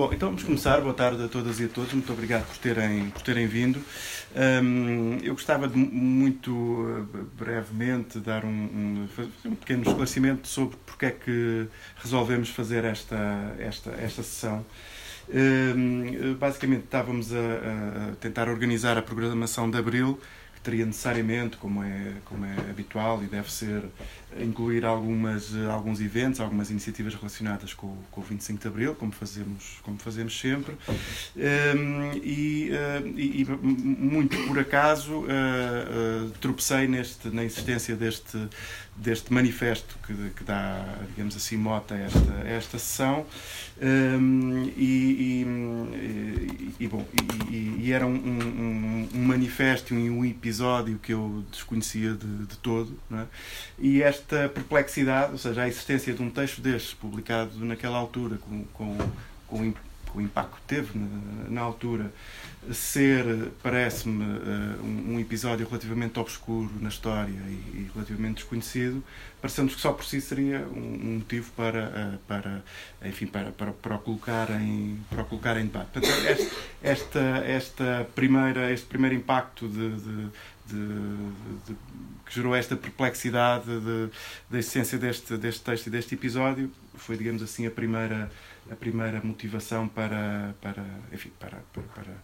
Bom, então vamos começar. Boa tarde a todas e a todos. Muito obrigado por terem, por terem vindo. Um, eu gostava de muito uh, brevemente dar um, um, um pequeno esclarecimento sobre porque é que resolvemos fazer esta, esta, esta sessão. Um, basicamente estávamos a, a tentar organizar a programação de Abril que teria necessariamente, como é, como é habitual e deve ser, incluir algumas, alguns eventos, algumas iniciativas relacionadas com, com o 25 de Abril, como fazemos, como fazemos sempre. Um, e, uh, e, muito por acaso, uh, uh, tropecei neste, na existência deste, deste manifesto que, que dá, digamos assim, moto a esta, a esta sessão. Um, e, e, e, bom, e, e era um, um, um, manifesto e um episódio que eu desconhecia de, de todo. É? E esta perplexidade, ou seja, a existência de um texto destes publicado naquela altura, com, com, com o impacto que teve na, na altura, ser, parece-me, uh, um, episódio relativamente obscuro na história e, relativamente desconhecido, parecendo que só por si seria um, motivo para, uh, para, enfim, para, para, para, o colocar em, para colocar em debate. Portanto, este, esta, esta primeira, este primeiro impacto de, de, de que gerou esta perplexidade da essência deste, deste texto e deste episódio foi, digamos assim, a primeira a primeira motivação para, para, enfim, para, para, para,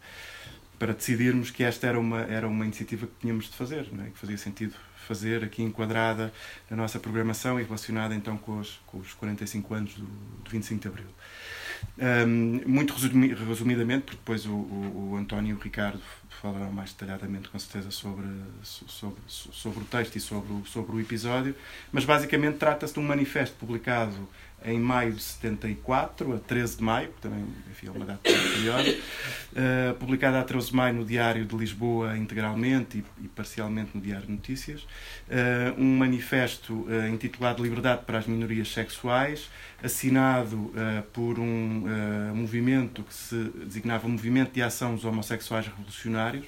para decidirmos que esta era uma, era uma iniciativa que tínhamos de fazer, é? que fazia sentido fazer aqui enquadrada na nossa programação e relacionada então com os, com os 45 anos do, do 25 de Abril. Um, muito resumidamente, porque depois o, o, o, António e o Ricardo falarão mais detalhadamente, com certeza, sobre, sobre, sobre o texto e sobre o, sobre o episódio, mas basicamente trata-se de um manifesto publicado em maio de 74, a 13 de maio, também enfim, é uma data periódica, uh, publicada a 13 de maio no Diário de Lisboa integralmente e, e parcialmente no Diário Notícias, uh, um manifesto uh, intitulado Liberdade para as Minorias Sexuais, assinado por um movimento que se designava Movimento de Ação dos Homossexuais Revolucionários,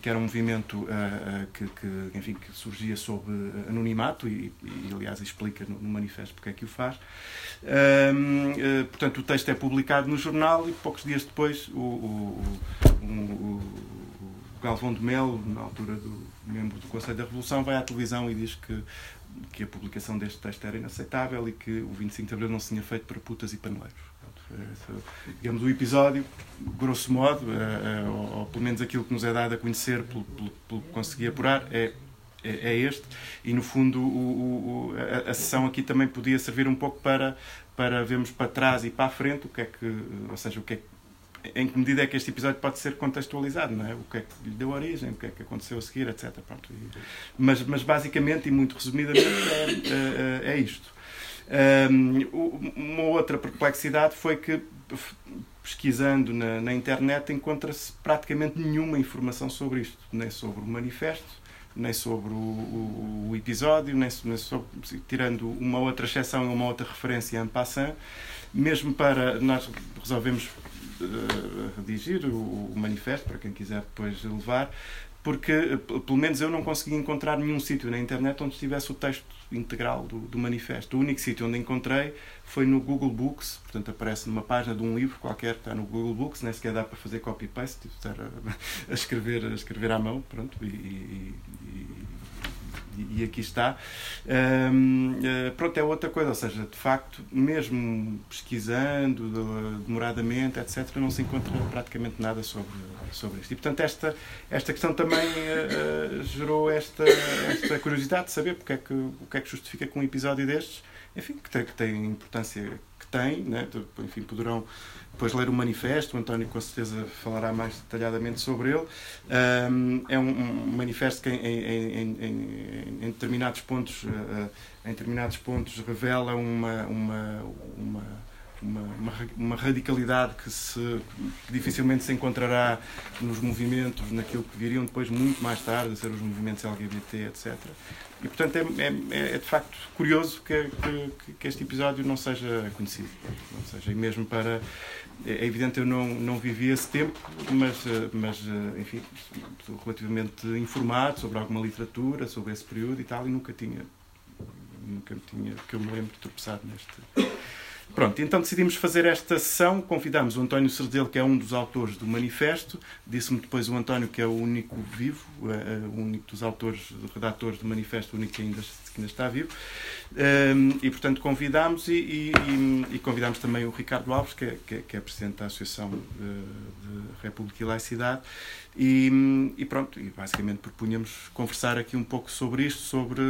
que era um movimento uh, que, que, enfim, que surgia sob anonimato e, e aliás, explica no, no, manifesto porque é que o faz. Uh, portanto, o texto é publicado no jornal e poucos dias depois o, o, o, o Galvão de Melo, na altura do membro do Conselho da Revolução, vai à televisão e diz que, que a publicação deste texto era inaceitável e que o 25 de Abril não se tinha feito para putas e paneleiros digamos, o episódio, grosso modo, ou, eh, eh, ou, pelo menos aquilo que nos é dado a conhecer, pelo, pelo, pelo que consegui apurar, é, é, é, este. E, no fundo, o, o, a, a, sessão aqui também podia servir um pouco para, para vermos para trás e para a frente o que é que, ou seja, o que é em que medida é que este episódio pode ser contextualizado, não é? O que é que lhe deu origem, o que é que aconteceu a seguir, etc. Pronto. Mas, mas basicamente e muito resumidamente é, é, é isto. Um, uma outra perplexidade foi que, pesquisando na, na internet, encontra-se praticamente nenhuma informação sobre isto, nem sobre o manifesto, nem sobre o, o, o episódio, nem, nem sobre, tirando uma outra exceção e uma outra referência em passant, mesmo para nós resolvemos uh, redigir o manifesto para quem quiser depois levar porque eh, pelo menos eu não consegui encontrar nenhum sítio na internet onde estivesse o texto integral do, do manifesto. O único sítio onde encontrei foi no Google Books, portanto aparece numa página de um livro qualquer que está no Google Books, nem sequer dá para fazer copy-paste, a, escrever, a escrever à mão, pronto, e, e, e aqui está. Um, eh, pronto, é outra coisa, ou seja, de facto, mesmo pesquisando demoradamente, etc., não se encontra praticamente nada sobre, sobre isto. E, portanto, esta, esta questão também uh, gerou esta, esta curiosidade de saber porque é que, o que é que justifica que um episódio destes, enfim, que tem, que tem importância tem, né? enfim, poderão depois ler o manifesto, o António com certeza falará mais detalhadamente sobre ele. É um, um, manifesto que em, em, em, em determinados pontos, uh, em determinados pontos revela uma, uma, uma uma, uma, uma, radicalidade que, se, que dificilmente se encontrará nos movimentos, naquilo que viriam depois muito mais tarde a ser os movimentos LGBT, etc. E portanto é, é, é de facto curioso que, que, que, este episódio não seja conhecido. Não seja, e mesmo para é evidente eu não, não vivi esse tempo, mas, eh, mas eh, enfim, estou relativamente informado sobre alguma literatura, sobre esse período e tal, e nunca tinha, nunca tinha, que eu me lembro de tropeçar neste, Pronto, então decidimos fazer esta sessão. Convidámos o António Serdelo, que é um dos autores do manifesto. Disse-me depois o António, que é o único vivo, eh, o único dos autores, redatores do manifesto, o único que ainda, que ainda está vivo. Ehm, e, portanto, convidámos e, e, e, convidámos também o Ricardo Alves, que é, que é, que é presidente da Associação de, de República e Laicidade. E, e, pronto, e basicamente propunhamos conversar aqui um pouco sobre isto, sobre,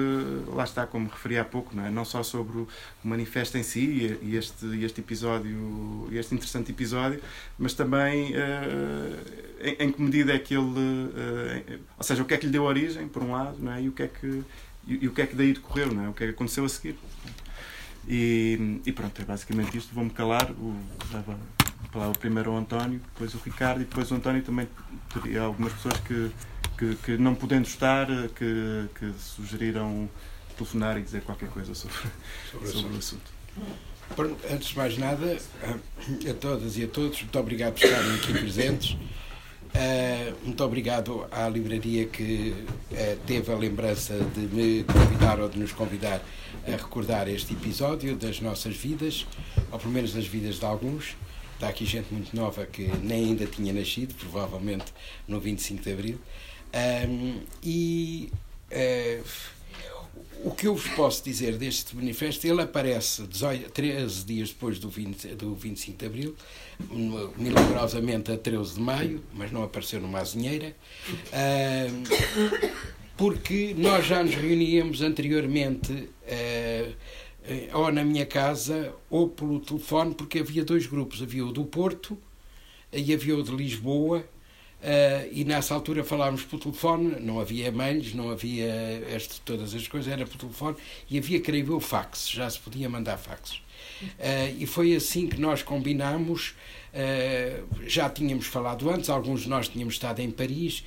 lá está, como referi há pouco, não, é? não só sobre o manifesto em si e este, este episódio, este interessante episódio, mas também uh, em, em, que medida é que ele, uh, ou seja, o que é que lhe deu origem, por um lado, não é? e, o que é que, e, e o que é que daí decorreu, não é? o que é que aconteceu a seguir. E, e pronto, é basicamente isto. Vou-me calar. O, palavra primeiro ao António, depois o Ricardo e depois o António também teria algumas pessoas que, que, que não podendo estar, que, que sugeriram telefonar e dizer qualquer coisa sobre, sobre, sobre o assunto. Antes de mais nada, a todas e a todos, muito obrigado por estarem aqui presentes. Uh, muito obrigado à livraria que uh, teve a lembrança de me convidar ou de nos convidar a recordar este episódio das nossas vidas, ou pelo menos das vidas de alguns. Está aqui gente muito nova que nem ainda tinha nascido, provavelmente no 25 de Abril. Um, e uh, o que eu vos posso dizer deste manifesto, ele aparece 18, 13 dias depois do, 20, do 25 de Abril, milagrosamente a 13 de maio, mas não apareceu numa azinheira, porque nós já nos reuníamos anteriormente uh, ou na minha casa ou pelo telefone, porque havia dois grupos: havia o do Porto e havia o de Lisboa. Uh, e nessa altura falávamos por telefone, não havia e-mails, não havia este, todas as coisas, era por telefone, e havia, creio eu, fax, já se podia mandar faxes. Uh, e foi assim que nós combinámos. Uh, já tínhamos falado antes, alguns de nós tínhamos estado em Paris,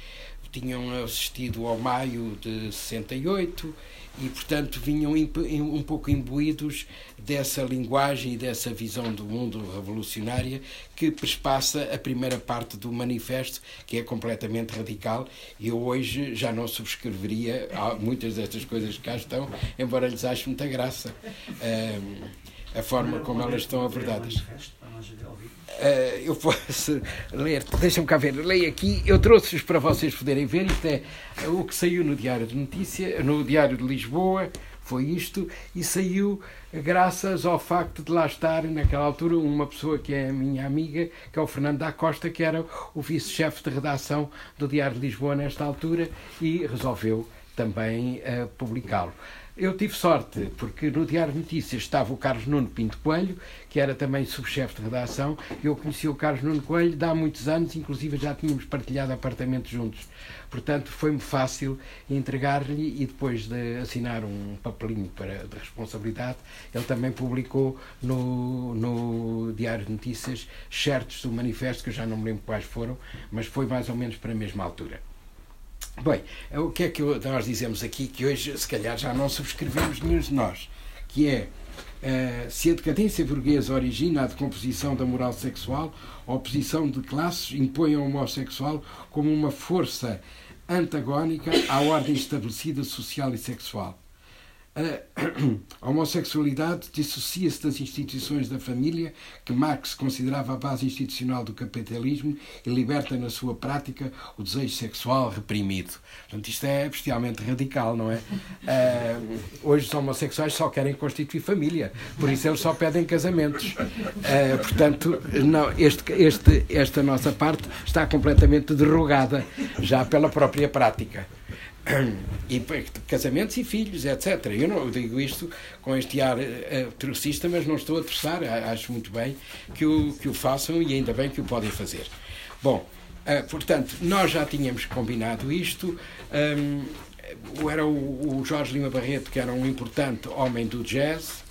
tinham assistido ao maio de 68 e, portanto, vinham um pouco imbuídos dessa linguagem e dessa visão do mundo revolucionária que perspassa a primeira parte do manifesto, que é completamente radical. E eu hoje já não subscreveria muitas destas coisas que cá estão, embora lhes ache muita graça a forma como elas estão abordadas. Uh, eu posso ler, deixa-me cá ver, leio aqui, eu trouxe-os para vocês poderem ver, isto é o que saiu no Diário de Notícia, no Diário de Lisboa, foi isto, e saiu graças ao facto de lá estar, naquela altura, uma pessoa que é a minha amiga, que é o Fernando da Costa, que era o vice-chefe de redação do Diário de Lisboa nesta altura, e resolveu também uh, publicá-lo. Eu tive sorte, porque no Diário de Notícias estava o Carlos Nuno Pinto Coelho, que era também subchefe de redação. Eu conheci o Carlos Nuno Coelho há muitos anos, inclusive já tínhamos partilhado apartamentos juntos. Portanto, foi-me fácil entregar-lhe e depois de assinar um papelinho para, de responsabilidade, ele também publicou no, no Diário de Notícias certos do manifesto, que eu já não me lembro quais foram, mas foi mais ou menos para a mesma altura. Bem, o que é que nós dizemos aqui que hoje, se calhar, já não subscrevemos nenhum de nós, que é uh, se a decadência burguesa origina a decomposição da moral sexual, a oposição de classes impõe ao homossexual como uma força antagónica à ordem estabelecida social e sexual. A homossexualidade dissocia-se das instituições da família, que Marx considerava a base institucional do capitalismo, e liberta na sua prática o desejo sexual reprimido. Portanto, isto é bestialmente radical, não é? Uh, hoje os homossexuais só querem constituir família, por isso eles só pedem casamentos. Uh, portanto, não, este, este, esta nossa parte está completamente derrogada já pela própria prática e casamentos e filhos, etc. Eu não digo isto com este ar uh, trocista, mas não estou a forçar, acho muito bem que o, que o façam e ainda bem que o podem fazer. Bom, uh, portanto, nós já tínhamos combinado isto. Era o, o Jorge Lima Barreto, que era um importante homem do jazz,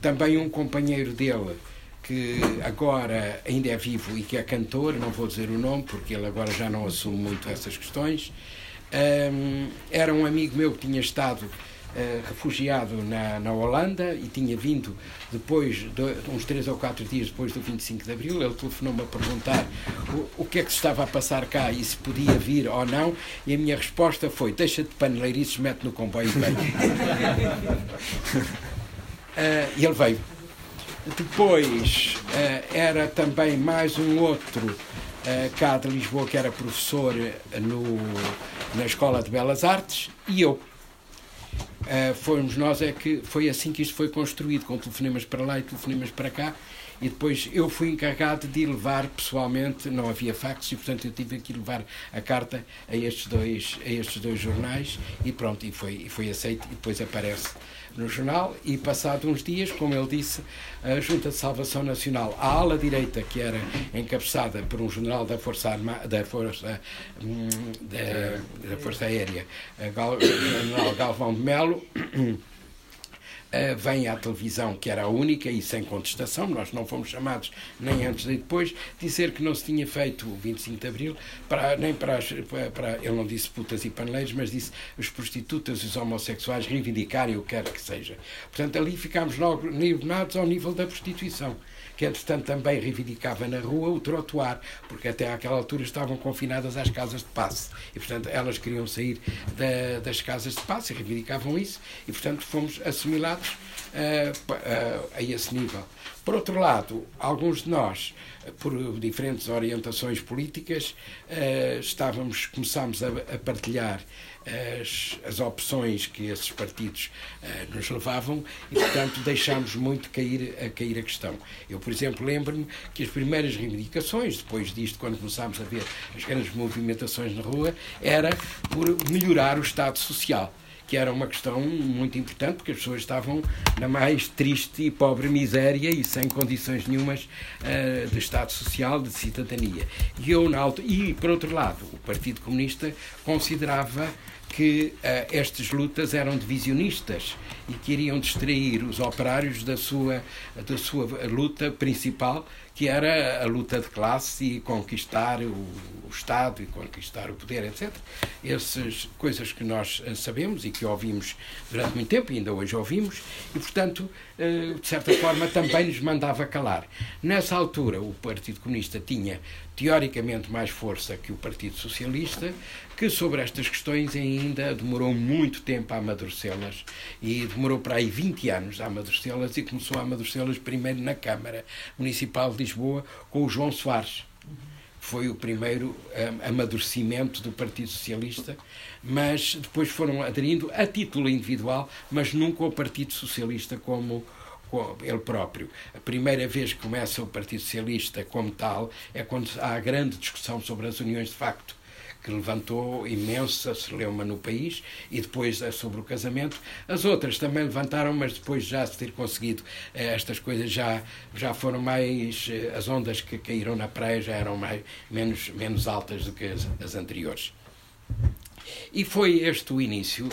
também um companheiro dele que agora ainda é vivo e que é cantor, não vou dizer o nome porque ele agora já não assume muito essas questões. Um, era um amigo meu que tinha estado uh, refugiado na, na Holanda e tinha vindo depois, de, uns três ou quatro dias depois do 25 de Abril. Ele telefonou-me a perguntar o, o que é que se estava a passar cá e se podia vir ou não. E a minha resposta foi: deixa de paneleirices, mete no comboio e vem. uh, e ele veio. Depois era também mais um outro cá de Lisboa que era professor no, na Escola de Belas Artes e eu. Uh, fomos nós é que foi assim que isto foi construído, com telefonemas para lá e telefonemas para cá, e depois eu fui encarregado de levar pessoalmente, não havia fax e portanto eu tive que levar a carta a estes dois, a estes dois jornais e pronto, e foi, e foi aceito e depois aparece no jornal e passado uns dias, como ele disse, a Junta de Salvação Nacional, a ala direita que era encabeçada por um general da Força Armada, da Força hum, da, da Força Aérea, general Galvão de Melo Uh, vem à televisão, que era a única e sem contestação, nós não fomos chamados nem antes nem depois, dizer que não se tinha feito o 25 de Abril, para, nem para, as, para, ele não disse putas e paneleiros, mas disse as prostitutas os homossexuais reivindicarem o que quer que seja. Portanto, ali ficámos logo nivenados ao nível da prostituição que entretanto também reivindicava na rua o trotuar, porque até àquela altura estavam confinadas às casas de passe. E, portanto, elas queriam sair da, das casas de passe e reivindicavam isso, e, portanto, fomos assimilados uh, uh, a esse nível. Por outro lado, alguns de nós, por diferentes orientações políticas, uh, estávamos, começámos a, a partilhar as, as opções que esses partidos uh, nos levavam e, portanto, deixámos muito cair a, cair a questão. Eu, por exemplo, lembro-me que as primeiras reivindicações, depois disto, quando começámos a ver as grandes movimentações na rua, era por melhorar o Estado Social que era uma questão muito importante, porque as pessoas estavam na mais triste e pobre miséria e sem condições nenhumas uh, de Estado Social, de cidadania. E eu, na e, por outro lado, o Partido Comunista considerava que uh, estas lutas eram divisionistas e queriam distrair os operários da sua, da sua luta principal, que era a luta de classe e conquistar o, o Estado e conquistar o poder, etc. Essas coisas que nós eh, sabemos e que ouvimos durante muito tempo, e ainda hoje ouvimos, e, portanto, eh, de certa forma, também nos mandava calar. Nessa altura, o Partido Comunista tinha, teoricamente, mais força que o Partido Socialista, que sobre estas questões ainda demorou muito tempo a amadurecê-las e demorou para aí 20 anos a amadurecê-las e começou a amadurecê-las primeiro na Câmara Municipal de Lisboa com o João Soares. Foi o primeiro um, amadurecimento do Partido Socialista, mas depois foram aderindo a título individual, mas nunca ao Partido Socialista como ele próprio. A primeira vez que começa o Partido Socialista como tal é quando há a grande discussão sobre as uniões de facto que levantou imensa celeuma no país, e depois é sobre o casamento. As outras também levantaram, mas depois já se ter conseguido eh, estas coisas já, já foram mais. Eh, as ondas que caíram na praia já eram mais, menos, menos altas do que as, as anteriores. E foi este o início.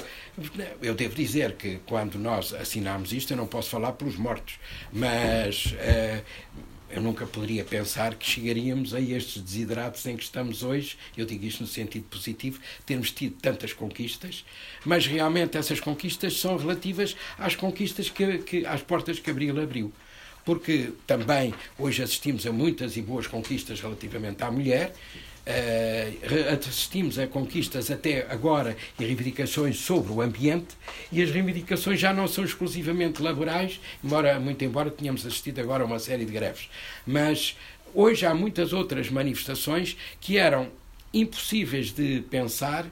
Eu devo dizer que quando nós assinámos isto, eu não posso falar pelos mortos, mas eu nunca poderia pensar que chegaríamos a estes desideratos em que estamos hoje, eu digo isto no sentido positivo, termos tido tantas conquistas, mas realmente essas conquistas são relativas às conquistas que, que às portas que Abril abriu. Porque também hoje assistimos a muitas e boas conquistas relativamente à mulher, assistimos a conquistas até agora e reivindicações sobre o ambiente e as reivindicações já não são exclusivamente laborais, embora muito embora tenhamos assistido agora a uma série de greves, mas hoje há muitas outras manifestações que eram impossíveis de pensar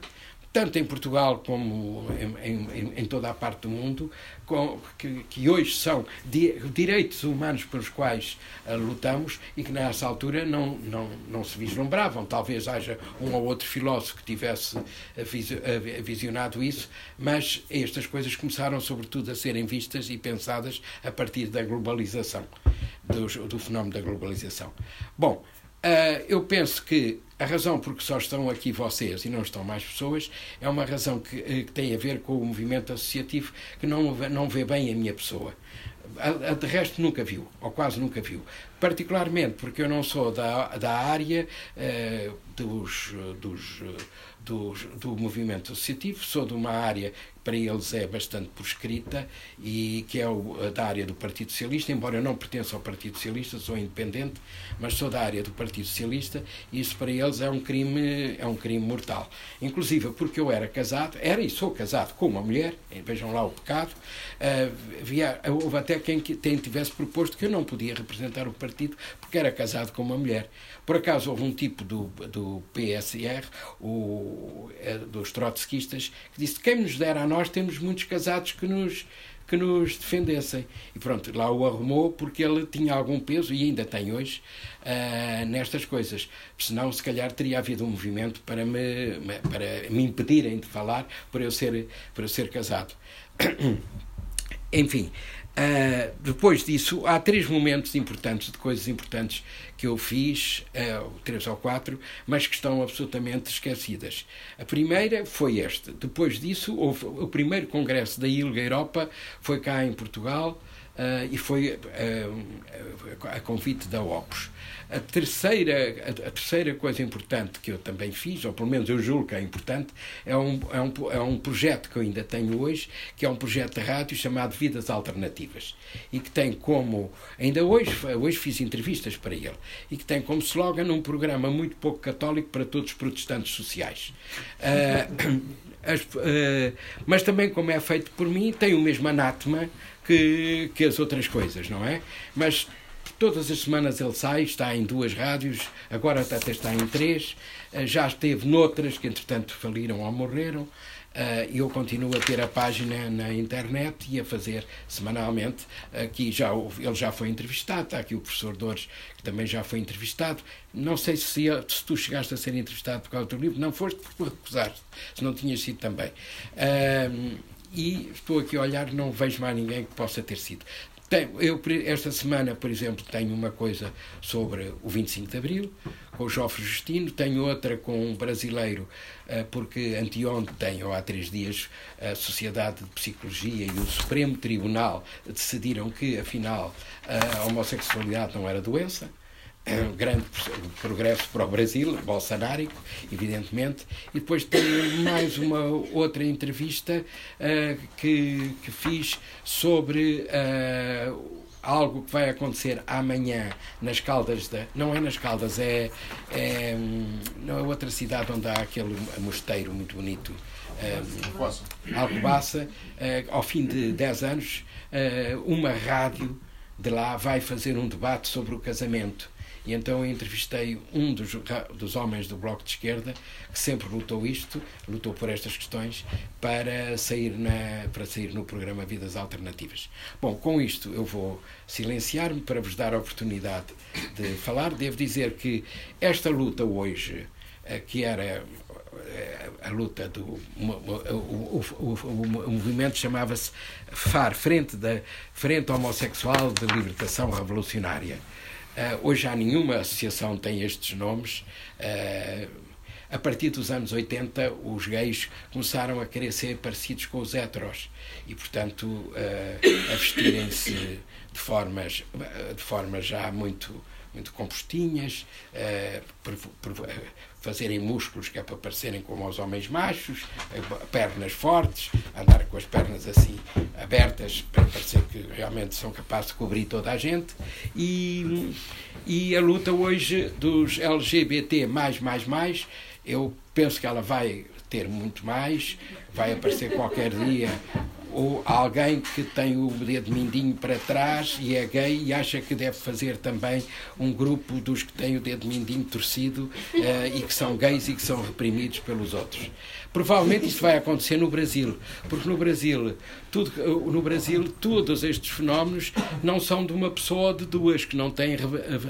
tanto em Portugal como em, em, em toda a parte do mundo, com, que, que, hoje são di, direitos humanos pelos quais uh, lutamos e que nessa altura não, não, não se vislumbravam. Talvez haja um ou outro filósofo que tivesse uh, visionado isso, mas estas coisas começaram, sobretudo, a serem vistas e pensadas a partir da globalização, do, do fenómeno da globalização. Bom, Uh, eu penso que a razão por que só estão aqui vocês e não estão mais pessoas é uma razão que, eh, que tem a ver com o movimento associativo que não, não vê bem a minha pessoa. A, a, de resto nunca viu, ou quase nunca viu. Particularmente porque eu não sou da, da área, uh, dos, dos, dos, do movimento associativo, sou de uma área para eles é bastante proscrita e que é o, da área do Partido Socialista, embora eu não pertença ao Partido Socialista, sou independente, mas sou da área do Partido Socialista e isso para eles é um crime, é um crime mortal. Inclusive porque eu era casado, era e sou casado com uma mulher, vejam lá o pecado, uh, via, houve até quem, quem tivesse proposto que eu não podia representar o partido porque era casado com uma mulher. Por acaso houve um tipo do, do PSR, o, é, dos trotskistas, que disse quem nos dera a nós temos muitos casados que nos que nos defendessem. E pronto, lá o arrumou porque ele tinha algum peso, e ainda tem hoje, uh, nestas coisas. Senão, se calhar, teria havido um movimento para me, para me impedirem de falar por eu ser, por eu ser casado. Enfim, Uh, depois disso, há três momentos importantes, de coisas importantes que eu fiz, uh, três ou quatro, mas que estão absolutamente esquecidas. A primeira foi esta. Depois disso, houve o primeiro congresso da ILGA Europa, foi cá em Portugal, uh, e foi a convite da Opus. A terceira, a, terceira coisa importante que eu também fiz, ou pelo menos eu julgo que é importante, é um, é, um, é um projeto que eu ainda tenho hoje, que é um projeto de rádio chamado Vidas Alternativas. E que tem como, ainda hoje, hoje fiz entrevistas para ele, e que tem como slogan um programa muito pouco católico para todos os protestantes sociais. Uh, as, uh, mas também, como é feito por mim, tem o mesmo anátema que, que as outras coisas, não é? Mas Todas as semanas ele sai, está em duas rádios, agora até está em três, eh, já esteve noutras que entretanto faliram ou morreram. Uh, eu continuo a ter a página na internet e a fazer semanalmente. Aqui já ele já foi entrevistado, está aqui o professor Dores, que também já foi entrevistado. Não sei se, se tu chegaste a ser entrevistado por causa do livro, não foste porque recusaste, se não tinhas sido também. E estou aqui a olhar, não vejo mais ninguém que possa ter sido. Tenho, eu, esta semana, por exemplo, tenho uma coisa sobre o 25 de Abril, com o Joffre Justino, tenho outra com um brasileiro, eh, porque anteontem, ou há três dias, a Sociedade de Psicologia e o Supremo Tribunal decidiram que, afinal, a homossexualidade não era doença é um grande progresso para o Brasil, bolsonárico, evidentemente. E depois tenho mais uma outra entrevista uh, que, que fiz sobre uh, algo que vai acontecer amanhã nas Caldas da. Não é nas Caldas, é, é não é outra cidade onde há aquele mosteiro muito bonito. Um, Alcobaça, uh, ao fim de 10 anos, uma rádio de lá vai fazer um debate sobre o casamento e então eu entrevistei um dos, dos homens do Bloco de Esquerda que sempre lutou isto, lutou por estas questões, para sair, na, para sair no programa Vidas Alternativas. Bom, com isto eu vou silenciar-me para vos dar a oportunidade de falar. Devo dizer que esta luta hoje, eh, que era eh, a luta do o, o, o, movimento chamava-se FAR Frente da Frente Homossexual de Libertação Revolucionária hoje já nenhuma associação tem estes nomes. Uh, a partir dos anos 80, os gays começaram a querer ser parecidos com os heteros e, portanto, uh, a vestirem-se de formas, de formas já muito, muito compostinhas, fazerem músculos que é para parecerem como os homens machos, eh, pernas fortes, andar com as pernas assim abertas para parecer que realmente são capazes de cobrir toda a gente. E, e a luta hoje dos LGBT, mais, mais, mais, eu penso que ela vai ter muito mais, vai aparecer qualquer dia ou alguém que tem o dedo mindinho para trás e é gay e acha que deve fazer também um grupo dos que têm o dedo mindinho torcido uh, e que são gays e que são reprimidos pelos outros. Provavelmente isso vai acontecer no Brasil, porque no Brasil, tudo, no Brasil todos estes fenómenos não são de uma pessoa ou de duas que não têm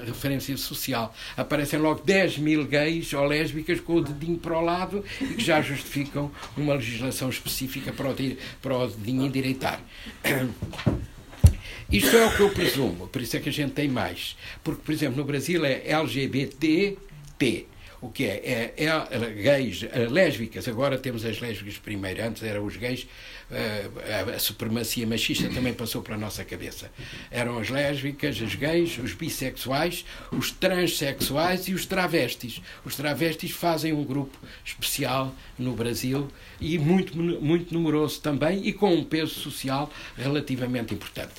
referência social. Aparecem logo 10 mil gays ou lésbicas com o dedinho para o lado e que já justificam uma legislação específica para o, para o dedinho endireitar. Isto é o que eu presumo, por isso é que a gente tem mais. Porque, por exemplo, no Brasil é LGBT-T o que é? É, é gays, é, lésbicas, agora temos as lésbicas primeiro, antes eram os gays, a, a supremacia machista também passou para a nossa cabeça. Eram as lésbicas, as gays, os bissexuais, os transexuais e os travestis. Os travestis fazem um grupo especial no Brasil e muito, muito numeroso também e com um peso social relativamente importante.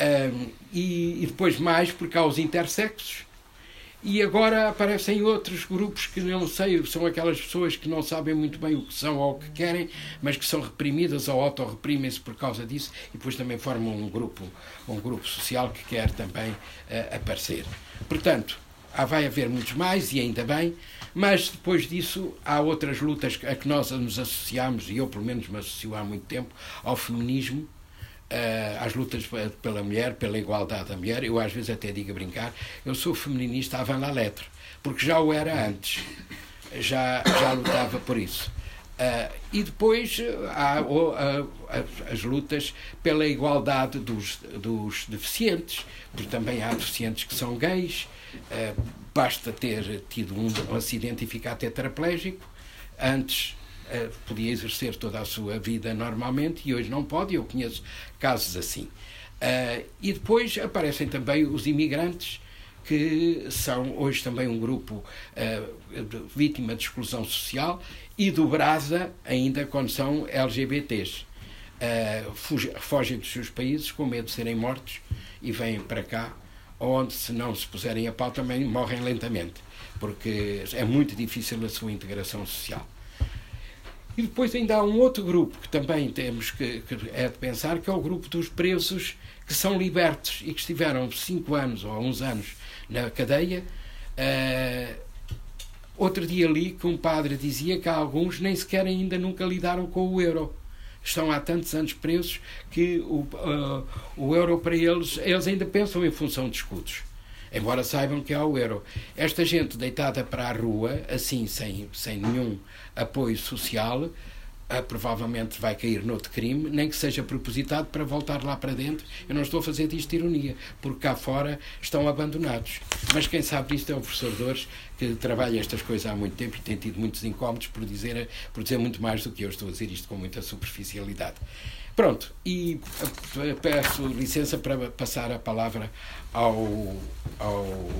Um, e, e depois mais porque há os intersexos, e agora aparecem outros grupos que não sei, são aquelas pessoas que não sabem muito bem o que são ou o que querem, mas que são reprimidas ou autorreprimem-se por causa disso e depois também formam um grupo, um grupo social que quer também uh, aparecer. Portanto, há, vai haver muitos mais e ainda bem, mas depois disso há outras lutas a que nós nos associamos, e eu pelo menos me associo há muito tempo, ao feminismo às lutas pela mulher, pela igualdade da mulher. Eu às vezes até digo a brincar, eu sou feminista avant la lettre, porque já o era antes, já, já lutava por isso. Uh, e depois há uh, as lutas pela igualdade dos, dos deficientes, porque também há deficientes que são gays, uh, basta ter tido um, um acidente e ficar tetraplégico. Antes eh, podia exercer toda a sua vida normalmente e hoje não pode. Eu conheço casos assim. Uh, e depois aparecem também os imigrantes, que são hoje também um grupo uh, vítima de exclusão social, e do Brasa, ainda quando são LGBTs. Fogem dos seus países com medo de serem mortos e vêm para cá, onde, se não se puserem a pau, também morrem lentamente, porque é muito difícil a sua integração social. E depois ainda há um outro grupo que também temos que, que é de pensar, que é o grupo dos presos que são libertos e que estiveram cinco anos ou uns anos na cadeia. Uh, outro dia li que um padre dizia que há alguns nem sequer ainda nunca lidaram com o euro. Estão há tantos anos presos que o, uh, o euro para eles, eles ainda pensam em função de escudos embora saibam que há o euro. Esta gente deitada para a rua, assim, sem, sem nenhum apoio social, uh, provavelmente vai cair noutro crime, nem que seja propositado para voltar lá para dentro. Eu não estou a fazer disto ironia, porque cá fora estão abandonados. Mas quem sabe disto é o professor Dores, que trabalha estas coisas há muito tempo e tem tido muitos incómodos por dizer, por dizer muito mais do que eu estou a dizer isto com muita superficialidade. Pronto, e eh, peço licença para passar a palavra ao, ao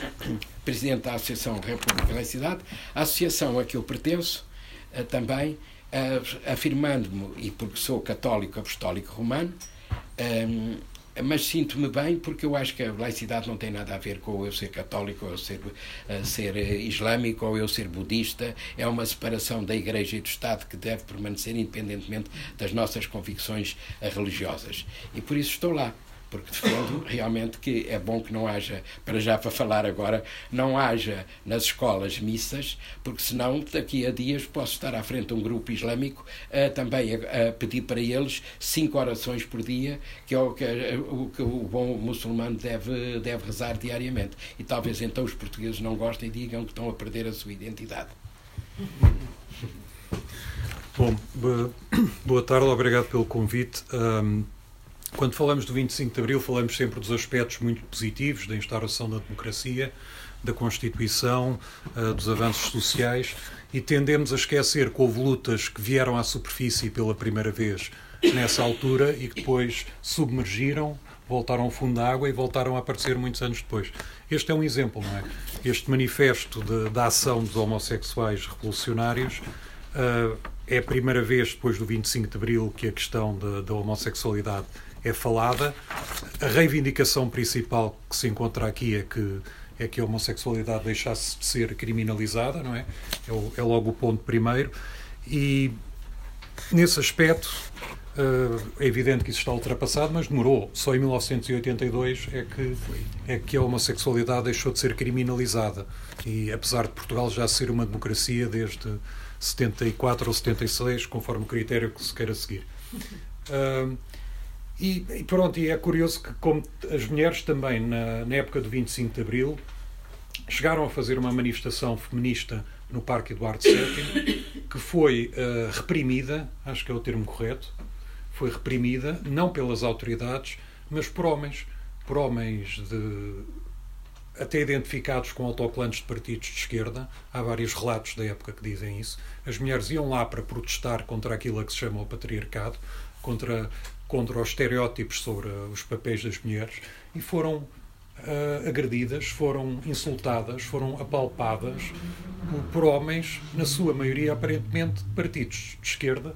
Presidente da Associação República e Laicidade, a associação a que eu pertenço também, eh, afirmando-me, e porque sou católico apostólico romano, mas sinto-me bem porque eu acho que a laicidade não tem nada a ver com eu ser católico, ou eu ser, ser islâmico, ou eu ser budista. É uma separação da Igreja e do Estado que deve permanecer independentemente das nossas convicções religiosas. E por isso estou lá porque defendo realmente que é bom que não haja, para já para falar agora, não haja nas escolas missas, porque senão daqui a dias posso estar à frente de um grupo islâmico uh, também a, a, pedir para eles cinco orações por dia, que é o que, o, que o bom muçulmano deve, deve rezar diariamente. E talvez então os portugueses não gostem e digam que estão a perder a sua identidade. Bom, boa tarde, obrigado pelo convite. Um, quando falamos do 25 de Abril, falamos sempre dos aspectos muito positivos da instauração da democracia, da Constituição, uh, dos avanços sociais e tendemos a esquecer que houve lutas que vieram à superfície pela primeira vez nessa altura e que depois submergiram, voltaram ao fundo da água e voltaram a aparecer muitos anos depois. Este é um exemplo, não é? Este manifesto da ação dos homossexuais revolucionários uh, é a primeira vez depois do 25 de Abril que a questão da homossexualidade é falada. A reivindicação principal que se encontra aqui é que é que a homossexualidade deixasse de ser criminalizada, não é? É, o, é logo o ponto primeiro. E nesse aspecto uh, é evidente que isso está ultrapassado, mas demorou. Só em 1982 é que, é que a homossexualidade deixou de ser criminalizada. E apesar de Portugal já ser uma democracia desde 74 ou 76, conforme o critério que se queira seguir. Uh, e, e, pronto, e é curioso que, como as mulheres também, na, na, época do 25 de Abril, chegaram a fazer uma manifestação feminista no Parque Eduardo VII, que foi uh, reprimida, acho que é o termo correto, foi reprimida, não pelas autoridades, mas por homens, por homens de até identificados com autocolantes de partidos de esquerda. Há vários relatos da época que dizem isso. As mulheres iam lá para protestar contra aquilo que se chama o patriarcado, contra, contra os estereótipos sobre os papéis das mulheres, e foram uh, agredidas, foram insultadas, foram apalpadas por, por homens, na sua maioria aparentemente partidos de esquerda,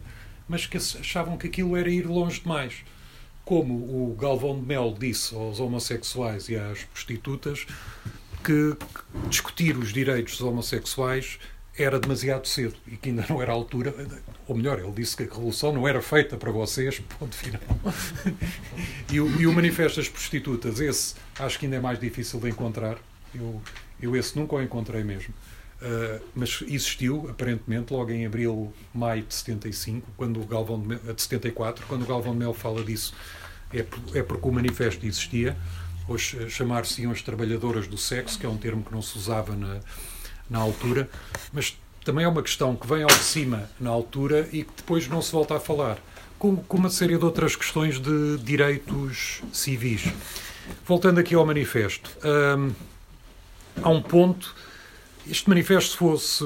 mas que achavam que aquilo era ir longe demais. Como o Galvão de Mel disse aos homossexuais e às prostitutas, que discutir os direitos dos homossexuais era demasiado cedo e que ainda não era a altura, ou melhor, ele disse que a revolução não era feita para vocês, ponto final. e, o, e o Manifesto das Prostitutas, esse acho que ainda é mais difícil de encontrar, eu, eu esse nunca o encontrei mesmo. Uh, mas existiu, aparentemente, logo em abril, maio de 75, quando o Galvão de, Mel, de 74, quando o Galvão de Mel fala disso, é, é porque o manifesto existia. Hoje chamar-se-iam as trabalhadoras do sexo, que é um termo que não se usava na, na altura, mas também é uma questão que vem ao de cima na altura e que depois não se volta a falar, como, com uma série de outras questões de direitos civis. Voltando aqui ao manifesto, hum, há um ponto este manifesto, se fosse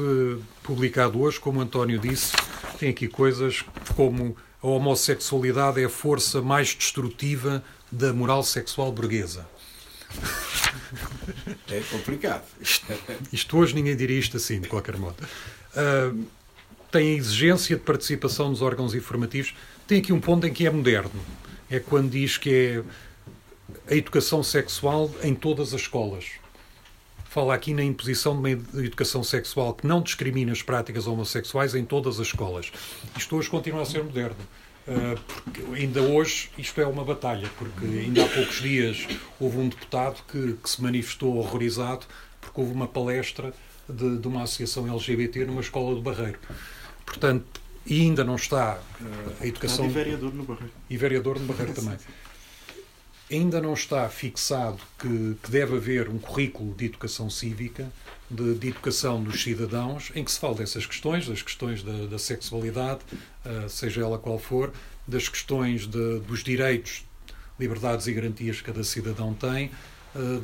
publicado hoje, como António disse, tem aqui coisas como a homossexualidade é a força mais destrutiva da moral sexual burguesa. É complicado. Isto, isto, hoje ninguém diria isto assim, de qualquer modo. Uh, tem a exigência de participação nos órgãos informativos. Tem aqui um ponto em que é moderno. É quando diz que é a educação sexual em todas as escolas fala aqui na imposição de uma educação sexual que não discrimina as práticas homossexuais em todas as escolas. Isto hoje continua a ser moderno. Uh, porque ainda hoje isto é uma batalha, porque ainda há poucos dias houve um deputado que, que se manifestou horrorizado porque houve uma palestra de, de, uma associação LGBT numa escola do Barreiro. Portanto, e ainda não está uh, a educação. E vereador no Barreiro. E vereador no Barreiro também ainda não está fixado que, que, deve haver um currículo de educação cívica, de, de, educação dos cidadãos, em que se fala dessas questões, das questões da, da sexualidade, uh, seja ela qual for, das questões de, dos direitos, liberdades e garantias que cada cidadão tem, uh,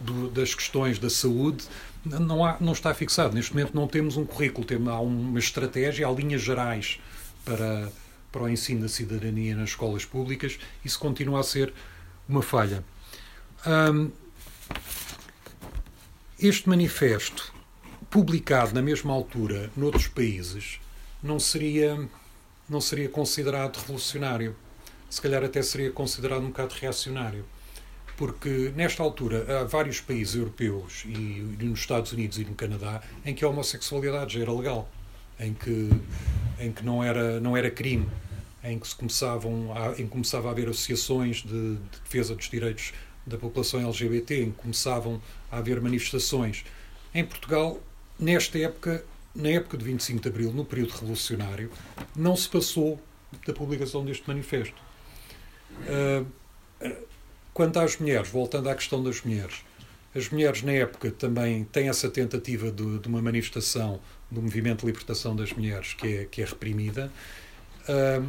do, das questões da saúde. Não, há, não está fixado. Neste momento não temos um currículo, temos, há uma estratégia, há linhas gerais para para o ensino da cidadania nas escolas públicas, isso continua a ser uma falha. Um, este manifesto, publicado na mesma altura noutros países, não seria, não seria considerado revolucionário. Se calhar até seria considerado um bocado reacionário. Porque, nesta altura, há vários países europeus, e, nos Estados Unidos e no Canadá, em que a homossexualidade já era legal, em que, em que não, era, não era crime em que se começavam a, em que começava a haver associações de, de, defesa dos direitos da população LGBT, em que começavam a haver manifestações. Em Portugal, nesta época, na época de 25 de Abril, no período revolucionário, não se passou da publicação deste manifesto. Uh, quanto às mulheres, voltando à questão das mulheres, as mulheres na época também têm essa tentativa de, de uma manifestação do movimento de libertação das mulheres que é, que é reprimida. Uh,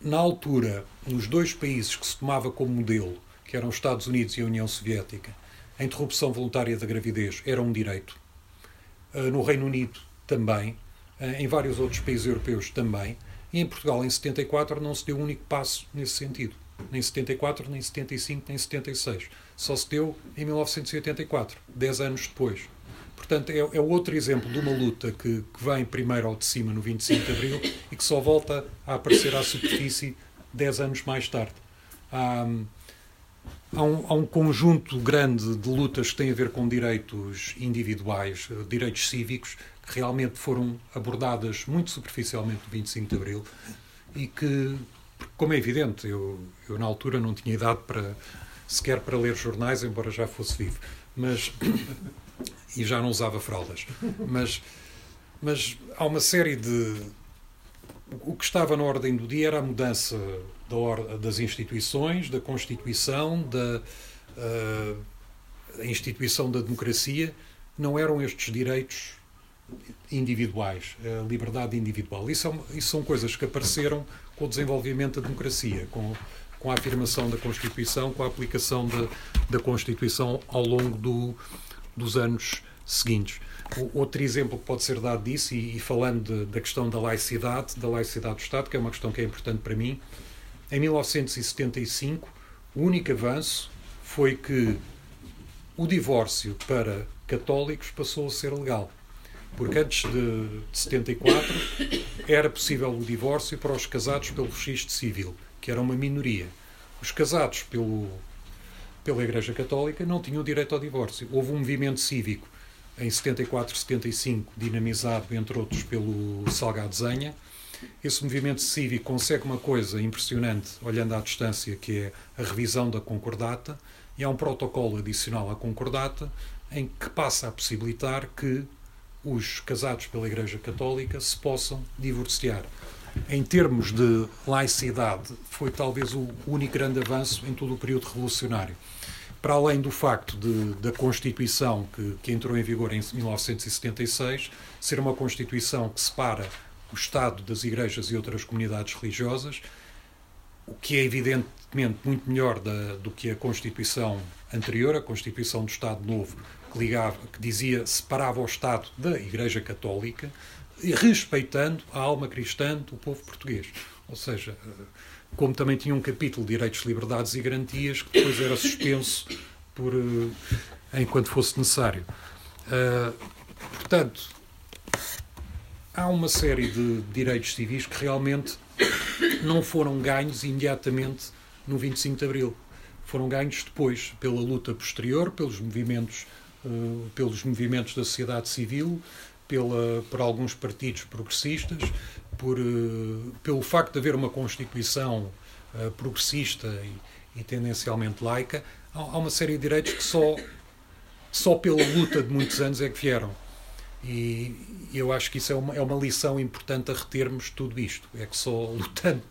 na altura, nos dois países que se tomava como modelo, que eram os Estados Unidos e a União Soviética, a interrupção voluntária da gravidez era um direito. Ah, no Reino Unido também, ah, em vários outros países europeus também, e em Portugal, em 74, não se deu um único passo nesse sentido. Nem 74, nem 75, nem 76. Só se deu em 1984, dez anos depois. Portanto, é, é outro exemplo de uma luta que, que, vem primeiro ao de cima no 25 de Abril e que só volta a aparecer à superfície 10 anos mais tarde. Há, há, um, há um, conjunto grande de lutas que têm a ver com direitos individuais, direitos cívicos, que realmente foram abordadas muito superficialmente no 25 de Abril e que, como é evidente, eu, eu na altura não tinha idade para sequer para ler jornais, embora já fosse vivo, mas e já não usava fraldas. Mas, mas há uma série de. O que estava na ordem do dia era a mudança da das instituições, da Constituição, da uh, instituição da democracia. Não eram estes direitos individuais, a liberdade individual. Isso, é, isso são coisas que apareceram com o desenvolvimento da democracia, com, com a afirmação da Constituição, com a aplicação da, da Constituição ao longo do, dos anos seguintes. Outro exemplo que pode ser dado disso, e, e falando de, da questão da laicidade, da laicidade do Estado, que é uma questão que é importante para mim, em 1975, o único avanço foi que o divórcio para católicos passou a ser legal. Porque antes de, de 74 era possível o divórcio para os casados pelo registro civil, que era uma minoria. Os casados pelo, pela Igreja Católica não tinham direito ao divórcio. Houve um movimento cívico em 74, 75, dinamizado, entre outros, pelo Salgado Zenha. Esse movimento cívico consegue uma coisa impressionante, olhando à distância, que é a revisão da concordata, e há um protocolo adicional à concordata em que passa a possibilitar que os casados pela Igreja Católica se possam divorciar. Em termos de laicidade, foi talvez o único grande avanço em todo o período revolucionário. Para além do facto de, da Constituição, que, que entrou em vigor em 1976, ser uma Constituição que separa o Estado das igrejas e outras comunidades religiosas, o que é evidentemente muito melhor da, do que a Constituição anterior, a Constituição do Estado Novo, que, ligava, que dizia separava o Estado da Igreja Católica, respeitando a alma cristã do povo português. Ou seja, como também tinha um capítulo direitos, liberdades e garantias, que depois era suspenso por, eh, enquanto fosse necessário. Uh, portanto, há uma série de direitos civis que realmente não foram ganhos imediatamente no 25 de Abril. Foram ganhos depois, pela luta posterior, pelos movimentos, uh, pelos movimentos da sociedade civil, pela, por alguns partidos progressistas, por, uh, pelo facto de haver uma Constituição uh, progressista e, e, tendencialmente laica, há, há, uma série de direitos que só, só pela luta de muitos anos é que vieram. E eu acho que isso é uma, é uma lição importante a retermos tudo isto. É que só lutando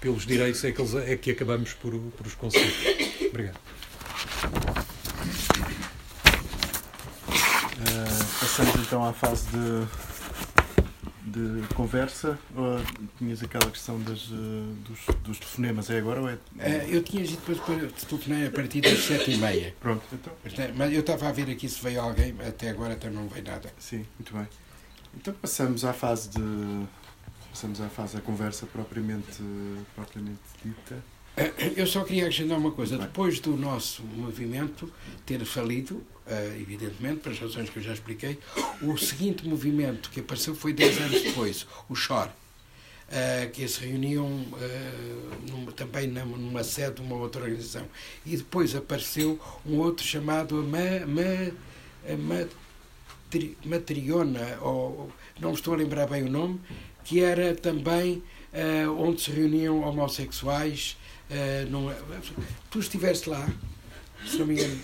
pelos direitos é que, eles, é que acabamos por, por os conseguir. Obrigado. Uh, passamos então à fase de de conversa ou tinhas aquela questão das, uh, dos, dos telefonemas? É agora ou é. Uh, eu tinha dito depois para telefonar a partir das sete e meia. Pronto, então. Mas eu estava a ver aqui se veio alguém, até agora até não veio nada. Sim, muito bem. Então passamos à fase de. Passamos à fase da conversa propriamente, propriamente dita. Eh, eu só queria acrescentar uma coisa. Depois do nosso movimento ter falido, Uh, evidentemente, pelas razões que eu já expliquei. O seguinte movimento que apareceu foi 10 anos depois, o SHOR, uh, que se reuniam numa, também numa sede de uma outra organização. E depois apareceu um outro chamado Ma, Ma, Matri, Matriona, ou não estou a lembrar bem o nome, que era também onde se reuniam homossexuais. Num, tu estiveste lá, se não me engano.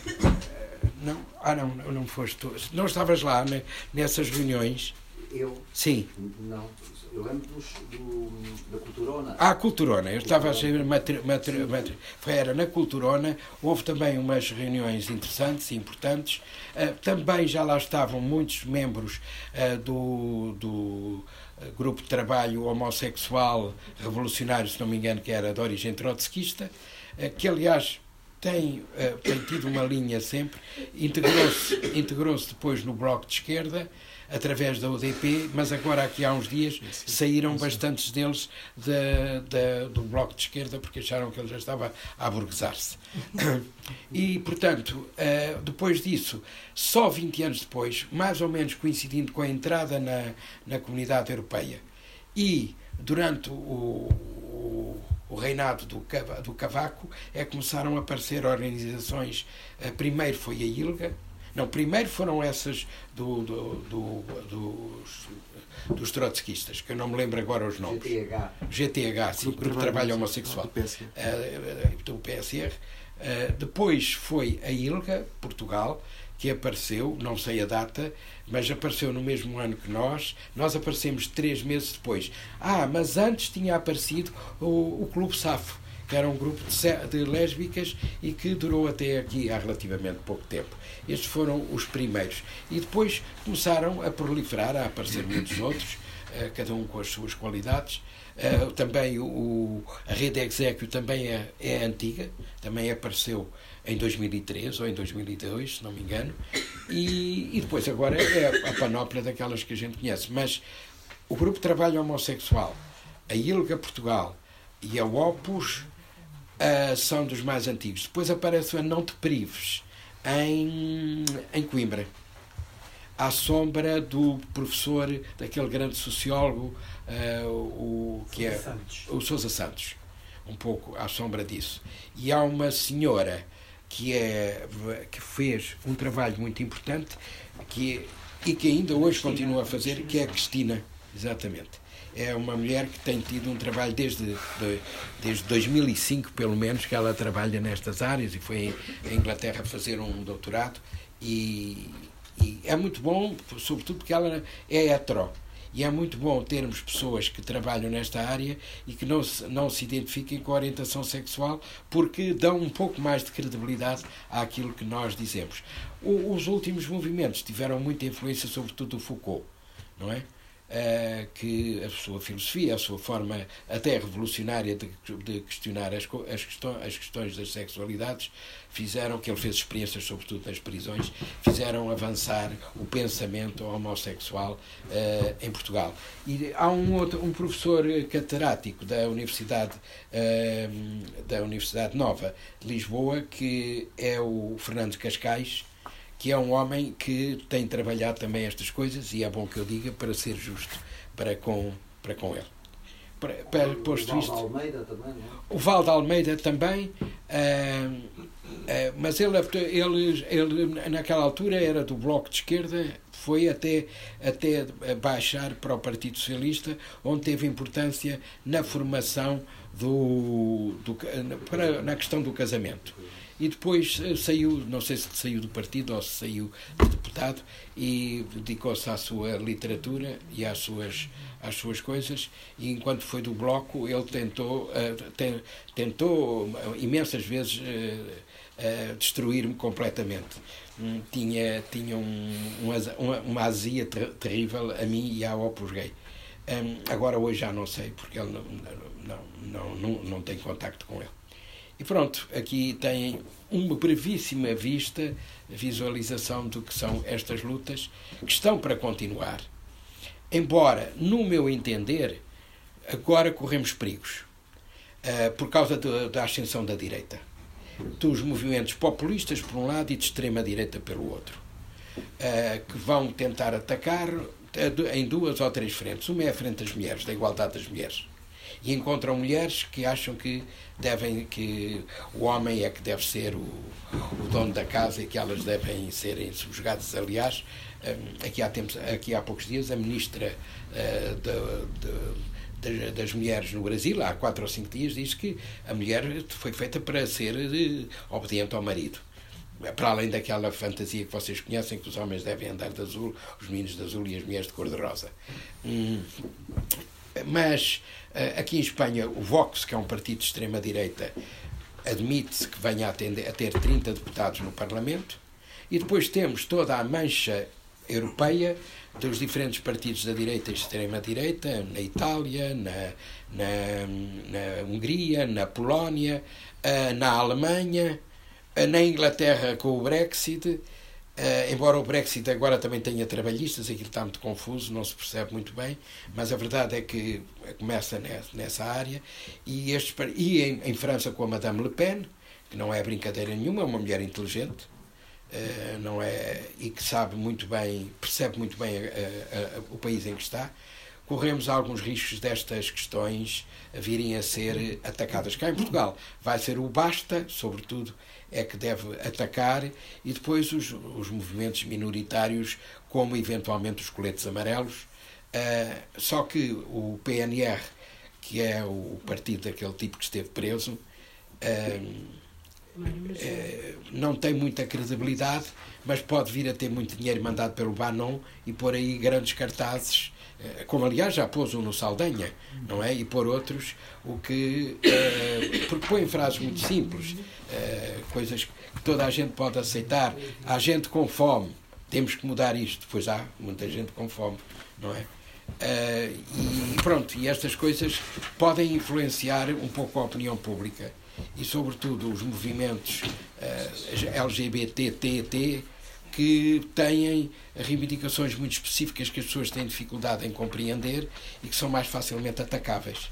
Não? Ah, não, não foste tu. Não estavas lá né, nessas reuniões? Eu? Sim. Não. Eu lembro do, da Culturona. Ah, Culturona. Eu estava a saber, matri, matri, era na Culturona. Houve também umas reuniões interessantes e importantes. Uh, também já lá estavam muitos membros uh, do, do grupo de trabalho homossexual revolucionário, se não me engano, que era de origem trotskista, uh, que aliás tem, uh, tem tido uma linha sempre, integrou-se integrou depois no Bloco de Esquerda, através da UDP, mas agora aqui há uns dias saíram bastantes deles de, de, do Bloco de Esquerda porque acharam que ele já estava a aburguesar-se. E, portanto, uh, depois disso, só 20 anos depois, mais ou menos coincidindo com a entrada na, na Comunidade Europeia e durante o, o o reinado do, do Cavaco, é que começaram a aparecer organizações. Eh, primeiro foi a ILGA, não, primeiro foram essas do, do, do, dos, dos trotskistas, que eu não me lembro agora os nomes. GTH. GTH, sim, Grupo, Grupo de Trabalho Homossexual. Do PSR. Uh, do PSR. Uh, depois foi a ILGA, Portugal, que apareceu, não sei a data, mas apareceu no mesmo ano que nós. Nós aparecemos três meses depois. Ah, mas antes tinha aparecido o, o Clube Safo, que era um grupo de, de lésbicas e que durou até aqui há relativamente pouco tempo. Estes foram os primeiros. E depois começaram a proliferar, a aparecer muitos outros. cada um com as suas qualidades. também o, a rede Exequio também é, é antiga, também apareceu em 2003 ou em 2002, se não me engano, e, e depois agora é a panóplia daquelas que a gente conhece. Mas o Grupo de Trabalho Homossexual, a ILGA Portugal e a Opus uh, são dos mais antigos. Depois aparece a Não Te Prives, em, em Coimbra, à sombra do professor, daquele grande sociólogo, uh, o, que é o Sousa Santos, um pouco à sombra disso. E há uma senhora que, é, que fez um trabalho muito importante que, e que ainda hoje continua a fazer, que é a Cristina, exatamente. É uma mulher que tem tido um trabalho desde, de, desde 2005, pelo menos, que ela trabalha nestas áreas e foi em Inglaterra fazer um doutorado. E, e é muito bom, sobretudo porque ela é hetero e é muito bom termos pessoas que trabalham nesta área e que não se, não se identifiquem com a orientação sexual, porque dão um pouco mais de credibilidade àquilo que nós dizemos. O, os últimos movimentos tiveram muita influência, sobretudo do Foucault, não é? Uh, que a sua filosofia, a sua forma até revolucionária de, de questionar as, as, questões, as questões das sexualidades fizeram, que ele fez experiências sobretudo nas prisões, fizeram avançar o pensamento homossexual uh, em Portugal. E há um outro, um professor catedrático da Universidade, uh, da Universidade Nova de Lisboa, que é o Fernando Cascais, que é um homem que tem trabalhado também estas coisas e é bom que eu diga para ser justo para com, para com ele. Para, para, posto o Val Almeida também, não é? O Val de Almeida também, uh, uh, mas ele, ele, ele naquela altura era do Bloco de Esquerda, foi até, até baixar para o Partido Socialista, onde teve importância na formação do, do para, na questão do casamento e depois eh, saiu, não sei se saiu do partido ou se saiu de deputado e dedicou-se à sua literatura e às suas, às suas coisas e enquanto foi do Bloco ele tentou, uh, tentou imensas vezes uh, uh, destruir-me completamente. Um, tinha tinha um, uma, uma azia ter, terrível a mim e ao Opus Gay. Um, agora hoje já não sei, porque ele não, não, não, não, não tem contacto com ele. E pronto, aqui tem uma brevíssima vista, visualização do que são estas lutas, que estão para continuar. Embora, no meu entender, agora corremos perigos, uh, por causa de, da ascensão da direita. Dos movimentos populistas, por um lado, e de extrema-direita, pelo outro. Uh, que vão tentar atacar uh, em duas ou três frentes. Uma é a frente das mulheres, da igualdade das mulheres e encontram mulheres que acham que devem que o homem é que deve ser o, o dono da casa e que elas devem serem subjugadas. Aliás, hum, aqui há, tempos, aqui há poucos dias a ministra uh, de, de, das mulheres no Brasil, há quatro ou cinco dias, diz que a mulher foi feita para ser uh, obediente ao marido. Para além daquela fantasia que vocês conhecem, que os homens devem andar de azul, os meninos de azul e as mulheres de cor-de-rosa. Hum, mas eh, aqui em Espanha, o Vox, que é um partido de extrema-direita, admite-se que venha a, a ter 30 deputados no Parlamento. E depois temos toda a mancha europeia dos diferentes partidos da direita e extrema-direita, na Itália, na, na, na, Hungria, na Polónia, eh, na Alemanha, eh, na Inglaterra com o Brexit Uh, embora o Brexit agora também tenha trabalhistas, aquilo está muito confuso, não se percebe muito bem, mas a verdade é que começa nessa, área. E, estes, e em, em, França com a Madame Le Pen, que não é brincadeira nenhuma, é uma mulher inteligente, uh, não é, e que sabe muito bem, percebe muito bem a, a, a, o país em que está, corremos alguns riscos destas questões virem a ser atacadas. Cá em Portugal vai ser o basta, sobretudo, é que deve atacar, e depois os, os movimentos minoritários, como eventualmente os coletes amarelos. Uh, só que o PNR, que é o partido daquele tipo que esteve preso, uh, não tem muita credibilidade, mas pode vir a ter muito dinheiro mandado pelo Banon e pôr aí grandes cartazes como aliás já pôs um no Saldanha, não é? E por outros, o que. Porque põe frases muito simples, uh, coisas que toda a gente pode aceitar. Há gente com fome, temos que mudar isto. Pois há muita gente com fome, não é? Uh, e pronto, e estas coisas podem influenciar um pouco a opinião pública e, sobretudo, os movimentos uh, LGBTT que têm reivindicações muito específicas que as pessoas têm dificuldade em compreender e que são mais facilmente atacáveis.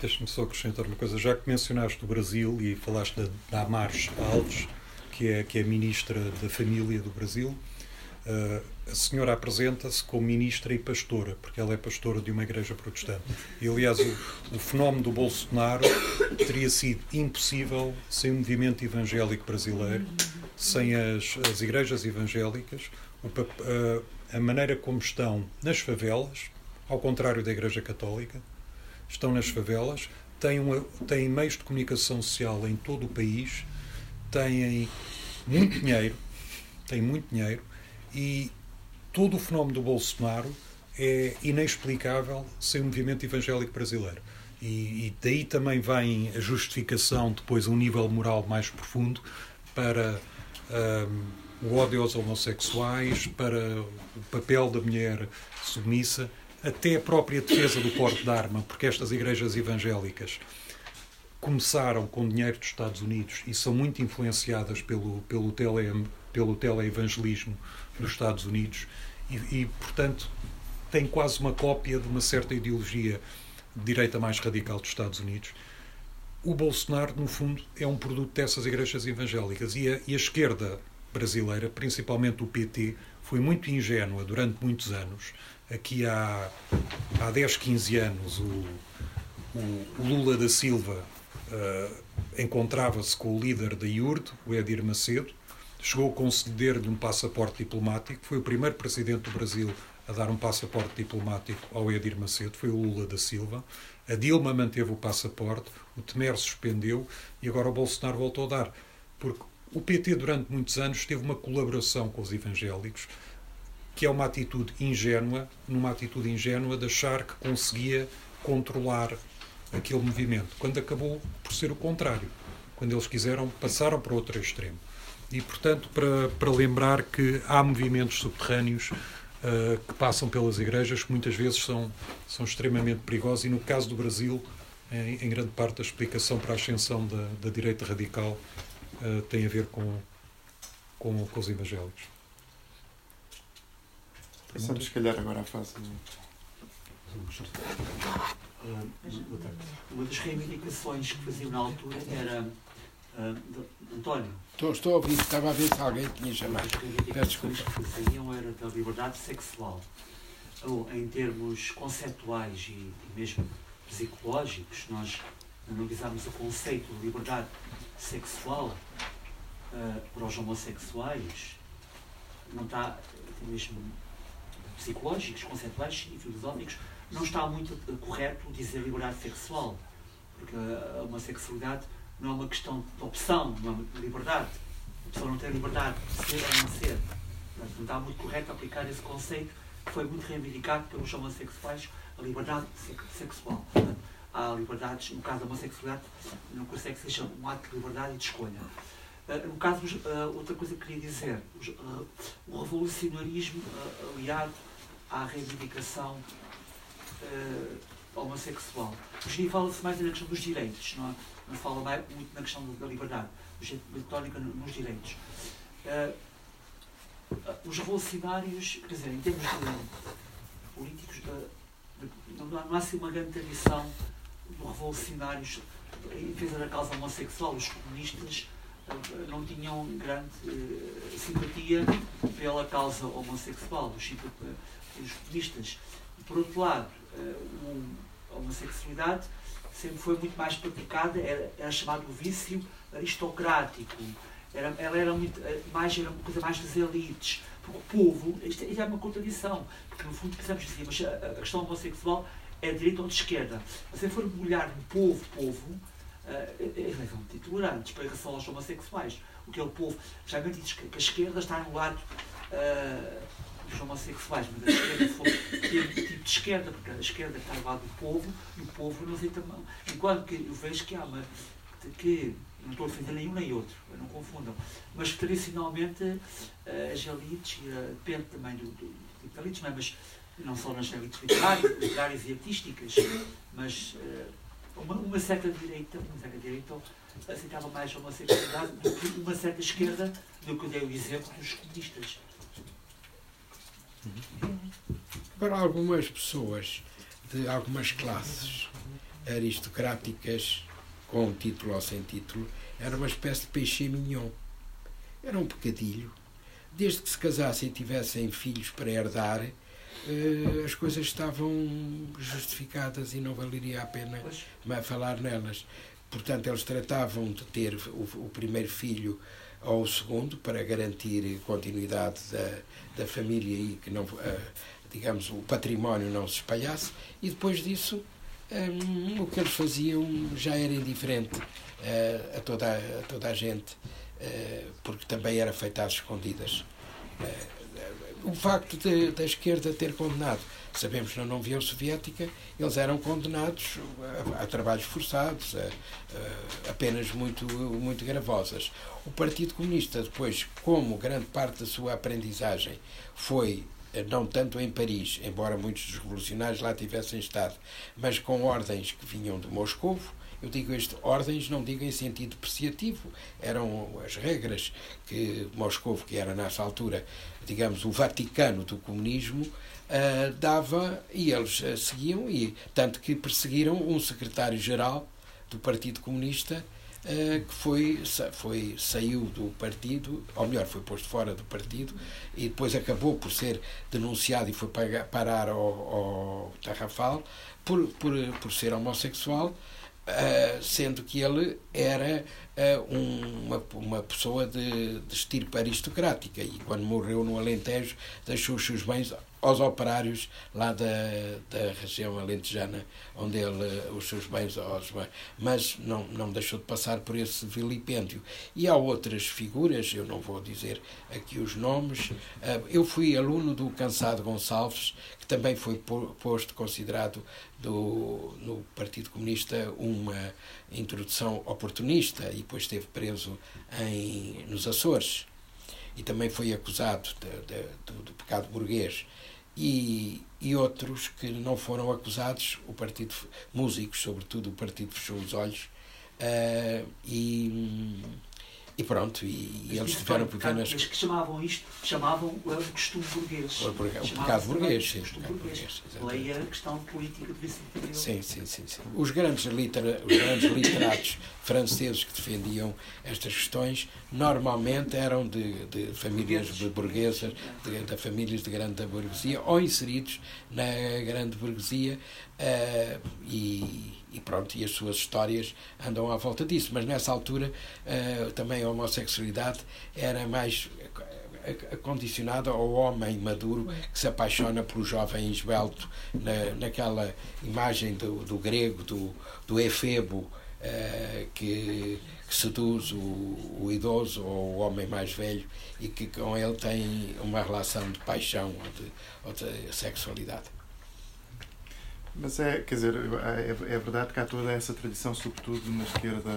Deixa-me só acrescentar uma coisa. Já que mencionaste o Brasil e falaste da Damares Alves, que é, que é ministra da Família do Brasil, uh, a senhora apresenta-se como ministra e pastora, porque ela é pastora de uma igreja protestante. E, aliás, o, o fenómeno do Bolsonaro teria sido impossível sem o movimento evangélico brasileiro, sem as, as igrejas evangélicas, o, a, a maneira como estão nas favelas, ao contrário da Igreja Católica, estão nas favelas, têm, uma, têm meios de comunicação social em todo o país, têm muito dinheiro, têm muito dinheiro e todo o fenómeno do Bolsonaro é inexplicável sem o movimento evangélico brasileiro. E, e daí também vem a justificação, depois, a um nível moral mais profundo, para um, o ódio aos homossexuais, para o papel da mulher submissa até a própria defesa do porte de arma, porque estas igrejas evangélicas começaram com dinheiro dos Estados Unidos e são muito influenciadas pelo, pelo, tele, pelo teleevangelismo dos Estados Unidos e, e, portanto, têm quase uma cópia de uma certa ideologia de direita mais radical dos Estados Unidos. O Bolsonaro, no fundo, é um produto dessas igrejas evangélicas e a, e a esquerda brasileira, principalmente o PT, foi muito ingênua durante muitos anos aqui há, há 10, 15 anos, o, o, Lula da Silva uh, encontrava-se com o líder da IURD, o Edir Macedo, chegou a conceder-lhe um passaporte diplomático, foi o primeiro presidente do Brasil a dar um passaporte diplomático ao Edir Macedo, foi o Lula da Silva. A Dilma manteve o passaporte, o Temer suspendeu e agora o Bolsonaro voltou a dar. Porque o PT, durante muitos anos, teve uma colaboração com os evangélicos que é uma atitude ingênua, numa atitude ingênua de achar que conseguia controlar aquele movimento, quando acabou por ser o contrário. Quando eles quiseram, passaram para outro extremo. E, portanto, para, para lembrar que há movimentos subterrâneos uh, que passam pelas igrejas, que muitas vezes são, são extremamente perigosos, e no caso do Brasil, em, em grande parte, a explicação para a ascensão da, da direita radical uh, tem a ver com, com, com os evangélicos. Passamos, se calhar, agora à fase. Uma das reivindicações que faziam na altura era. Uh, António. Estou, estou a ouvir, estava a ver se alguém tinha chamado. As reivindicações que faziam era da liberdade sexual. Ou, em termos conceptuais e, e mesmo psicológicos, nós analisámos o conceito de liberdade sexual uh, para os homossexuais, não está mesmo psicológicos, conceituais e filosóficos, não está muito correto dizer liberdade sexual, porque a homossexualidade não é uma questão de opção, não é uma liberdade. A pessoa não tem liberdade de ser ou não ser. Não está muito correto aplicar esse conceito que foi muito reivindicado pelos homossexuais, a liberdade sexual. Há liberdades, no caso da homossexualidade, não consegue seja um ato de liberdade e de escolha. Uh, no caso, uh, outra coisa que queria dizer, o revolucionarismo aliado à reivindicação uh, homossexual. Hoje fala-se mais na questão dos direitos, não, é? não fala mais, muito na questão da liberdade, tónica nos direitos. Uh, os revolucionários, quer dizer, em termos de, políticos, de, de, não, há assim uma grande tradição de revolucionários em defesa da causa homossexual. Os comunistas não tinham grande uh, simpatia pela causa homossexual. Os, os budistas. E, por outro lado, eh, a homossexualidade sempre foi muito mais praticada, era, era chamado vício aristocrático. Era, ela era muito, eh, mais, era uma coisa mais das elites. Porque o povo, isto, isto é uma contradição, porque no fundo pensamos assim, mas a, a questão homossexual é de direita ou de esquerda. Se você for mergulhar no povo, povo, uh, eles são muito intolerantes para relação aos homossexuais. O que é o povo? Geralmente diz que, que a esquerda está no lado uh, os homossexuais, mas a esquerda foi tipo de esquerda, porque a esquerda está ao lado do povo e o povo não aceita mão. Enquanto que eu vejo que há uma. que não estou a defender nenhum nem outro, não confundam, mas tradicionalmente eh, as elites, depende também do, do tipo de elites, mas não só nas elites literárias, e artísticas, mas uh, uma, uma, certa direita, uma certa direita aceitava mais a homossexualidade do que uma certa esquerda, do que eu dei o exemplo dos comunistas. Para algumas pessoas de algumas classes aristocráticas, com título ou sem título, era uma espécie de peixe mignon. Era um pecadilho. Desde que se casassem e tivessem filhos para herdar, eh, as coisas estavam justificadas e não valeria a pena falar nelas. Portanto, eles tratavam de ter o, primeiro filho ou o segundo para garantir continuidade da, da família e que não, eh, digamos, o património não se espalhasse. E depois disso, um, o que eles faziam já era indiferente uh, a, toda, a toda a gente, uh, porque também era feito às escondidas. Uh, o facto da esquerda ter condenado, sabemos que na União Soviética eles eram condenados a, a trabalhos forçados, a, a, penas muito, muito gravosas. O Partido Comunista, depois, como grande parte da sua aprendizagem foi eh, não tanto em Paris, embora muitos dos revolucionários lá tivessem estado, mas com ordens que vinham de Moscou. Eu digo este ordens, não digo em sentido depreciativo, eram as regras que Moscou, que era nessa altura, digamos, o Vaticano do comunismo, uh, dava e eles uh, seguiam, e tanto que perseguiram um secretário-geral do Partido Comunista eh, que foi, foi, saiu do partido, ou melhor, foi posto fora do partido, e depois acabou por ser denunciado e foi parar ao, ao Tarrafal por, por, por ser homossexual, Uh, sendo que ele era uh, uma, uma pessoa de, de estirpe aristocrática e quando morreu no Alentejo deixou os seus bens aos operários lá da, da região alentejana, onde ele, os seus bens, aos, mas não, não deixou de passar por esse vilipêndio. E há outras figuras, eu não vou dizer aqui os nomes, ah, eu fui aluno do Cansado Gonçalves, que também foi posto, considerado do, no Partido Comunista uma introdução oportunista e depois esteve preso em, nos Açores. E também foi acusado de, de, do, do, pecado burguês e, e outros que não foram acusados, o partido, músicos sobretudo, o partido fechou os olhos uh, e e pronto, e, e eles tiveram pequenas. Mas que chamavam isto, chamavam o costume burguês. O, pecado burguês, sim. Costume burguês. Leia a questão política Vicente Sim, sim, sim, sim. Os grandes, litera, os grandes literatos franceses que defendiam estas questões normalmente eram de, de famílias burguesas, de, de, famílias de grande burguesia, ou inseridos na grande burguesia, uh, e e pronto, e as suas histórias andam à volta disso. Mas nessa altura uh, também a homossexualidade era mais condicionada ao homem maduro que se apaixona pelo jovem esbelto na, naquela imagem do, do grego, do, do efebo, uh, que, que, seduz o, o, idoso ou o homem mais velho e que com ele tem uma relação de paixão ou de, ou de sexualidade. Mas é, quer dizer, é, é verdade que há toda essa tradição, sobretudo na esquerda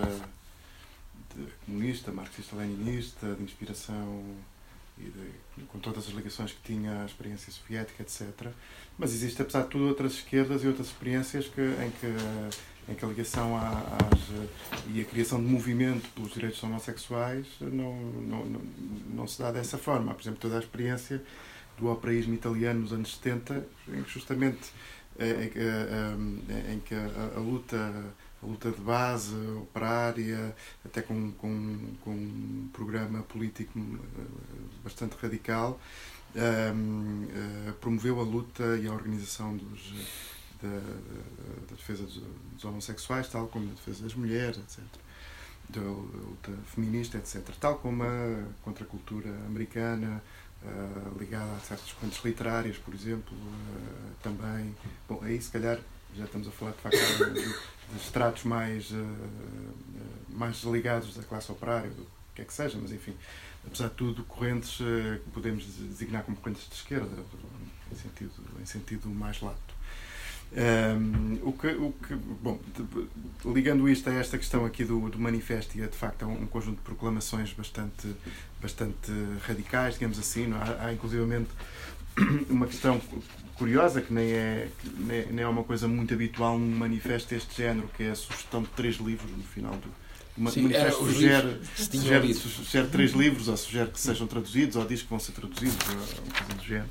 comunista, marxista-leninista, de inspiração e de, com todas as ligações que tinha à experiência soviética, etc. Mas existe, apesar de tudo, outras esquerdas e outras experiências que, em, que, em que a ligação às, e a criação de movimento pelos direitos homossexuais não, não, não, não se dá dessa forma. Por exemplo, toda a experiência do operaísmo italiano nos anos 70, em que justamente em que, em que a, a, luta a luta de base operária até com, com, com um programa político eh, bastante radical uh, eh, promoveu a luta e a organização dos, da, da, defesa dos, homossexuais tal como da defesa das mulheres etc da luta feminista etc tal como a contracultura americana ligada a certas correntes literárias, por exemplo, uh, também. Bom, aí se calhar já estamos a falar de facto de, de estratos mais, uh, mais ligados da classe operária, do que é que seja, mas enfim, apesar de tudo, correntes que podemos designar como correntes de esquerda, em sentido, em sentido mais lato. Um, o que, o que, bom, ligando isto a esta questão aqui do, do manifesto, e é de facto um, um conjunto de proclamações bastante, bastante radicais, digamos assim, não? há, há inclusivamente uma questão curiosa, que nem é, que nem é uma coisa muito habitual num manifesto deste género, que é a sugestão de três livros no final do, o manifesto sugere, sugere, sugere, três livros, ou sugere que sejam traduzidos, ou diz que vão ser traduzidos, ou uma coisa do género.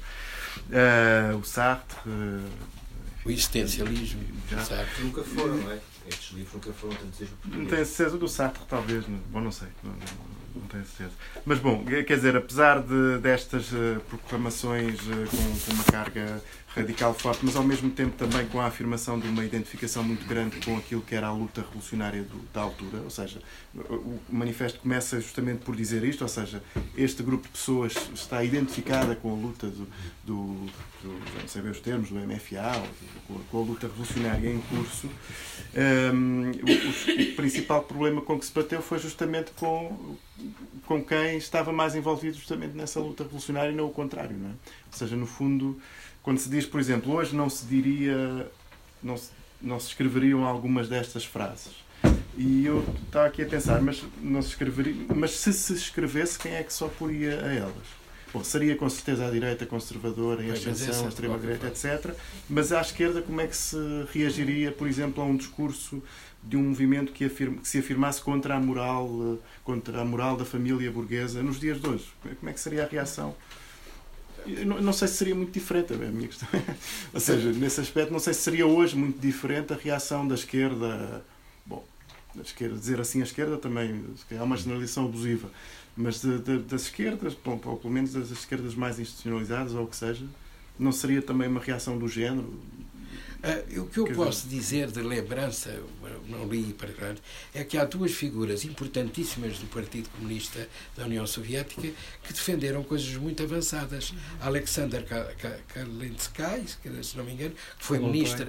Uh, o Sartre. Uh, o existencialismo. Sartre nunca foram, não é? Estes livros nunca foram traduzidos Não tenho certeza do Sartre, talvez. Não, bom, não sei. Não, não, não tenho certeza. Mas, bom, quer dizer, apesar de, destas uh, proclamações com, com uma carga radical forte, mas ao mesmo tempo também com a afirmação de uma identificação muito grande com aquilo que era a luta revolucionária do, da altura. Ou seja, o manifesto começa justamente por dizer isto, ou seja, este grupo de pessoas está identificada com a luta do, do, do não sei os termos, do MFA, com a luta revolucionária em curso. Um, o, o principal problema com que se bateu foi justamente com com quem estava mais envolvido justamente nessa luta revolucionária e não o contrário, não é? Ou seja, no fundo, quando se diz, por exemplo, hoje não se diria, não se, não se escreveriam algumas destas frases. E eu estava aqui a pensar, mas não se escreveria, mas se se escrevesse, quem é que só poria a elas? Bom, seria com certeza à direita conservadora, em ascensão, extrema-direita, etc. Mas à esquerda, como é que se reagiria, por exemplo, a um discurso de um movimento que, afirma, que se afirmasse contra a moral, contra a moral da família burguesa nos dias de hoje? Como é que seria a reação não, não, sei se seria muito diferente, a minha questão. Ou seja, nesse aspecto, não sei se seria hoje muito diferente a reação da esquerda. Bom, da esquerda, dizer assim a esquerda também é uma generalização abusiva, mas de, de, das esquerdas, bom, ou pelo menos das esquerdas mais institucionalizadas, ou o que seja, não seria também uma reação do género? Uh, o que eu Quer posso dizer? dizer de lembrança, não li para grande, é que há duas figuras importantíssimas do Partido Comunista da União Soviética que defenderam coisas muito avançadas. Alexander Kalensky, se não me engano, que foi ministra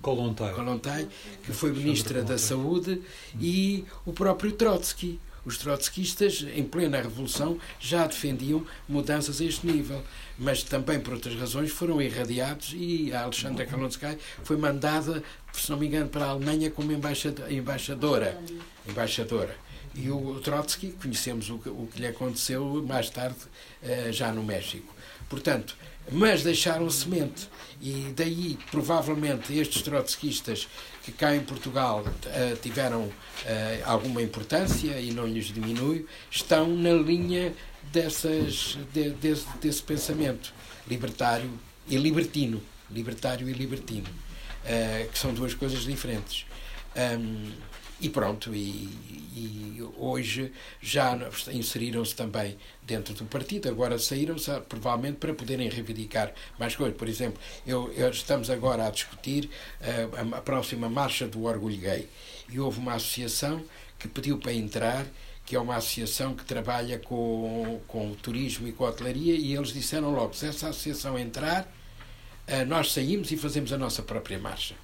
Kolontai, que foi ministra da Saúde, e o próprio Trotsky. Os trotskistas, em plena Revolução, já defendiam mudanças a este nível mas também por outras razões foram irradiados e a Alexandra Kalonsky foi mandada, se não me engano, para a Alemanha como embaixadora. embaixadora. E o Trotsky, conhecemos o que, o que lhe aconteceu mais tarde, eh, já no México. Portanto, mas deixaram semente. E daí, provavelmente, estes trotskistas que cá em Portugal eh, tiveram eh, alguma importância e não lhes diminui, estão na linha dessas, de, desse, desse pensamento libertário e libertino. Libertário e libertino. Uh, que são duas coisas diferentes. Um, e pronto, e, e hoje já inseriram-se também dentro do partido, agora saíram-se provavelmente para poderem reivindicar mais coisas. Por exemplo, eu, eu estamos agora a discutir uh, a, a próxima marcha do orgulho gay e houve uma associação que pediu para entrar que é uma associação que trabalha com, com o turismo e com a hotelaria, e eles disseram logo: se essa associação entrar, eh, nós saímos e fazemos a nossa própria marcha,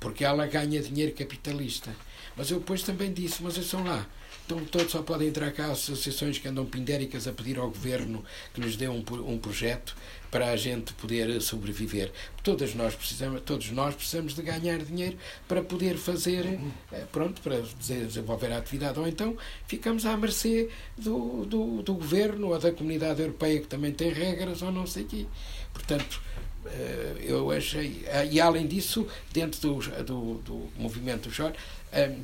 porque ela ganha dinheiro capitalista. Mas eu depois também disse: mas são lá, então, todos só podem entrar cá associações que andam pindéricas a pedir ao governo que nos dê um, um projeto para a gente poder sobreviver. Todas nós precisamos, todos nós precisamos de ganhar dinheiro para poder fazer, eh, pronto, para desenvolver a atividade. Ou então ficamos à mercê do, do, do governo ou da comunidade europeia que também tem regras ou não sei quê. Portanto, eh, eu achei. Eh, e além disso, dentro do, do, do movimento Jorge,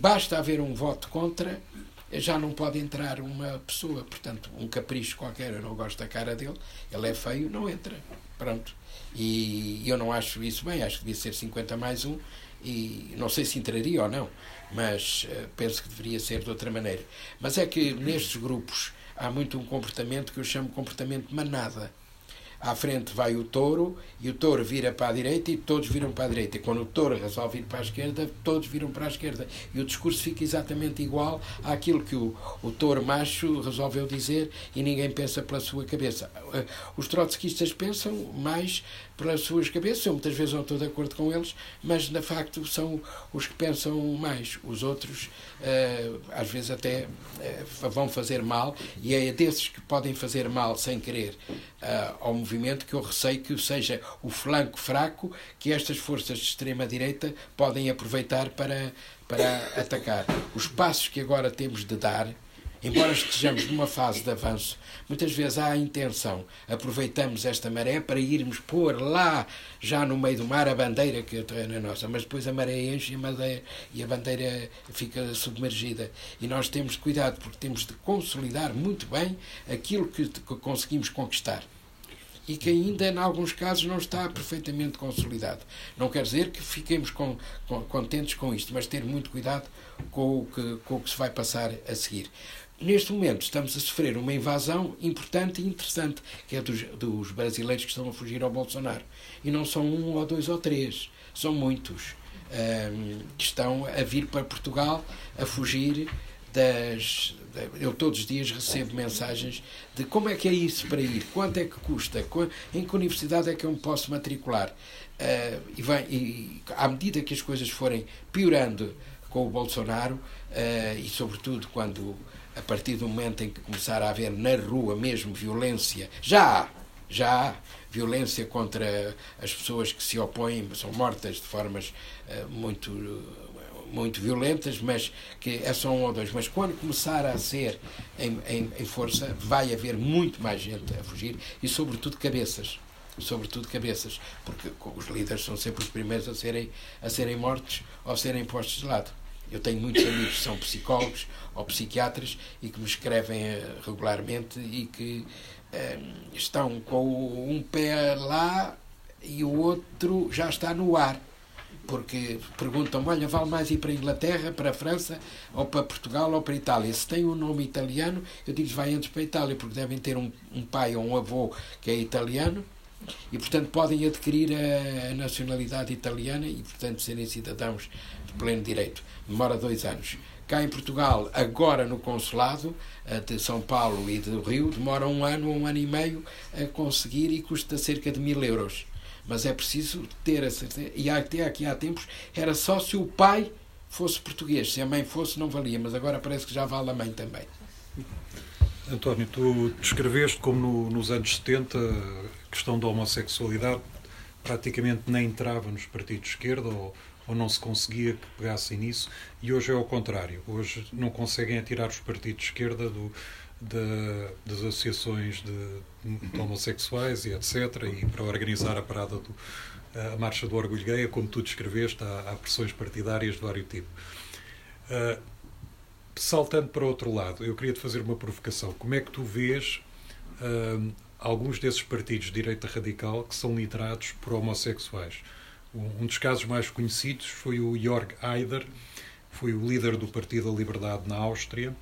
basta haver um voto contra já não pode entrar uma pessoa. Portanto, um capricho qualquer, eu não gosto da cara dele, ele é feio, não entra. Pronto. E eu não acho isso bem, acho que devia ser 50 mais um, e não sei se entraria ou não, mas uh, penso que deveria ser de outra maneira. Mas é que nestes grupos há muito um comportamento que eu chamo comportamento manada à frente vai o touro e o touro vira para a direita e todos viram para a direita. E quando o touro resolve ir para a esquerda, todos viram para a esquerda. E o discurso fica exatamente igual àquilo que o, o touro macho resolveu dizer e ninguém pensa pela sua cabeça. Eh, os trotskistas pensam mais pelas suas cabeças. Eu muitas vezes não estou de acordo com eles, mas de facto são os que pensam mais. Os outros, uh, às vezes, até uh, vão fazer mal, e é desses que podem fazer mal sem querer ao movimento que eu receio que seja o flanco fraco que estas forças de extrema-direita podem aproveitar para, para atacar. Os passos que agora temos de dar embora estejamos numa fase de avanço, muitas vezes há a intenção, aproveitamos esta maré para irmos pôr lá, já no meio do mar, a bandeira que é na nossa, mas depois a maré enche a, e a bandeira fica submergida. E nós temos cuidado, porque temos de consolidar muito bem aquilo que conseguimos conquistar e que ainda, em alguns casos, não está perfeitamente consolidado. Não quer dizer que fiquemos com, com, contentes com isto, mas ter muito cuidado com o, que, com o que se vai passar a seguir. Neste momento estamos a sofrer uma invasão importante e interessante, que é dos, dos brasileiros que estão a fugir ao Bolsonaro. E não são um ou dois ou três, são muitos um, que estão a vir para Portugal a fugir das. Eu todos os dias recebo mensagens de como é que é isso para ir, quanto é que custa, em que universidade é que eu me posso matricular. Uh, e, vem, e à medida que as coisas forem piorando com o Bolsonaro, uh, e sobretudo quando, a partir do momento em que começar a haver na rua mesmo violência, já há, já há violência contra as pessoas que se opõem, são mortas de formas uh, muito muito violentas, mas que é só um ou dois. Mas quando começar a ser em, em, em força, vai haver muito mais gente a fugir e, sobretudo, cabeças sobretudo cabeças, porque os líderes são sempre os primeiros a serem, a serem mortos ou a serem postos de lado. Eu tenho muitos amigos que são psicólogos ou psiquiatras e que me escrevem eh, regularmente e que eh, estão com um pé lá e o outro já está no ar porque perguntam olha, vale mais ir para a Inglaterra, para a França, ou para Portugal, ou para a Itália. Se tem um nome italiano, eu digo vai antes para a Itália, porque devem ter um, um pai ou um avô que é italiano, e portanto podem adquirir a, a nacionalidade italiana e portanto serem cidadãos de pleno direito. Demora dois anos. Cá em Portugal, agora no consulado de São Paulo e do Rio, demora um ano ou um ano e meio a conseguir e custa cerca de mil euros mas é preciso ter a certeza. E até aqui há tempos era só se o pai fosse português, se a mãe fosse não valia, mas agora parece que já vale a mãe também. António, tu descreveste como no, nos anos 70 a questão da homossexualidade praticamente nem entrava nos partidos de esquerda ou, ou não se conseguia que pegassem nisso, e hoje é ao contrário. Hoje não conseguem atirar os partidos de esquerda do, de, das associações de, de, homossexuais e etc. E para organizar a parada do, a marcha do orgulho gay, como tu descreveste, há, há pressões partidárias de vários tipos. Uh, saltando para outro lado, eu queria te fazer uma provocação. Como é que tu vês uh, alguns desses partidos de direita radical que são liderados por homossexuais? Um, um dos casos mais conhecidos foi o Jörg Haider, foi o líder do Partido da Liberdade na Áustria,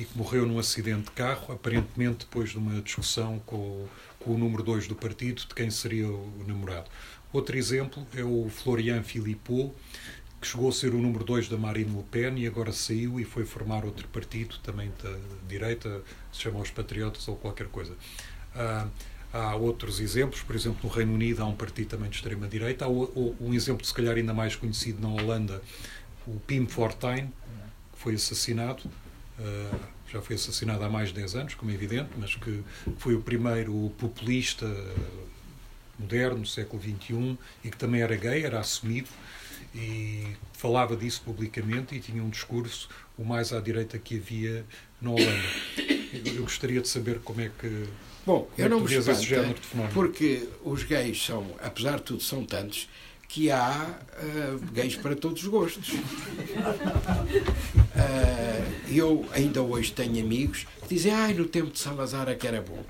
e que morreu num acidente de carro, aparentemente depois de uma discussão com, com o número 2 do partido, de quem seria o namorado. Outro exemplo é o Florian Philippot, que chegou a ser o número 2 da Marine Le Pen e agora saiu e foi formar outro partido, também da direita, se chama os Patriotas ou qualquer coisa. Ah, há outros exemplos, por exemplo, no Reino Unido há um partido também de extrema-direita. Há um exemplo, se calhar, ainda mais conhecido na Holanda, o Pim Fortuyn, que foi assassinado já foi assassinado há mais de 10 anos, como é evidente, mas que foi o primeiro populista moderno, do século XXI, e que também era gay, era assumido, e falava disso publicamente e tinha um discurso o mais à direita que havia na Holanda. Eu gostaria de saber como é que. Bom, eu é não me espanta, porque os gays são, apesar de tudo, são tantos que há uh, gays para todos os gostos. Uh, eu ainda hoje tenho amigos que dizem, ai, no tempo de Salazar é que era bom.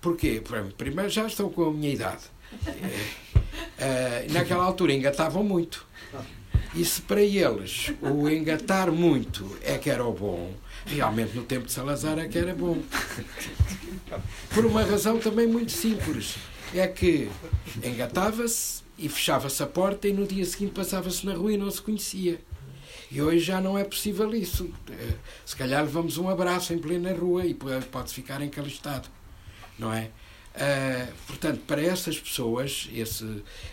Porquê? Primeiro já estão com a minha idade. Uh, naquela altura engatavam muito. E se para eles o engatar muito é que era o bom, realmente no tempo de Salazar é que era bom. Por uma razão também muito simples. É que engatava-se, e fechava-se a porta e no dia seguinte passava-se na rua e não se conhecia. E hoje já não é possível isso. Eh, se calhar levamos um abraço em plena rua e pode ficar encalistado, não é? Uh, portanto, para essas pessoas, esse,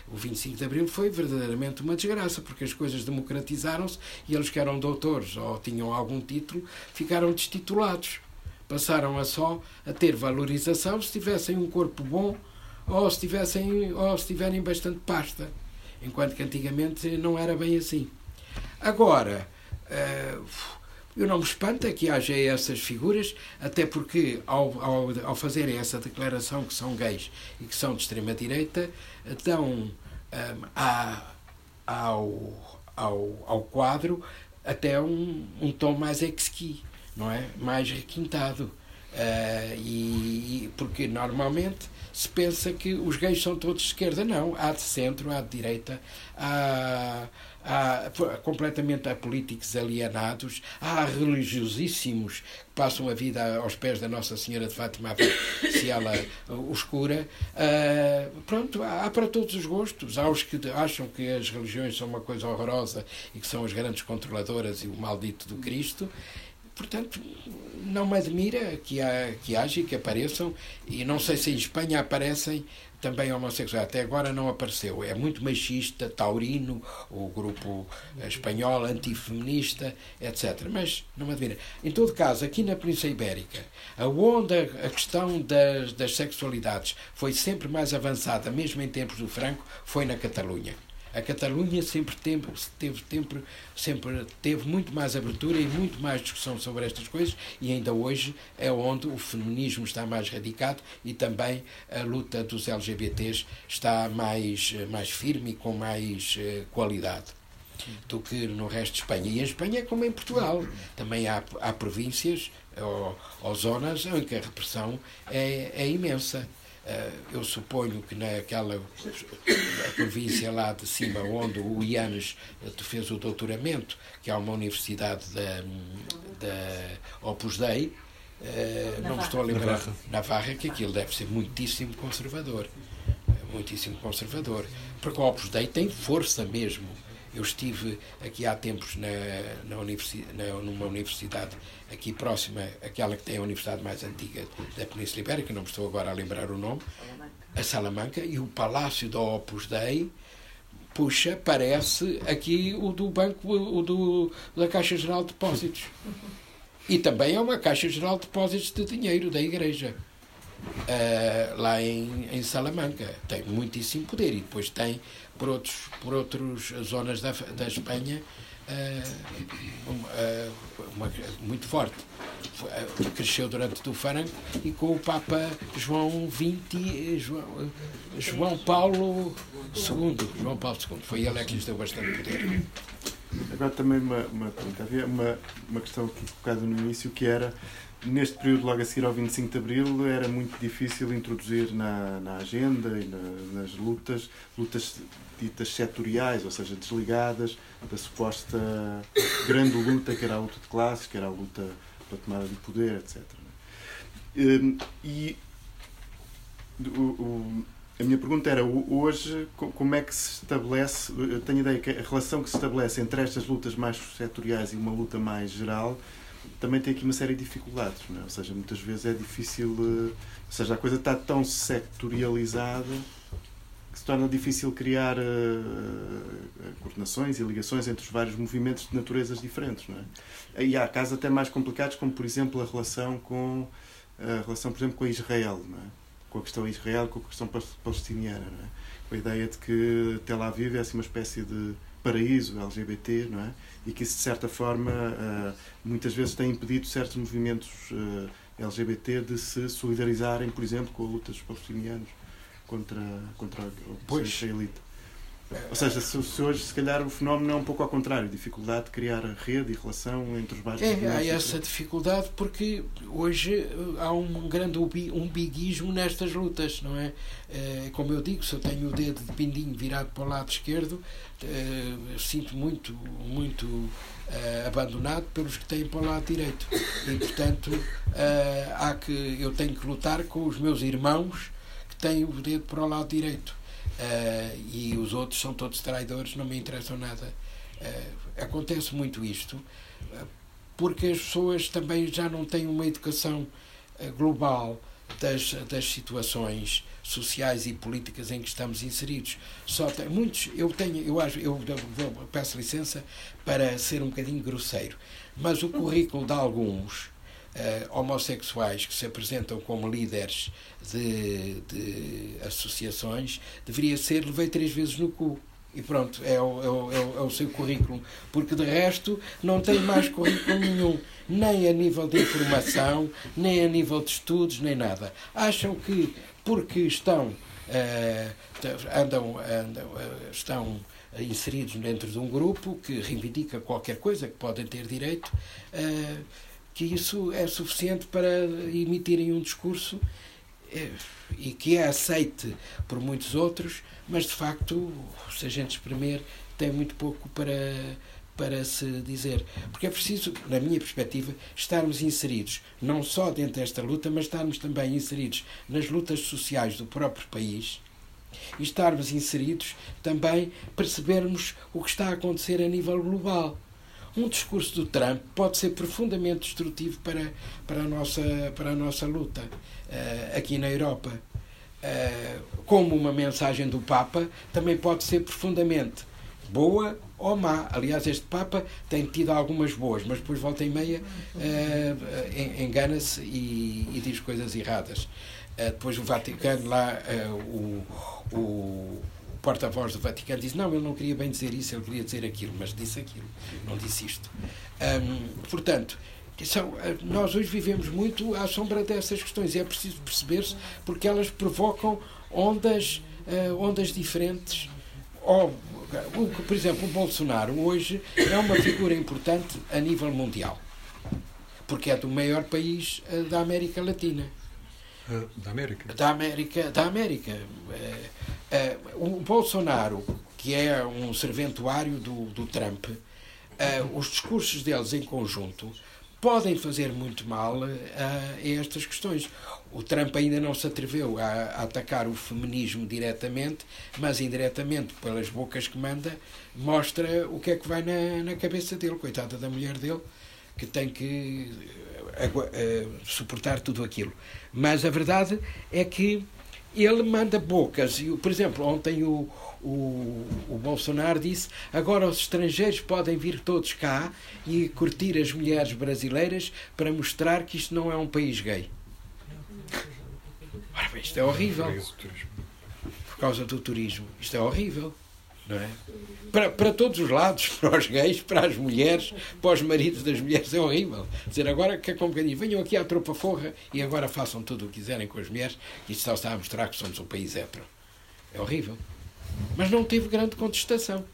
o 25 de Abril foi verdadeiramente uma desgraça, porque as coisas democratizaram-se e eles que eram doutores ou tinham algum título ficaram destitulados. Passaram a só a ter valorização se tivessem um corpo bom ou se, tivessem, ou se tiverem bastante pasta, enquanto que antigamente não era bem assim. Agora, uh, eu não me espanta que haja essas figuras, até porque ao, ao, ao fazerem essa declaração que são gays e que são de extrema-direita, dão um, a, ao, ao, ao quadro até um, um tom mais exqui, não é? Mais requintado. Uh, e, porque normalmente se pensa que os gays são todos de esquerda. Não, há de centro, há de direita, há, há completamente apolíticos alienados, há religiosíssimos que passam a vida aos pés da Nossa Senhora de Fátima, se ela os cura. Uh, pronto, há para todos os gostos. Há os que acham que as religiões são uma coisa horrorosa e que são as grandes controladoras e o maldito do Cristo. Portanto, não me admira que, há, que haja e que apareçam, e não sei se em Espanha aparecem também homossexuais. Até agora não apareceu. É muito machista, taurino, o grupo espanhol antifeminista, etc. Mas não me admira. Em todo caso, aqui na Península Ibérica, a onda, a questão das, das sexualidades foi sempre mais avançada, mesmo em tempos do Franco, foi na Catalunha. A Catalunha sempre teve, teve, sempre, sempre teve muito mais abertura e muito mais discussão sobre estas coisas e ainda hoje é onde o feminismo está mais radicado e também a luta dos LGBTs está mais, mais firme e com mais uh, qualidade do que no resto de Espanha. E em Espanha é como em Portugal. Também há, há províncias ou, ou zonas em que a repressão é, é imensa. Eh, eu suponho que naquela província lá de cima, onde o Ianes fez o doutoramento, que é uma universidade da, da Opus Dei, eh, não me estou a lembrar, Navarra, que aquilo deve ser muitíssimo conservador. Muitíssimo conservador. Porque o Opus Dei tem força mesmo eu estive aqui há tempos na, na universidade, na, numa universidade aqui próxima, aquela que tem a universidade mais antiga da Península Ibérica, não me estou agora a lembrar o nome, a Salamanca, e o Palácio da Opus Dei puxa, parece aqui o do Banco, o do, da Caixa Geral de Depósitos. E também é uma Caixa Geral de Depósitos de dinheiro da Igreja. Uh, lá em, em Salamanca. Tem muitíssimo poder e depois tem por, outros, por outras zonas da, da Espanha uh, uh, uma, muito forte. Cresceu durante o Franco e com o Papa João XX, João, João Paulo II. João Paulo II. Foi ele é que lhes deu bastante poder. Agora também uma, uma uma, uma questão aqui colocada no início que era neste período, logo a seguir ao 25 de Abril, era muito difícil introduzir na, na agenda e na, nas lutas, lutas ditas setoriais, ou seja, desligadas da suposta grande luta que era a luta de classes, que era a luta pela tomada de poder, etc. Hum, e o, o, a minha pergunta era, hoje, como é que se estabelece, eu tenho ideia que a relação que se estabelece entre estas lutas mais setoriais e uma luta mais geral também tem aqui uma série de dificuldades, é? ou seja, muitas vezes é difícil, eh, ou seja, a coisa está tão sectorializada que se torna difícil criar uh, coordenações e ligações entre os vários movimentos de naturezas diferentes, não é? E há casos até mais complicados, como por exemplo a relação com a relação, por exemplo, com Israel, não é? com a questão Israel, com a questão palestiniana, não é? com a ideia de que Tel Aviv é assim uma espécie de paraíso LGBT, não é? E que isso, de certa forma, uh, muitas vezes tem impedido certos movimentos eh, LGBT de se solidarizarem, por exemplo, com a luta dos palestinianos contra, contra a israelita. Ou seja, se, se, hoje, se calhar, o fenómeno é um pouco ao contrário, dificuldade de criar a rede e relação entre os vários É, há essa dificuldade porque hoje eh, há um grande umbiguismo nestas lutas, não é? é? Como eu digo, se eu tenho o dedo de pindinho virado para o lado esquerdo, é, sinto muito, muito abandonado pelos que têm para o lado direito. E, portanto, há que, eu tenho que lutar com os meus irmãos que têm o dedo para o lado direito uh, e os outros são todos traidores, não me interessam nada. Uh, acontece muito isto, uh, porque as pessoas também já não têm uma educação global das, das situações sociais e políticas em que estamos inseridos. Só tem, muitos, eu tenho, eu acho, eu vou, peço licença para ser um bocadinho grosseiro, mas o currículo de alguns homossexuais que se apresentam como líderes de, de associações deveria ser levei três vezes no cu. E pronto, é o, é, o, é o seu currículo. Porque de resto não tem mais currículo nenhum, nem a nível de informação, nem a nível de estudos, nem nada. Acham que porque estão, uh, andam, andam, uh, estão inseridos dentro de um grupo que reivindica qualquer coisa que podem ter direito, uh, que isso é suficiente para emitirem um discurso e que é aceite por muitos outros, mas de facto, se a gente espremer, tem muito pouco para, para se dizer. Porque é preciso, na minha perspectiva, estarmos inseridos não só dentro desta luta, mas estarmos também inseridos nas lutas sociais do próprio país e estarmos inseridos também percebermos o que está a acontecer a nível global. Um discurso do Trump pode ser profundamente destrutivo para, para, a, nossa, para a nossa luta uh, aqui na Europa. Uh, como uma mensagem do Papa também pode ser profundamente boa ou má. Aliás, este Papa tem tido algumas boas, mas depois volta e meia uh, engana-se e, e, diz coisas erradas. Depois o Vaticano lá, o, o porta-voz do Vaticano diz não, ele não queria bem dizer isso, ele queria dizer aquilo, mas disse aquilo, não disse isto. Portanto, são, eh, nós hoje vivemos muito à sombra dessas questões e é preciso perceber-se porque elas provocam ondas, uh, ondas diferentes. Ou, por exemplo, o Bolsonaro hoje é uma figura importante a nível mundial porque é do maior país uh, da América Latina. Da América? Da América. Da América. o Bolsonaro, que é um serventuário do, do Trump, os discursos deles em conjunto podem fazer muito mal a, a estas questões. O Trump ainda não se atreveu a, a, atacar o feminismo diretamente, mas indiretamente, pelas bocas que manda, mostra o que é que vai na, na cabeça dele, coitada da mulher dele, que tem que suportar tudo aquilo. Mas a verdade é que ele manda bocas. Por exemplo, ontem o, o, o Bolsonaro disse agora os estrangeiros podem vir todos cá e curtir as mulheres brasileiras para mostrar que isto não é um país gay. Ora, isto é horrível. Por causa do turismo. Isto é horrível. É? Para, para todos os lados, para os gays, para as mulheres, para os maridos das mulheres, é horrível. Dizer agora que a companhia venham aqui à tropa forra e agora façam tudo o que quiserem com as mulheres, isto só está a mostrar que somos um país hétero. É horrível. Mas não teve grande contestação.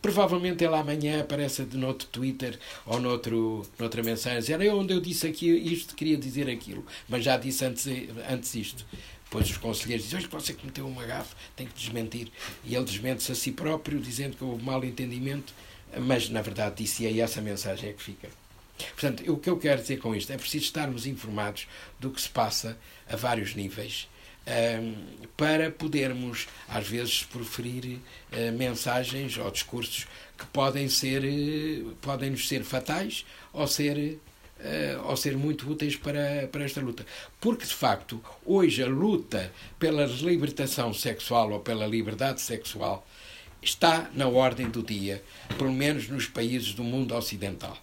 Provavelmente ele amanhã aparece de noutro Twitter ou noutro, noutra mensagem era onde eu disse aqui isto, queria dizer aquilo, mas já disse antes, antes isto. Depois os conselheiros dizem, que você cometeu uma gafe, tem que desmentir. E ele desmente-se a si próprio, dizendo que houve mal entendimento, mas na verdade disse e é essa mensagem é que fica. Portanto, o que eu quero dizer com isto é preciso estarmos informados do que se passa a vários níveis para podermos, às vezes, proferir uh, mensagens ou discursos que podem ser uh, podem nos ser fatais ou ser ou ser muito úteis para, para esta luta. Porque, de facto, hoje a luta pela libertação sexual ou pela liberdade sexual está na ordem do dia, pelo menos nos países do mundo ocidental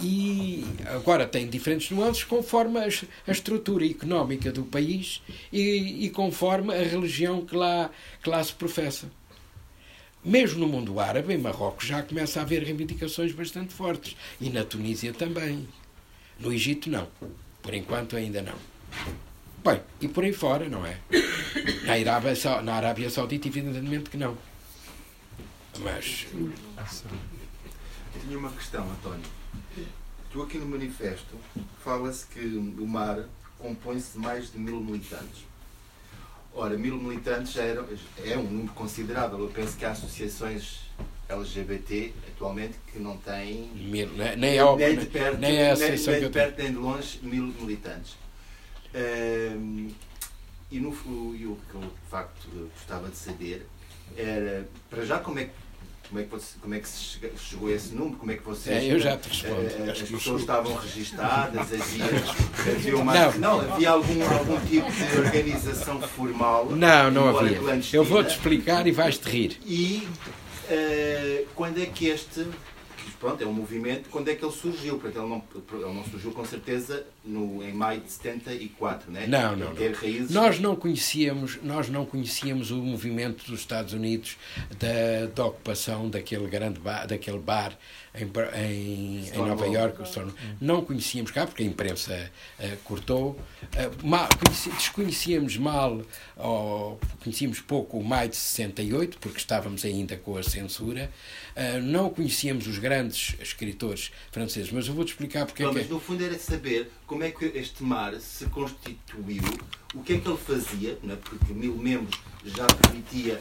e agora tem diferentes nuances conforme a estrutura económica do país e, e, conforme a religião que lá, que lá se professa. Mesmo no mundo árabe, em Marrocos, já começa a haver reivindicações bastante fortes. E na Tunísia também. No Egito, não. Por enquanto, ainda não. Bem, e por aí fora, não é? Na Arábia, na Arábia Saudita, evidentemente que não. Mas. Tinha uma questão, António Tu aqui no manifesto fala-se que o MAR compõe-se de mais de mil militantes. Ora, mil militantes já era, é um número considerável. Eu penso que há associações LGBT atualmente que não têm mil, nem, nem, é, nem de perto, nem, é nem, nem de perto nem de longe mil militantes. Um, e, no, e o que eu de facto gostava de saber era, para já, como é que como é que, você, como é que se chegou a esse número? Como é que vocês. É, eu já te respondo. Uh, as pessoas estavam registadas, havia, havia uma, não. não, havia algum, algum tipo de organização formal. Não, não havia. Eu vou-te explicar e vais-te rir. E uh, quando é que este pronto, é um movimento. Quando é que ele surgiu? Porque ele não, ele não surgiu com certeza no, em maio de 74, né? Não, não, Ter raízes... Nós não conhecíamos, nós não conhecíamos o movimento dos Estados Unidos da, da ocupação daquele grande bar, daquele bar em, em, em Nova York. Não conhecíamos cá porque a imprensa uh, cortou. Uh, mal, conheci, desconhecíamos mal, ou conhecíamos pouco o maio de 68 porque estávamos ainda com a censura. Uh, não conhecíamos os grandes escritores franceses, mas eu vou-te explicar porque não, é que... Mas no fundo era saber como é que este mar se constituiu, o que é que ele fazia, não é? porque mil membros já permitia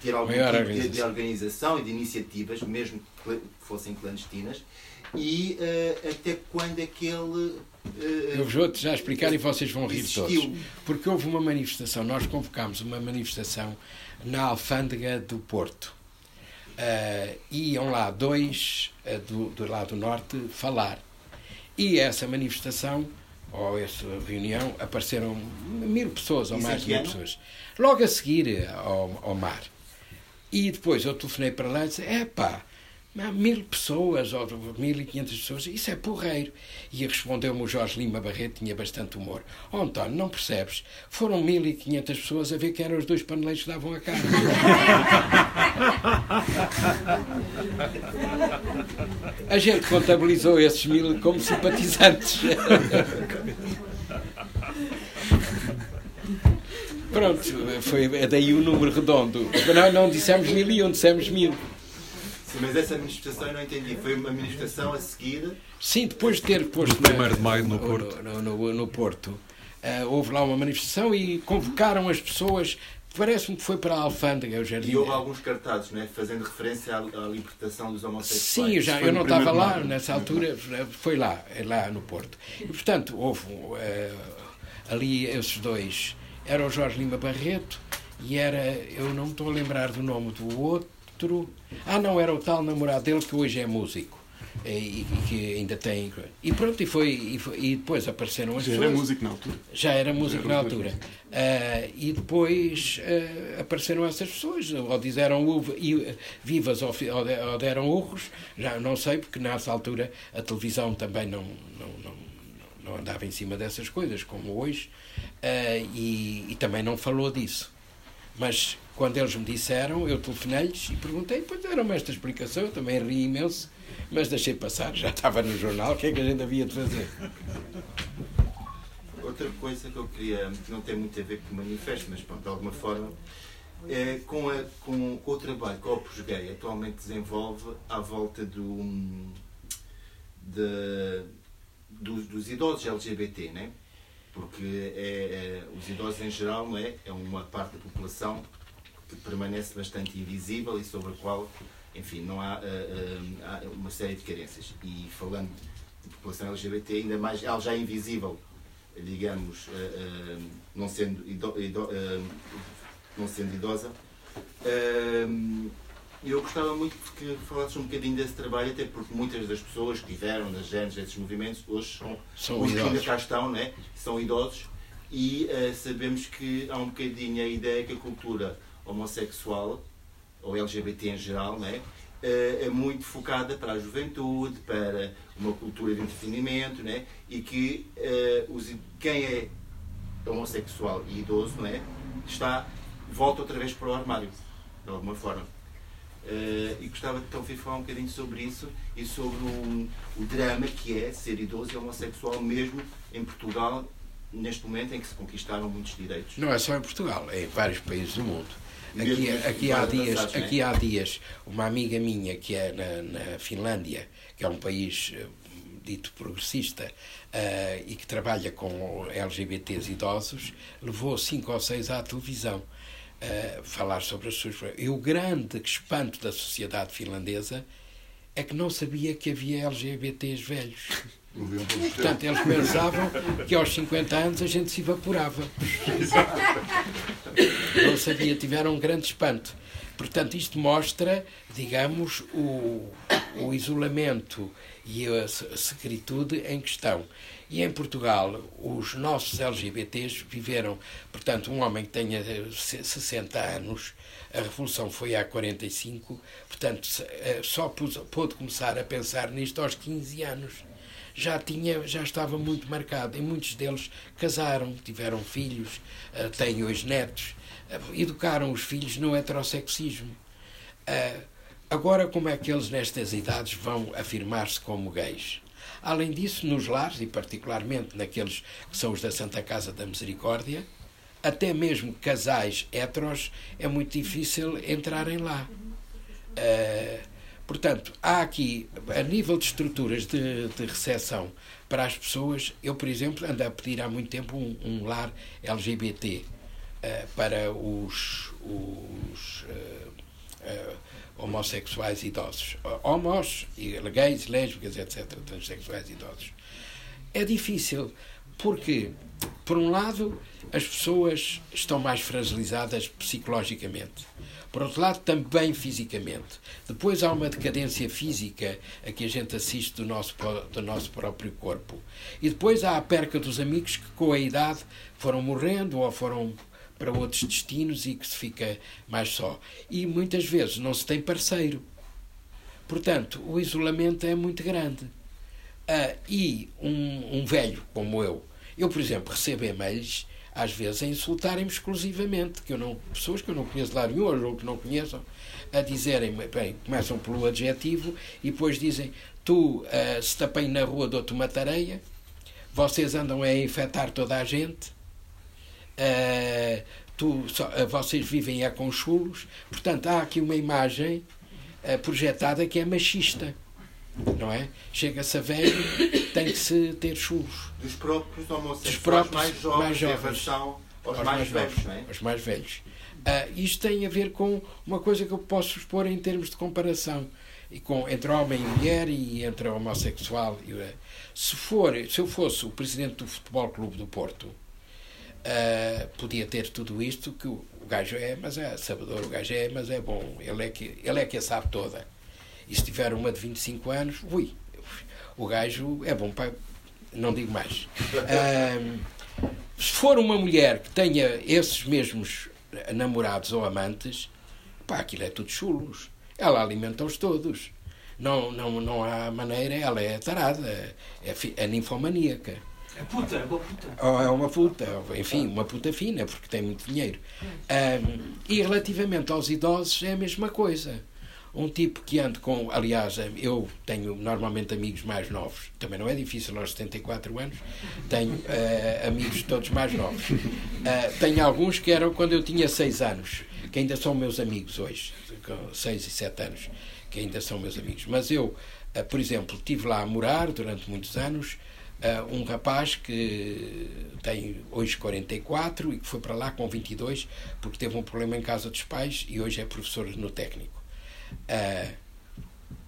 ter algum Maior tipo de, organização. de organização e de iniciativas, mesmo que fossem clandestinas, e uh, até quando é que ele. Eu vou-te já explicar e vocês vão rir todos. Porque houve uma manifestação, nós convocámos uma manifestação na Alfândega do Porto. Uh, iam lá dois uh, do, do lado norte falar. E essa manifestação, ou essa reunião, apareceram mil pessoas ou Isso mais de mil pessoas. Logo a seguir ao, ao mar. E depois eu telefonei para lá e disse: epá, há mil pessoas ou mil e quinhentas pessoas, isso é porreiro. E respondeu-me o Jorge Lima Barreto, tinha bastante humor: Oh António, não percebes? Foram mil e quinhentas pessoas a ver que eram os dois paneleiros que davam a cara. A gente contabilizou esses mil como simpatizantes. Pronto, foi é daí o número redondo. Não, não dissemos mil e um, dissemos mil. Sim, mas essa manifestação eu não entendi. Foi uma manifestação a seguir. Sim, depois de ter posto. No primeiro de maio, no Porto. No, no- no Porto. Ah, houve lá uma manifestação e convocaram as pessoas. Parece-me que foi para a Alfândega, o jardim. E houve alguns cartazes, não é? fazendo referência à, à libertação dos homossexuais. Sim, eu, já, foi eu não estava lá nessa altura, foi lá, é lá no Porto. E, portanto, houve eh, ali esses dois. Era o Jorge Lima Barreto e era, eu não me estou a lembrar do nome do outro. Ah, não, era o tal namorado dele que hoje é músico. E, e que ainda tem. E pronto, e, foi, e, foi- e depois apareceram as Já era pessoas. músico na altura. Já era músico era na altura. Ah, e depois ah, apareceram essas pessoas, ou disseram uva- e- vivas ou, ou de- ou deram urros, já não sei, porque nessa altura a televisão também não, não, não, não andava em cima dessas coisas, como hoje, ah, e, e também não falou disso. Mas quando eles me disseram, eu telefonei-lhes e perguntei, pois deram-me esta explicação, eu também ri imenso, mas deixei passar, já estava no jornal, o que é que a gente havia de fazer? Outra coisa que eu queria, que não tem muito a ver com o manifesto, mas pronto, de alguma forma, é com, a, com, com o trabalho que o Opus Gay atualmente desenvolve à volta do, de, dos, dos idosos LGBT, né? porque é, é- os idosos em geral é? é uma parte da população que permanece bastante invisível e sobre a qual, enfim, não há, ah, ah, há uma série de carências. E falando de população LGBT, ainda mais, ela já é invisível, digamos, ah, não, sendo ido, ido- não sendo idosa. Eu gostava muito que falasses um bocadinho desse trabalho, até porque muitas das pessoas que tiveram nas genes desses movimentos hoje são, São os que ainda idosos. cá estão, né? são idosos, e eh, sabemos que há um bocadinho a ideia que a cultura homossexual, ou LGBT em geral, né? eh, é muito focada para a juventude, para uma cultura de entretenimento, né? e que eh, os, quem é homossexual e idoso não é? está, volta outra vez para o armário, de alguma forma. Eh, e gostava de ouvir falar um bocadinho sobre isso e sobre o, o drama que é ser idoso e homossexual mesmo em Portugal neste momento em que se conquistaram muitos direitos. Não é só em Portugal, é em vários países do mundo. Aqui, Mesmo aqui, há, mais dias, é? aqui há dias, uma amiga minha que é na, na Finlândia, que é um país eh, dito progressista eh, e que trabalha com LGBTs idosos, levou cinco ou seis à televisão a falar sobre as suas. E o grande espanto da sociedade finlandesa é que não sabia que havia LGBTs velhos. Portanto, eles pensavam que aos 50 anos a gente se evaporava. Não sabia, tiveram um grande espanto. Portanto, isto mostra, digamos, o, o isolamento e a se- a secretude em questão. E em Portugal, os nossos LGBTs viveram. portanto, um homem que tenha 60 anos, a Revolução foi há 45, portanto, só pôde começar a pensar nisto aos 15 anos já tinha já estava muito marcado. E muitos deles casaram tiveram filhos têm hoje netos educaram os filhos no heterossexismo. Agora como é que eles nestas idades vão afirmar-se como gays? Além disso, nos lares, e particularmente naqueles que são os da Santa Casa da Misericórdia, até mesmo casais heteros, é muito difícil entrarem lá. Uh, portanto, há aqui, a nível de estruturas de, de recepção para as pessoas, eu, por exemplo, ando a pedir há muito tempo um, um lar LGBT uh, eh, para os, os uh, homossexuais idosos. Homos, gays, lésbicas, etc. Transsexuais idosos. É difícil, porque, por um lado, as pessoas estão mais fragilizadas psicologicamente. Por outro lado, também fisicamente. Depois há uma decadência física a que a gente assiste do nosso, do nosso próprio corpo. E depois há a perca dos amigos que, com a idade, foram morrendo ou foram para outros destinos e que se fica mais só. E muitas vezes não se tem parceiro. Portanto, o isolamento é muito grande. Uh, e um, um, velho como eu, eu, por exemplo, recebo e-mails às vezes a insultarem-me exclusivamente, que eu não, pessoas que eu não conheço lado nenhum ou que não conheçam, a dizerem, bem, começam pelo adjetivo e depois dizem: Tu, uh, se tapei na rua, dou-te uma tareia, vocês andam a infectar toda a gente, Uh, tu, só, uh, vocês vivem é com chulos. Portanto, há aqui uma imagem projetada que é machista. Não é? Chega-se a velho, tem que se ter chulos. Dos próprios homossexuais Dos próprios mais jovens, mais jovens relação aos, mais, mais velhos. Novos, é? Os mais velhos. isto tem a ver com uma coisa que eu posso expor em termos de comparação e com, entre homem e mulher e entre homossexual. Se, for, se eu fosse o presidente do Futebol Clube do Porto, Uh, podia ter tudo isto que o, o gajo é, mas é sabedor, o gajo é, mas é bom, ele é que, ele é que a sabe toda. E se tiver uma de 25 anos, ui, o gajo é bom para. Não digo mais. Uh, se for uma mulher que tenha esses mesmos namorados ou amantes, pá, aquilo é tudo chulos. Ela alimenta-os todos. Não, não, não há maneira, ela é tarada, é, é ninfomaníaca. É puta, é uma puta. Ou é uma puta, enfim, uma puta fina, porque tem muito dinheiro. Um, e relativamente aos idosos é a mesma coisa. Um tipo que anda com. Aliás, eu tenho normalmente amigos mais novos, também não é difícil aos 74 anos, tenho uh, amigos todos mais novos. Uh, tenho alguns que eram quando eu tinha 6 anos, que ainda são meus amigos hoje, com 6 e 7 anos, que ainda são meus amigos. Mas eu, uh, por exemplo, estive lá a morar durante muitos anos Uh, um rapaz que tem hoje 44 e que foi para lá com 22 porque teve um problema em casa dos pais e hoje é professor no técnico. Uh,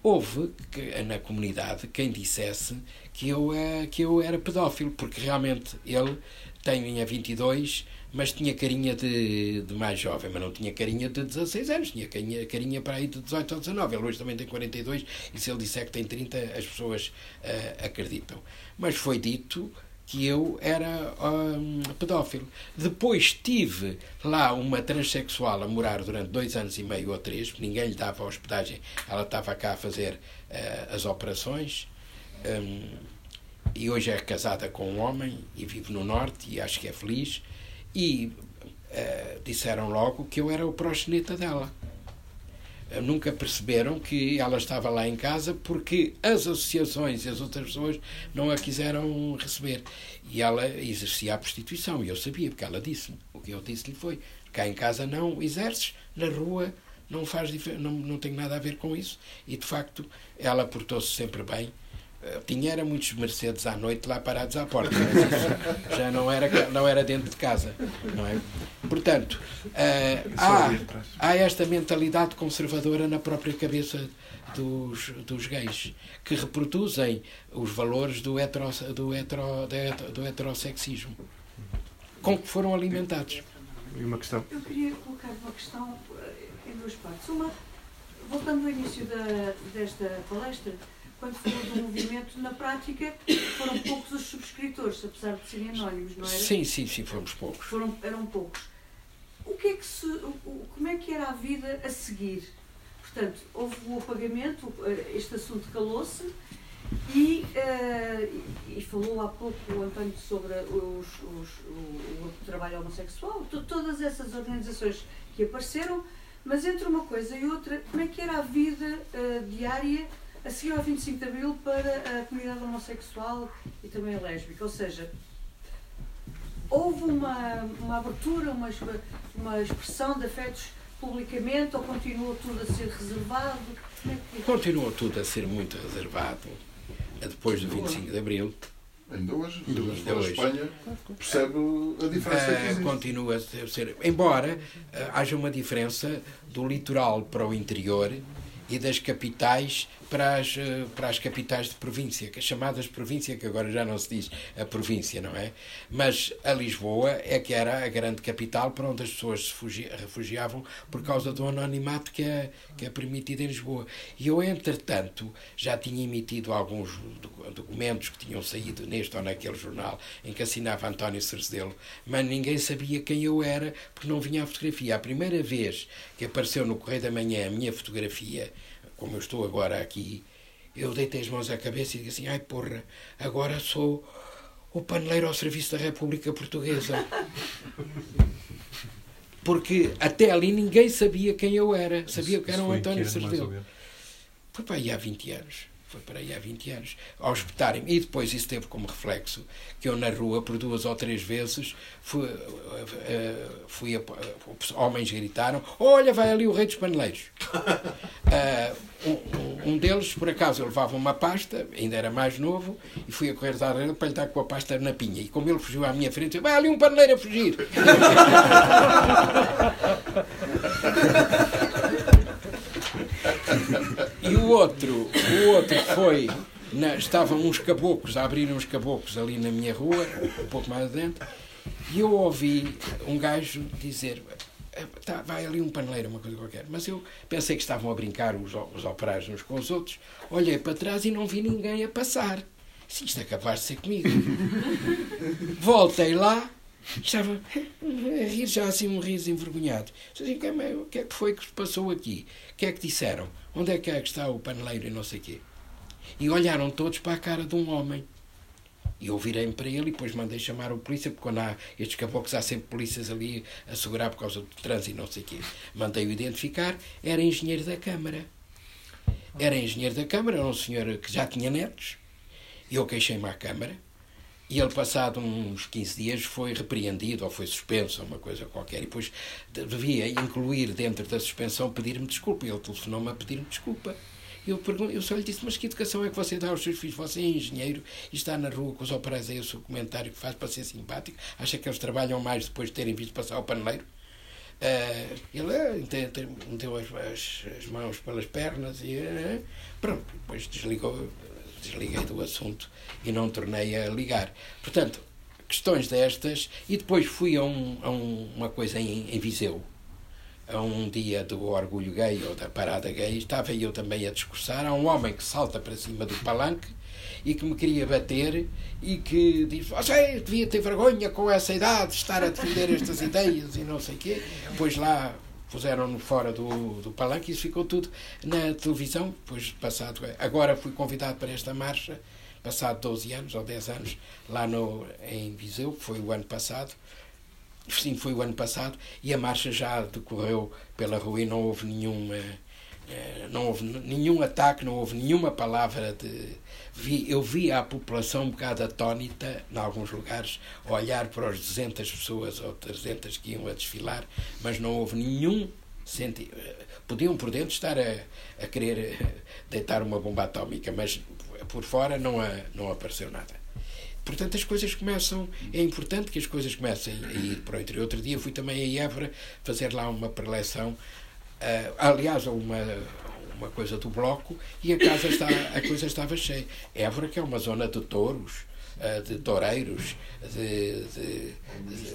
houve que, na comunidade quem dissesse que eu, uh, que eu era pedófilo, porque realmente ele tem a 22 mas tinha carinha de, de mais jovem, mas não tinha carinha de 16 anos, tinha carinha, carinha para aí de 18 ou 19. Ele hoje também tem 42 e se ele disser que tem 30, as pessoas uh, acreditam. Mas foi dito que eu era um, pedófilo. Depois tive lá uma transexual a morar durante dois anos e meio ou três, ninguém lhe dava hospedagem, ela estava cá a fazer uh, as operações. Um, e hoje é casada com um homem e vive no Norte e acho que é feliz e uh, disseram logo que eu era o proxeneta dela. Uh, nunca perceberam que ela estava lá em casa porque as associações e as outras pessoas não a quiseram receber. E ela exercia a prostituição, e eu sabia, porque ela disse-me. O que eu disse-lhe foi: cá em casa não exerces, na rua não faz não, não tem nada a ver com isso. E de facto ela portou-se sempre bem tinha era muitos Mercedes à noite lá parados à porta, mas já não era, não era dentro de casa. Não é? Portanto, uh, há, há esta mentalidade conservadora na própria cabeça dos, dos gays, que reproduzem os valores do, hetero, do, hetero, do heterossexismo, com que foram alimentados. E uma questão? Eu queria colocar uma questão eh, em duas partes. Uma, voltando ao início da, desta palestra, quando falou do movimento, na prática foram poucos os subscritores, apesar de serem anónimos, não era? Sim, sim, sim, fomos poucos. Foram, eram poucos. O que é que se, o- como é que era a vida a seguir? Portanto, houve o apagamento, eh, este assunto calou-se e, eh, e- falou há pouco o António sobre os, os- o, o trabalho homossexual, to- todas essas organizações que apareceram, mas entre uma coisa e outra, como é que era a vida eh, diária a seguir ao 25 de Abril para a comunidade homossexual e também a lésbica? Ou seja, houve uma, uma abertura, uma, uma expressão de afetos publicamente ou continuou tudo a ser reservado? É que... Continua tudo a ser muito reservado depois do 25 de Abril. Ainda hoje, Ainda hoje. Espanha, percebe a diferença que Eh, existe. continua a ser-. Embora eh, haja uma diferença do litoral para o interior e das capitais para as, eh, para as capitais de província, chamadas província, que agora já não se diz a província, não é? Mas a Lisboa é que era a grande capital para onde as pessoas se fugi- refugiavam por causa do anonimato que é, que é permitido em Lisboa. E eu, entretanto, já tinha emitido alguns docu- documentos que tinham saído neste ou naquele jornal em que assinava António Cerzedelo, mas ninguém sabia quem eu era porque não vinha a fotografia. A primeira vez que apareceu no Correio da Manhã a minha fotografia, como eu estou agora aqui, eu deitei as mãos à cabeça e disse assim: ai porra, agora sou o paneleiro ao serviço da República Portuguesa. Porque até ali ninguém sabia quem eu era. Sabia que era Isso um que António mais ou Cerzedelo. menos? Foi para aí há 20 anos. Foi para aí há 20 anos. Ao espetarem-me. E depois isso teve como reflexo que eu na rua, por duas ou três vezes, fui, eh, eh, fui a- homens gritaram: Olha, vai ali o rei dos paneleiros. Ah, um, um- deles, por acaso, eu levava uma pasta, ainda era mais novo, e fui a correr dar a ele para lhe dar com a pasta na pinha. E como ele fugiu à minha frente, eu, vai ali um paneleiro a fugir. E o outro, o outro foi. na- estavam uns caboclos, a abrir uns caboclos ali na minha rua, um pouco mais adentro, e eu ouvi um gajo dizer: tá, vai ali um paneleiro, uma coisa qualquer. Mas eu pensei que estavam a brincar os, os operários uns com os outros, olhei para trás e não vi ninguém a passar. Se isto é capaz de ser comigo. Voltei lá, estava a rir já assim um riso envergonhado. Assim, "Que- mas o que é que foi que se passou aqui? O que é que disseram? Onde é que é que está o paneleiro e não sei quê? E olharam todos para a cara de um homem. E eu virei-me para ele e depois mandei chamar o polícia, porque quando há estes caboclos há sempre polícias ali a segurar por causa do trânsito e não sei o quê. Mandei-o identificar, era engenheiro da Câmara. Era engenheiro da Câmara, era um senhor que já tinha netos. Eu queixei-me à Câmara. E ele, passado uns 15 dias, foi repreendido ou foi suspenso, uma coisa qualquer. E depois devia incluir dentro da suspensão pedir-me desculpa. E ele telefonou-me a pedir-me desculpa. Eu, pergunto, eu só lhe disse, mas que educação é que você dá aos seus filhos? Você é engenheiro e está na rua com os operários aí o seu comentário que faz para ser simpático? Acha que eles trabalham mais depois de terem visto passar o paneleiro? Ah, ele ah, meteu as, as, as mãos pelas pernas e ah, pronto, depois desligou, desliguei do assunto e não tornei a ligar. Portanto, questões destas, e depois fui a, um, a um- uma coisa em, em Viseu, a um dia do orgulho gay ou da parada gay, estava eu também a discursar. Há um homem que salta para cima do palanque e que me queria bater e que diz: Você devia ter vergonha com essa idade de estar a defender estas ideias e não sei o quê. Pois lá puseram-no fora do, do palanque e isso ficou tudo na televisão. Depois, passado, agora fui convidado para esta marcha, passado 12 anos ou 10 anos, lá no, em Viseu, foi o ano passado. Sim, foi o ano passado e a marcha já decorreu pela rua e não houve nenhuma eh, não houve nenhum ataque, não houve nenhuma palavra de vi, eu vi a população um bocado atónita em alguns lugares olhar para os 200 pessoas ou 300 que iam a desfilar, mas não houve nenhum senti eh, podiam por dentro estar a, a querer eh, deitar uma bomba atómica, mas por fora não, a, não apareceu nada. Portanto, as coisas começam. É importante que as coisas comecem a ir para o interior. Outro dia fui também a Évora fazer lá uma preleção, ah, aliás, uma, uma coisa do bloco, e a casa está, a coisa estava cheia. Évora, que é uma zona de touros, uh, de toureiros, de, de,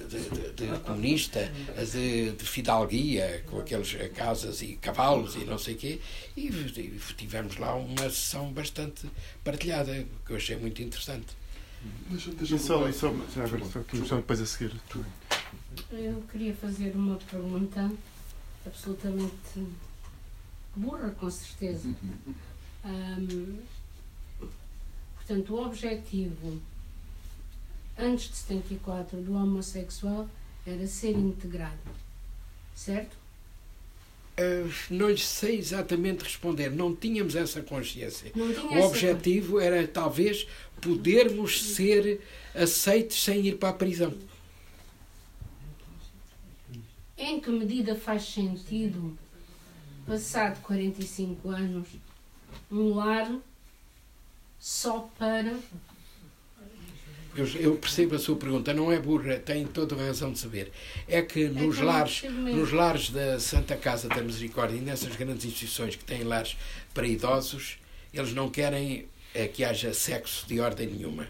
de, de comunista, de, de fidalguia, com aquelas casas e cavalos e não sei o quê, e, e tivemos lá uma sessão bastante partilhada, que eu achei muito interessante. Deixa, deixa só, só, já agora, só, só depois a seguir. Eu queria fazer uma pergunta absolutamente burra, com certeza. Um, portanto, o objetivo antes de 74 do homossexual era ser integrado, certo? Uh, não sei exatamente responder, não tínhamos essa consciência. o objetivo era talvez podermos ser aceitos sem ir para a prisão. Em que medida faz sentido, passado 45 anos, um lar só para. Eu, eu, percebo a sua pergunta, não é burra, tem toda a razão de saber. É que é nos, é lares, nos lares da Santa Casa da Misericórdia e nessas grandes instituições que têm lares para idosos, eles não querem é, que haja sexo de ordem nenhuma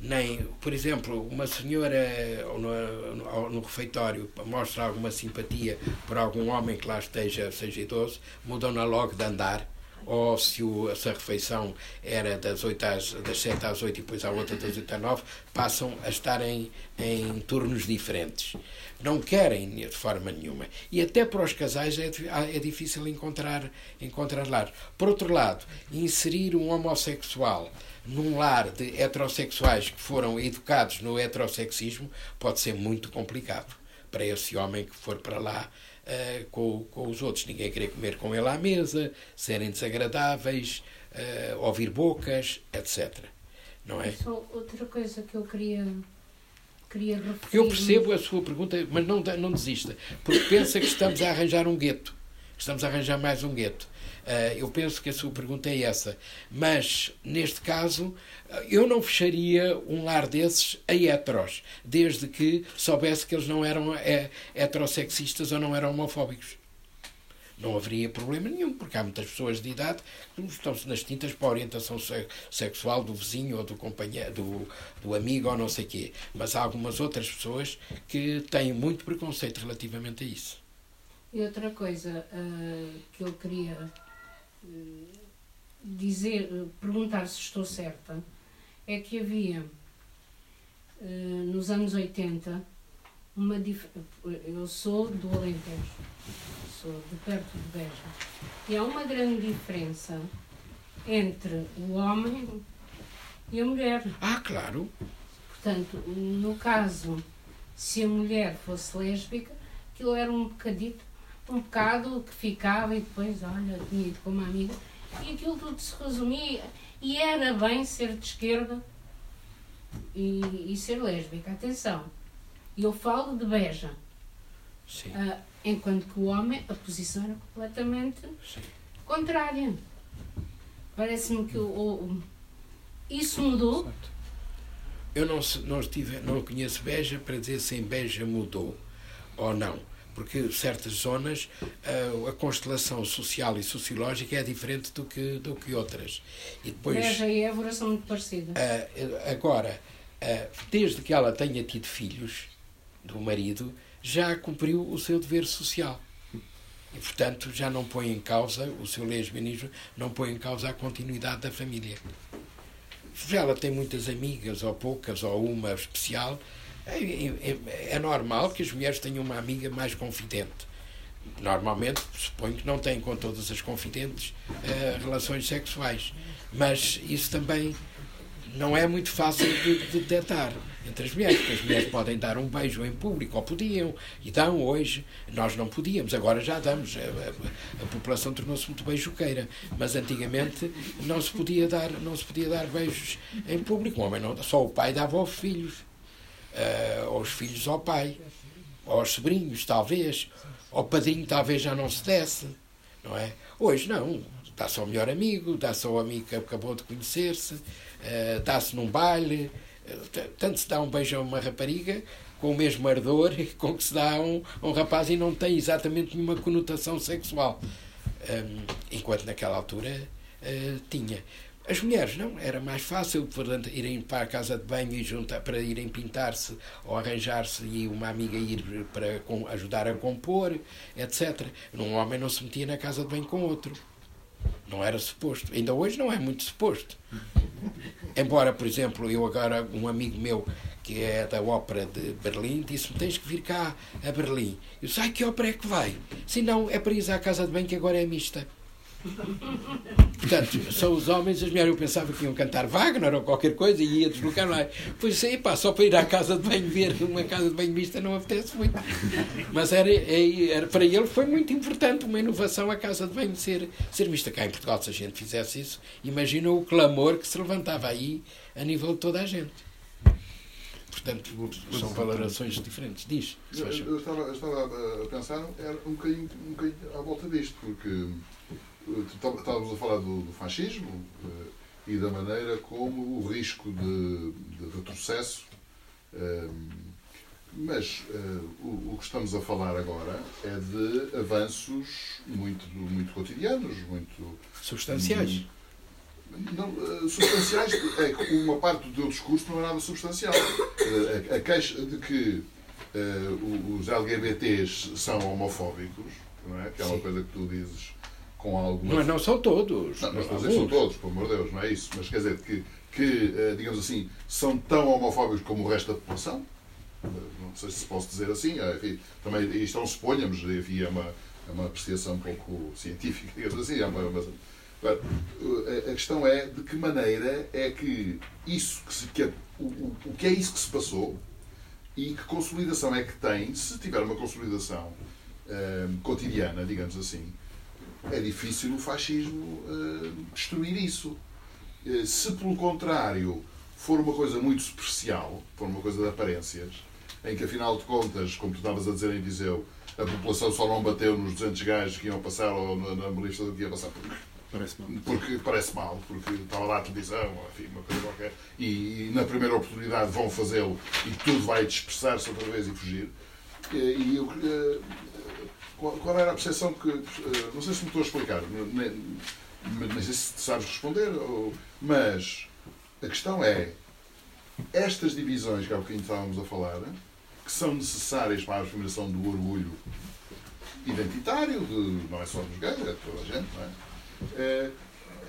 nem, por exemplo, uma senhora no, no, refeitório mostra alguma simpatia por algum homem que lá esteja, seja idoso, mudam-na logo de andar, ou se, o, a refeição era das, 8 às, das 7 às 8 e depois à outra das 8 às 9, passam a estar em, em turnos diferentes. Não querem de forma nenhuma. E até para os casais é, é difícil encontrar, encontrar lar. Por outro lado, inserir um homossexual num lar de heterossexuais que foram educados no heterossexismo pode ser muito complicado para esse homem que for para lá uh, com, com os outros. Ninguém querer comer com ele à mesa, serem desagradáveis, uh, ouvir bocas, etc. Não é? Só outra coisa que eu queria queria referir. Eu percebo a sua pergunta, mas não, não desista. Porque pensa que estamos a arranjar um gueto. Estamos a arranjar mais um gueto. Uh, eu penso que a sua pergunta é essa. Mas, neste caso, eu não fecharia um lar desses a heteros, desde que soubesse que eles não eram é, heterossexistas ou não eram homofóbicos. Não haveria problema nenhum, porque há muitas pessoas de idade que estão-se nas tintas para a orientação sexual do vizinho ou do companheiro, do, do amigo ou não sei quê. Mas há algumas outras pessoas que têm muito preconceito relativamente a isso. E outra coisa uh, que eu queria dizer, perguntar se estou certa, é que havia eh, nos anos 80 uma dif... eu sou do Alentejo, sou de perto de Beja, e há uma grande diferença entre o homem e a mulher. Ah, claro. Portanto, no caso, se a mulher fosse lésbica, aquilo era um bocadito um bocado que ficava e depois, olha, tinha ido com uma amiga, e aquilo tudo se resumia. E era bem ser de esquerda e, e ser lésbica, atenção. Eu falo de beja. Uh, enquanto que o homem, a posição era completamente Sim. contrária. Parece-me que o, o, isso mudou. Eu não, não, estive, não conheço Beja para dizer se em Beja mudou ou não porque certas zonas a, a constelação social e sociológica é diferente do que, do que outras. E depois, Beja e Évora são muito parecidas. agora, desde que ela tenha tido filhos do marido, já cumpriu o seu dever social. E, portanto, já não põe em causa o seu lesbianismo, não põe em causa a continuidade da família. Se ela tem muitas amigas, ou poucas, ou uma especial, é, é, é, normal que as mulheres tenham uma amiga mais confidente. Normalmente, suponho que não têm com todas as confidentes uh, relações sexuais. Mas isso também não é muito fácil de, de detectar entre as mulheres, porque as mulheres podem dar um beijo em público, ou podiam, e dão hoje. Nós não podíamos, agora já damos. A, a, a população tornou-se muito beijoqueira, mas antigamente não se podia dar, não se podia dar beijos em público. O homem não, só o pai dava aos filhos uh, aos filhos ao pai, aos sobrinhos, talvez, ao padrinho, talvez já não se desse, não é? Hoje não, dá-se ao melhor amigo, dá-se ao amigo que acabou de conhecer-se, uh, dá-se num baile, uh, tanto se dá um beijo a uma rapariga com o mesmo ardor com que se dá a um, um rapaz e não tem exatamente nenhuma conotação sexual. Um, enquanto naquela altura uh, tinha. As mulheres não, era mais fácil portanto, irem para a casa de banho e juntar para irem pintar-se ou arranjar-se e uma amiga ir para com- ajudar a compor, etc. Um homem não se metia na casa de banho com outro. Não era suposto. Ainda hoje não é muito suposto. Embora, por exemplo, eu agora, um amigo meu que é da ópera de Berlim, disse-me: tens que vir cá a Berlim. Eu disse: ai, que ópera é que vai? Se não, é para ir à casa de banho que agora é mista. Portanto, são os homens, as mulheres. Eu pensava que iam cantar Wagner ou qualquer coisa e ia deslocar lá. Pois aí, pá, só para ir à casa de banho ver uma casa de banho mista não apetece muito. Mas era, é- era, para ele foi muito importante uma inovação a casa de banho ser, ser mista. Cá em Portugal, se a gente fizesse isso, imagina o clamor que se levantava aí a nível de toda a gente. Portanto, são valorações diferentes. Diz. Eu, eu estava, eu estava a pensar era um bocadinho, um bocadinho à volta disto, porque eh, estávamos a falar do, do fascismo eh, e da maneira como o risco de, de retrocesso. eh, mas eh, o, o que estamos a falar agora é de avanços muito, muito cotidianos, muito Substanciais. não, substanciais é que uma parte do teu discurso não é nada substancial. A, a queixa de que os LGBTs são homofóbicos, não é? Que é uma Sim. coisa que tu dizes com alguma. Não, não são todos. Não, não estou a dizer que são todos, pelo amor de Deus, não é isso. Mas quer dizer que, que eh, digamos assim, são tão homofóbicos como o resto da população. Eh, Não sei se posso dizer assim. eh, Enfim, também isto não suponhamos, enfim, é uma, é uma apreciação um pouco científica, digamos assim. É uma, uma- Agora, a- questão é de que maneira é que isso que, se, que é, o, o, que é isso que se passou e que consolidação é que tem, se tiver uma consolidação eh, cotidiana, digamos assim, é difícil o fascismo eh, destruir isso. Eh, se, pelo contrário, for uma coisa muito superficial, for uma coisa de aparências, em que, afinal de contas, como tu estavas a dizer em Viseu, a população só não bateu nos 200 gajos que iam passar ou na, na manifestação que ia passar porque, Parece mal. porque parece mal, porque estava lá a televisão, enfim, uma coisa qualquer, e, e na primeira oportunidade vão fazê-lo e tudo vai dispersar-se outra vez e fugir. E, e eu, eh, qual, era a percepção que. eh, Não sei se me estou a explicar, nem, sei se sabes responder, ou- mas a questão é: estas divisões que há bocadinho estávamos a falar, que são necessárias para a afirmação do orgulho identitário, de, não é só dos gays, é toda a gente, não é? Eh,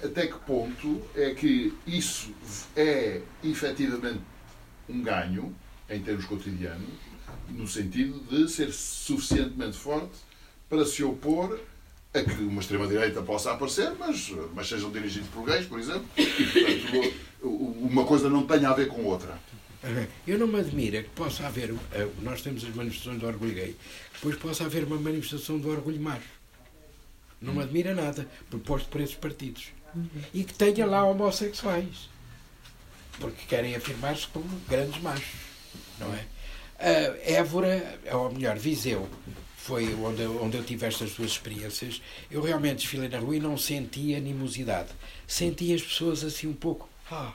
até que ponto é que isso é efetivamente um ganho em termos cotidianos, no sentido de ser suficientemente forte para se opor a que uma extrema-direita possa aparecer, mas, mas sejam dirigidos por gays, por exemplo, e portanto uma coisa não tenha a ver com outra. Eu não me admira que possa haver. eh, Nós temos as manifestações do orgulho gay, depois possa haver uma manifestação do orgulho macho. Não me admira nada, proposto por esses partidos. E que tenha lá homossexuais. Porque querem afirmar-se como grandes machos. Não é? Ah, Évora, ou melhor, Viseu, foi onde eu, onde eu tive estas duas experiências. Eu realmente desfilei na rua e não senti animosidade. Senti as pessoas assim um pouco. Ah,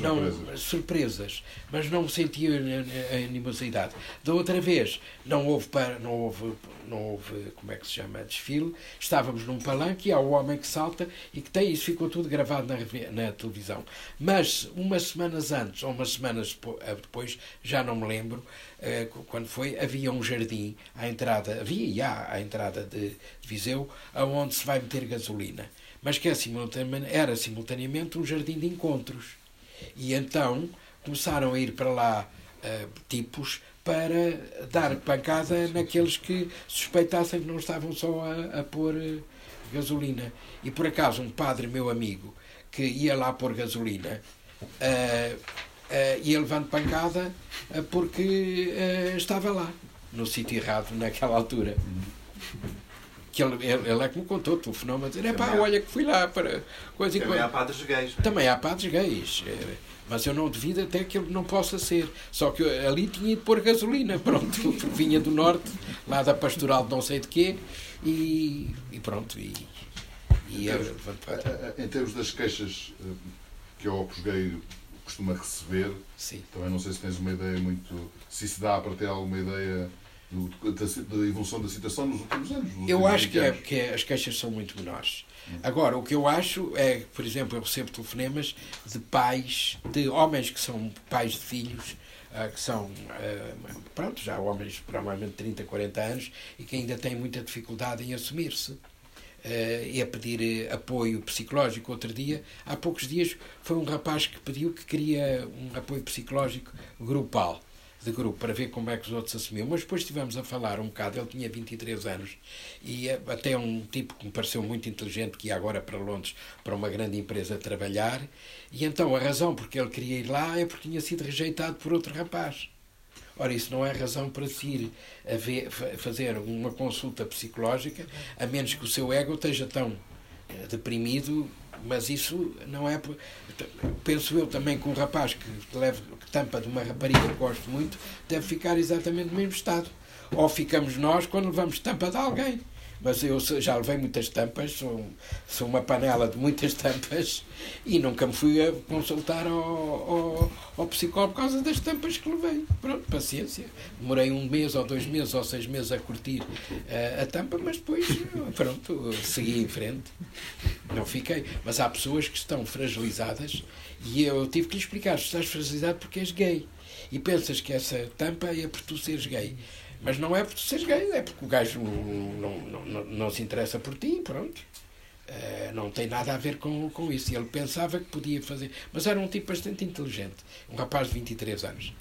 não, Surpresas. surpresas, mas não senti a- animosidade. Da outra vez, não houve, não, houve, não houve, como é que se chama, desfile, estávamos num palanque e há o homem que salta e que tem, isso ficou tudo gravado na, na televisão. Mas, umas semanas antes, ou umas semanas eh, depois, já não me lembro, eh, qu- quando foi, havia um jardim à entrada, havia e há à entrada de, Viseu, aonde se vai meter gasolina. Mas que é simultane- era simultaneamente um jardim de encontros. E então começaram a ir para lá eh, tipos para dar pancada naqueles que suspeitassem que não estavam só a, a pôr eh, gasolina. E por acaso um padre meu amigo que ia lá pôr gasolina eh, ia levando pancada porque estava lá, no sítio errado naquela altura. Que ele, ele, ele é que me contou, telefonou-me a dizer: é pá, olha que fui lá para coisa Também coisa. há padres gays. é? Também há padres gays, eh, mas eu não devido até que ele não possa ser. Só que eu ali tinha ido pôr gasolina, pronto, vinha do norte, lá da pastoral de não sei de quê, e, e pronto, e, e eu trás. Eh, eh, Em termos das queixas eh, que o Opus Gay costuma receber, Sim. também não sei se tens uma ideia muito. se isso dá para ter alguma ideia do- da, da evolução da situação nos últimos anos. nos Eu últimos acho que, 20 é, que é- as queixas são muito menores. Agora, o que eu acho é, por exemplo, eu recebo telefonemas de pais, de homens que são pais de filhos, ah, que são, ah, pronto, já homens provavelmente de 30, 40 anos e que ainda têm muita dificuldade em assumir-se. eh, e a pedir eh, apoio psicológico. Outro dia, há poucos dias, foi um rapaz que pediu que queria um apoio psicológico grupal, de grupo, para ver como é que os outros assumiam. Mas depois estivemos a falar um bocado, ele tinha 23 anos, e eh, até um tipo que me pareceu muito inteligente, que ia agora para Londres, para uma grande empresa trabalhar, e então a razão porque ele queria ir lá é porque tinha sido rejeitado por outro rapaz. Ora, isso não é razão para se ir a ver- fa- fazer uma consulta psicológica, a menos que o seu ego esteja tão eh, deprimido, mas isso não é. Penso eu também que um rapaz que, leva, que tampa de uma rapariga que gosto muito deve ficar exatamente no mesmo estado. Ou ficamos nós quando levamos tampa de alguém. Mas eu já levei muitas tampas, sou, sou uma panela de muitas tampas e nunca me fui a consultar ao, ao, ao psicólogo por causa das tampas que levei. Pronto, paciência. Demorei um mês ou dois meses ou seis meses a curtir eh, a tampa, mas depois, pronto, segui em frente. Não fiquei. Mas há pessoas que estão fragilizadas e eu tive que lhe explicar: estás fragilizado porque és gay. E pensas que essa tampa é por tu seres gay. Mas não é por tu seres gay, é porque o gajo não, não, não, não se interessa por ti, pronto. Eh, não tem nada a ver com, com isso. Ele pensava que podia fazer. Mas era um tipo bastante inteligente. Um rapaz de 23 anos.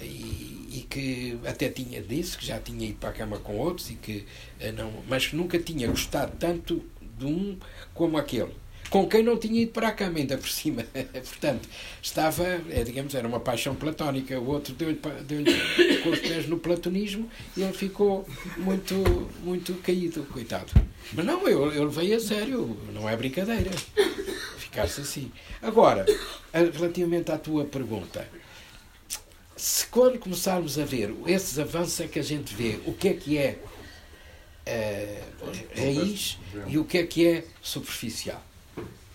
E, e que até tinha disse que já tinha ido para a cama com outros, e que, eh, não, mas que nunca tinha gostado tanto de um como aquele. Com quem não tinha ido para a cama, ainda por cima. Portanto, estava, eh, digamos, era uma paixão platónica. O outro deu-lhe deu-lhe com os pés no platonismo e ele ficou muito, muito caído, coitado. Mas não, eu, eu levei a sério, não é brincadeira. Ficar-se assim. Agora, relativamente à tua pergunta, se quando começarmos a ver esses avanços é que a gente vê o que é que é eh, raiz e o que é que é superficial,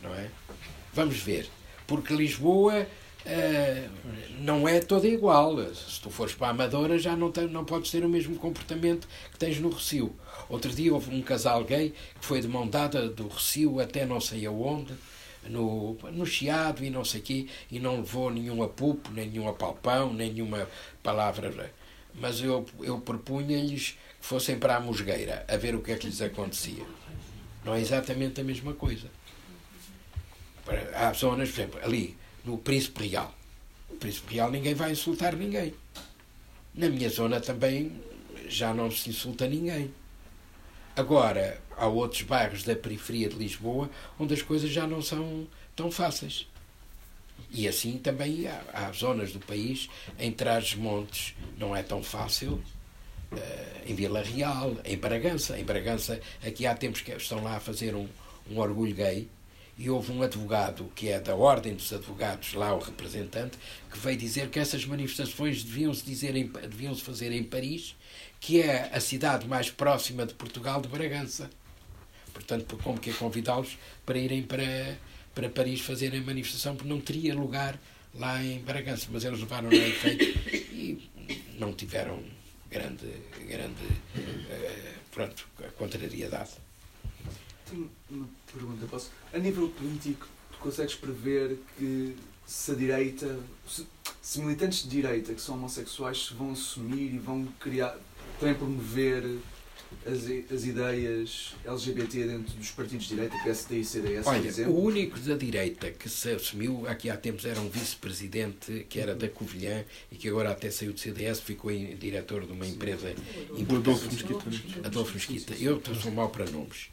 não é? Vamos ver, porque Lisboa eh, não é toda igual. Se tu fores para a Amadora já não, tem, não podes ter o mesmo comportamento que tens no Recio. Outro dia houve um casal gay que foi de mão dada do Recio até não sei aonde, no, no Chiado e não sei quê, e não levou nenhum apupo, nem nenhum apalpão, nem nenhuma palavra. Mas eu, eu propunha-lhes que fossem para a Musgueira a ver o que é que lhes acontecia. Não é exatamente a mesma coisa. Para- Há zonas, por exemplo, ali, no Príncipe Real. O Príncipe Real ninguém vai insultar ninguém. Na minha zona também já não se insulta ninguém. Agora, há outros bairros da periferia de Lisboa onde as coisas já não são tão fáceis. E assim também há, há zonas do país, em Trás-os-Montes não é tão fácil, eh, em Vila Real, em Bragança. Em Bragança, aqui há tempos que estão lá a fazer um, um orgulho gay, e houve um advogado que é da Ordem dos Advogados, lá o representante, que veio dizer que essas manifestações deviam-se dizer em- deviam-se fazer em Paris, que é a cidade mais próxima de Portugal de Bragança. Portanto, como que é convidá-los para irem para, para Paris fazerem a manifestação, porque não teria lugar lá em Bragança. Mas eles levaram a efeito e não tiveram grande, grande eh, pronto, contrariedade. Uma pergunta, posso? A nível político, tu consegues prever que se a direita, se, se militantes de direita que são homossexuais se vão assumir e vão criar, também promover as, as ideias LGBT dentro dos partidos de direita, PSD e CDS, por Olha, exemplo? o único da direita que se assumiu aqui há tempos era um vice-presidente que era da Covilhã e que agora até saiu do CDS, ficou em, diretor de uma empresa Adolfo Mesquita. Adolfo Mesquita. Eu sou mau para nomes.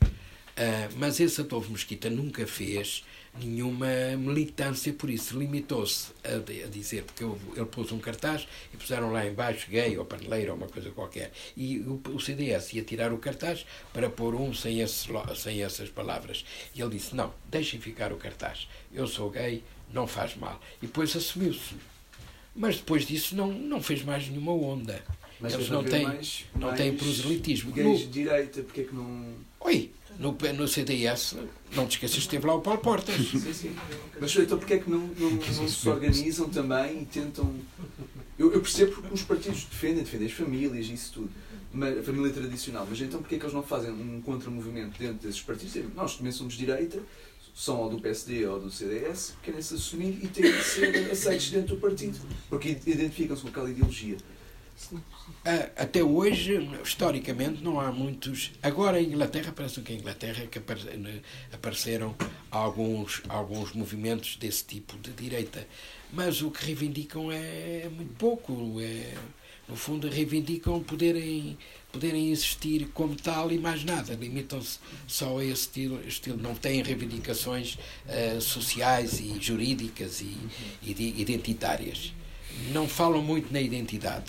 Ah, mas esse Adolfo Mesquita nunca fez nenhuma militância por isso. Limitou-se a, a dizer, porque eu- ele pôs um cartaz e puseram lá embaixo gay ou paneleiro ou uma coisa qualquer. E o, o CDS ia tirar o cartaz para pôr um sem, esse sem essas palavras. E ele disse: Não, deixem ficar o cartaz. Eu sou gay, não faz mal. E depois assumiu-se. Mas depois disso não, não fez mais nenhuma onda. Mas Eles não têm, mais- não mais têm proselitismo. Gays No- de direita, porque é que não. Oi, no, no CDS, não te esqueças que esteve lá o Paulo Portas. Sim, sim. Mas então porque é que não, não, não se organizam também e tentam. Eu, eu percebo porque os partidos defendem, defendem as famílias e isso tudo, mas, a família tradicional, mas então porquê é que eles não fazem um contramovimento dentro desses partidos? Nós também somos de direita, são ou do PSD ou do CDS, querem-se assumir e têm de ser aceitos dentro do partido, porque identificam-se com aquela ideologia. Até hoje, historicamente, não há muitos. Agora, em Inglaterra, parece que em Inglaterra é que né, apareceram alguns, alguns movimentos desse tipo de direita. Mas o que reivindicam é muito pouco. É, no fundo, reivindicam poderem, poderem existir como tal e mais nada. Limitam-se só a esse estilo. estilo. Não têm reivindicações ah, sociais e jurídicas e, e de- identitárias. Não falam muito na identidade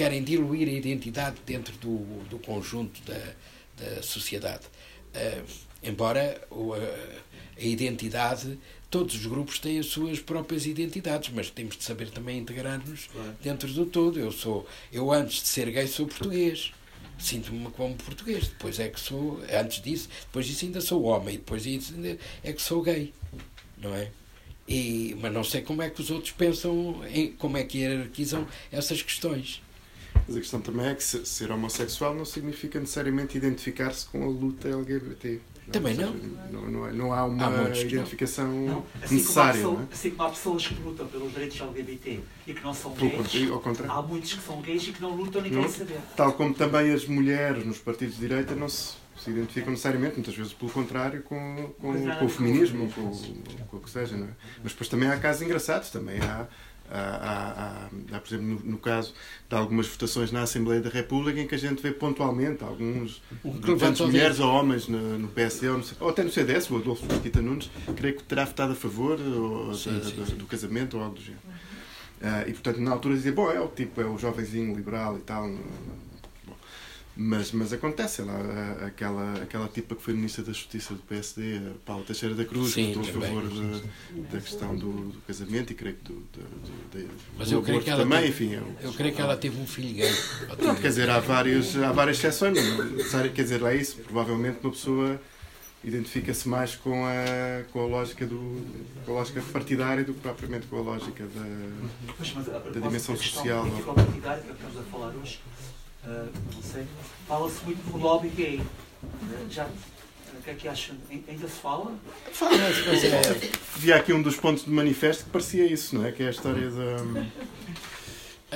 querem diluir a identidade dentro do, do conjunto da, da sociedade. Eh, embora o, eh, a identidade, todos os grupos têm as suas próprias identidades, mas temos de saber também integrar-nos Claro. dentro do todo. Eu sou, eu antes de ser gay sou português. Sinto-me como português. Depois é que sou, antes disso, depois disso ainda sou homem, depois disso ainda é que sou gay, não é? E, mas não sei como é que os outros pensam, em, como é que hierarquizam essas questões. Mas a questão também é que se- ser homossexual não significa necessariamente identificar-se com a luta LGBT. Também não. não, não, é- não há uma Há identificação Não, assim, como há necessária. pessoa- não é? assim como há pessoas que lutam pelos direitos LGBT e que não são Pelo gays, ao contrário. há muitos que são gays e que não lutam nem Não. querem saber. Tal como também as mulheres nos partidos de direita não se, se identificam necessariamente, muitas vezes pelo contrário, com, com, nada com o feminismo, com, com o que seja. Não é? Mas depois também há casos engraçados. Também há, há, há, há- por exemplo, no, no caso de algumas votações na Assembleia da República em que a gente vê pontualmente alguns o mulheres ou homens no, no PSD ou, no- ou até no CDS, o Adolfo Mesquita Nunes, creio que terá votado a favor ou, Sim, da- sim, do, sim. do casamento ou algo do género. Ah, e portanto, na altura dizia, bom, é o tipo, é o jovenzinho liberal e tal. Mas, mas acontece, lá, aquela, aquela tipa que foi ministra da Justiça do PSD, a Paula Teixeira da Cruz, Sim, que votou a favor da, da questão do, do casamento e creio que do, do, do, do- Mas eu creio aborto que ela também, tem- enfim. é o- Eu creio que ela teve um filho gay. Pronto, quer dizer, há várias, há várias exceções, não é quer dizer, lá é isso. Provavelmente uma pessoa identifica-se mais com a, com a lógica do com a lógica partidária do que propriamente com a lógica da. Pois, mas a propósito dimensão da questão social, ou partidária que estamos a falar hoje, ah, não sei, fala-se muito do lobby gay. Ah, já, o que é que acham? Ai- Ainda se fala? Fala, é, Havia aqui um dos pontos do manifesto que parecia isso, não é? Que é a história da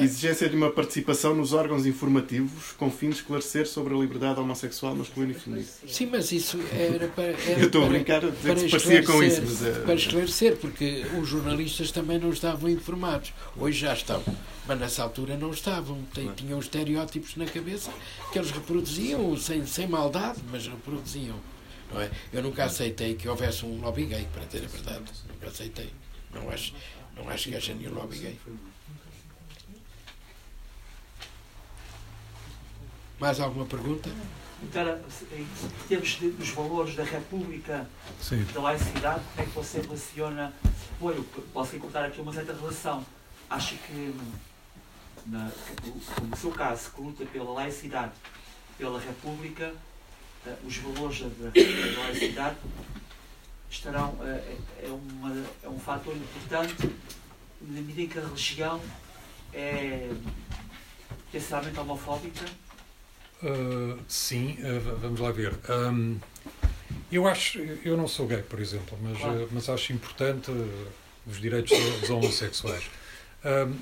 exigência de uma participação nos órgãos informativos com fim de esclarecer sobre a liberdade homossexual masculina e feminina. sim, mas isso era para. Era Eu estou a para- brincar a dizer que se parecia com isso, esclarecer, mas é. Para esclarecer, porque os jornalistas também não estavam informados. Hoje já estão. Mas nessa altura não estavam. Tinham estereótipos na cabeça que eles reproduziam sem, sem maldade, mas reproduziam. Não é? Eu nunca aceitei que houvesse um lobby gay, para ter a verdade. Nunca aceitei. Não acho, não acho que haja nenhum lobby gay. Mais alguma pergunta? Era, em termos dos valores da República, Sim. da laicidade, como é que você relaciona? Bom, eu posso encontrar aqui uma certa relação. Acho que, na, no seu caso, que luta pela laicidade, pela República, eh, os valores da, da, da laicidade estarão, eh, é, é uma, é um fator importante na medida em que a religião é potencialmente homofóbica. Uh, sim, uh, vamos lá ver. Um, eu acho, eu não sou gay, por exemplo, mas, Claro. uh, mas acho importante os direitos dos- dos homossexuais. Um,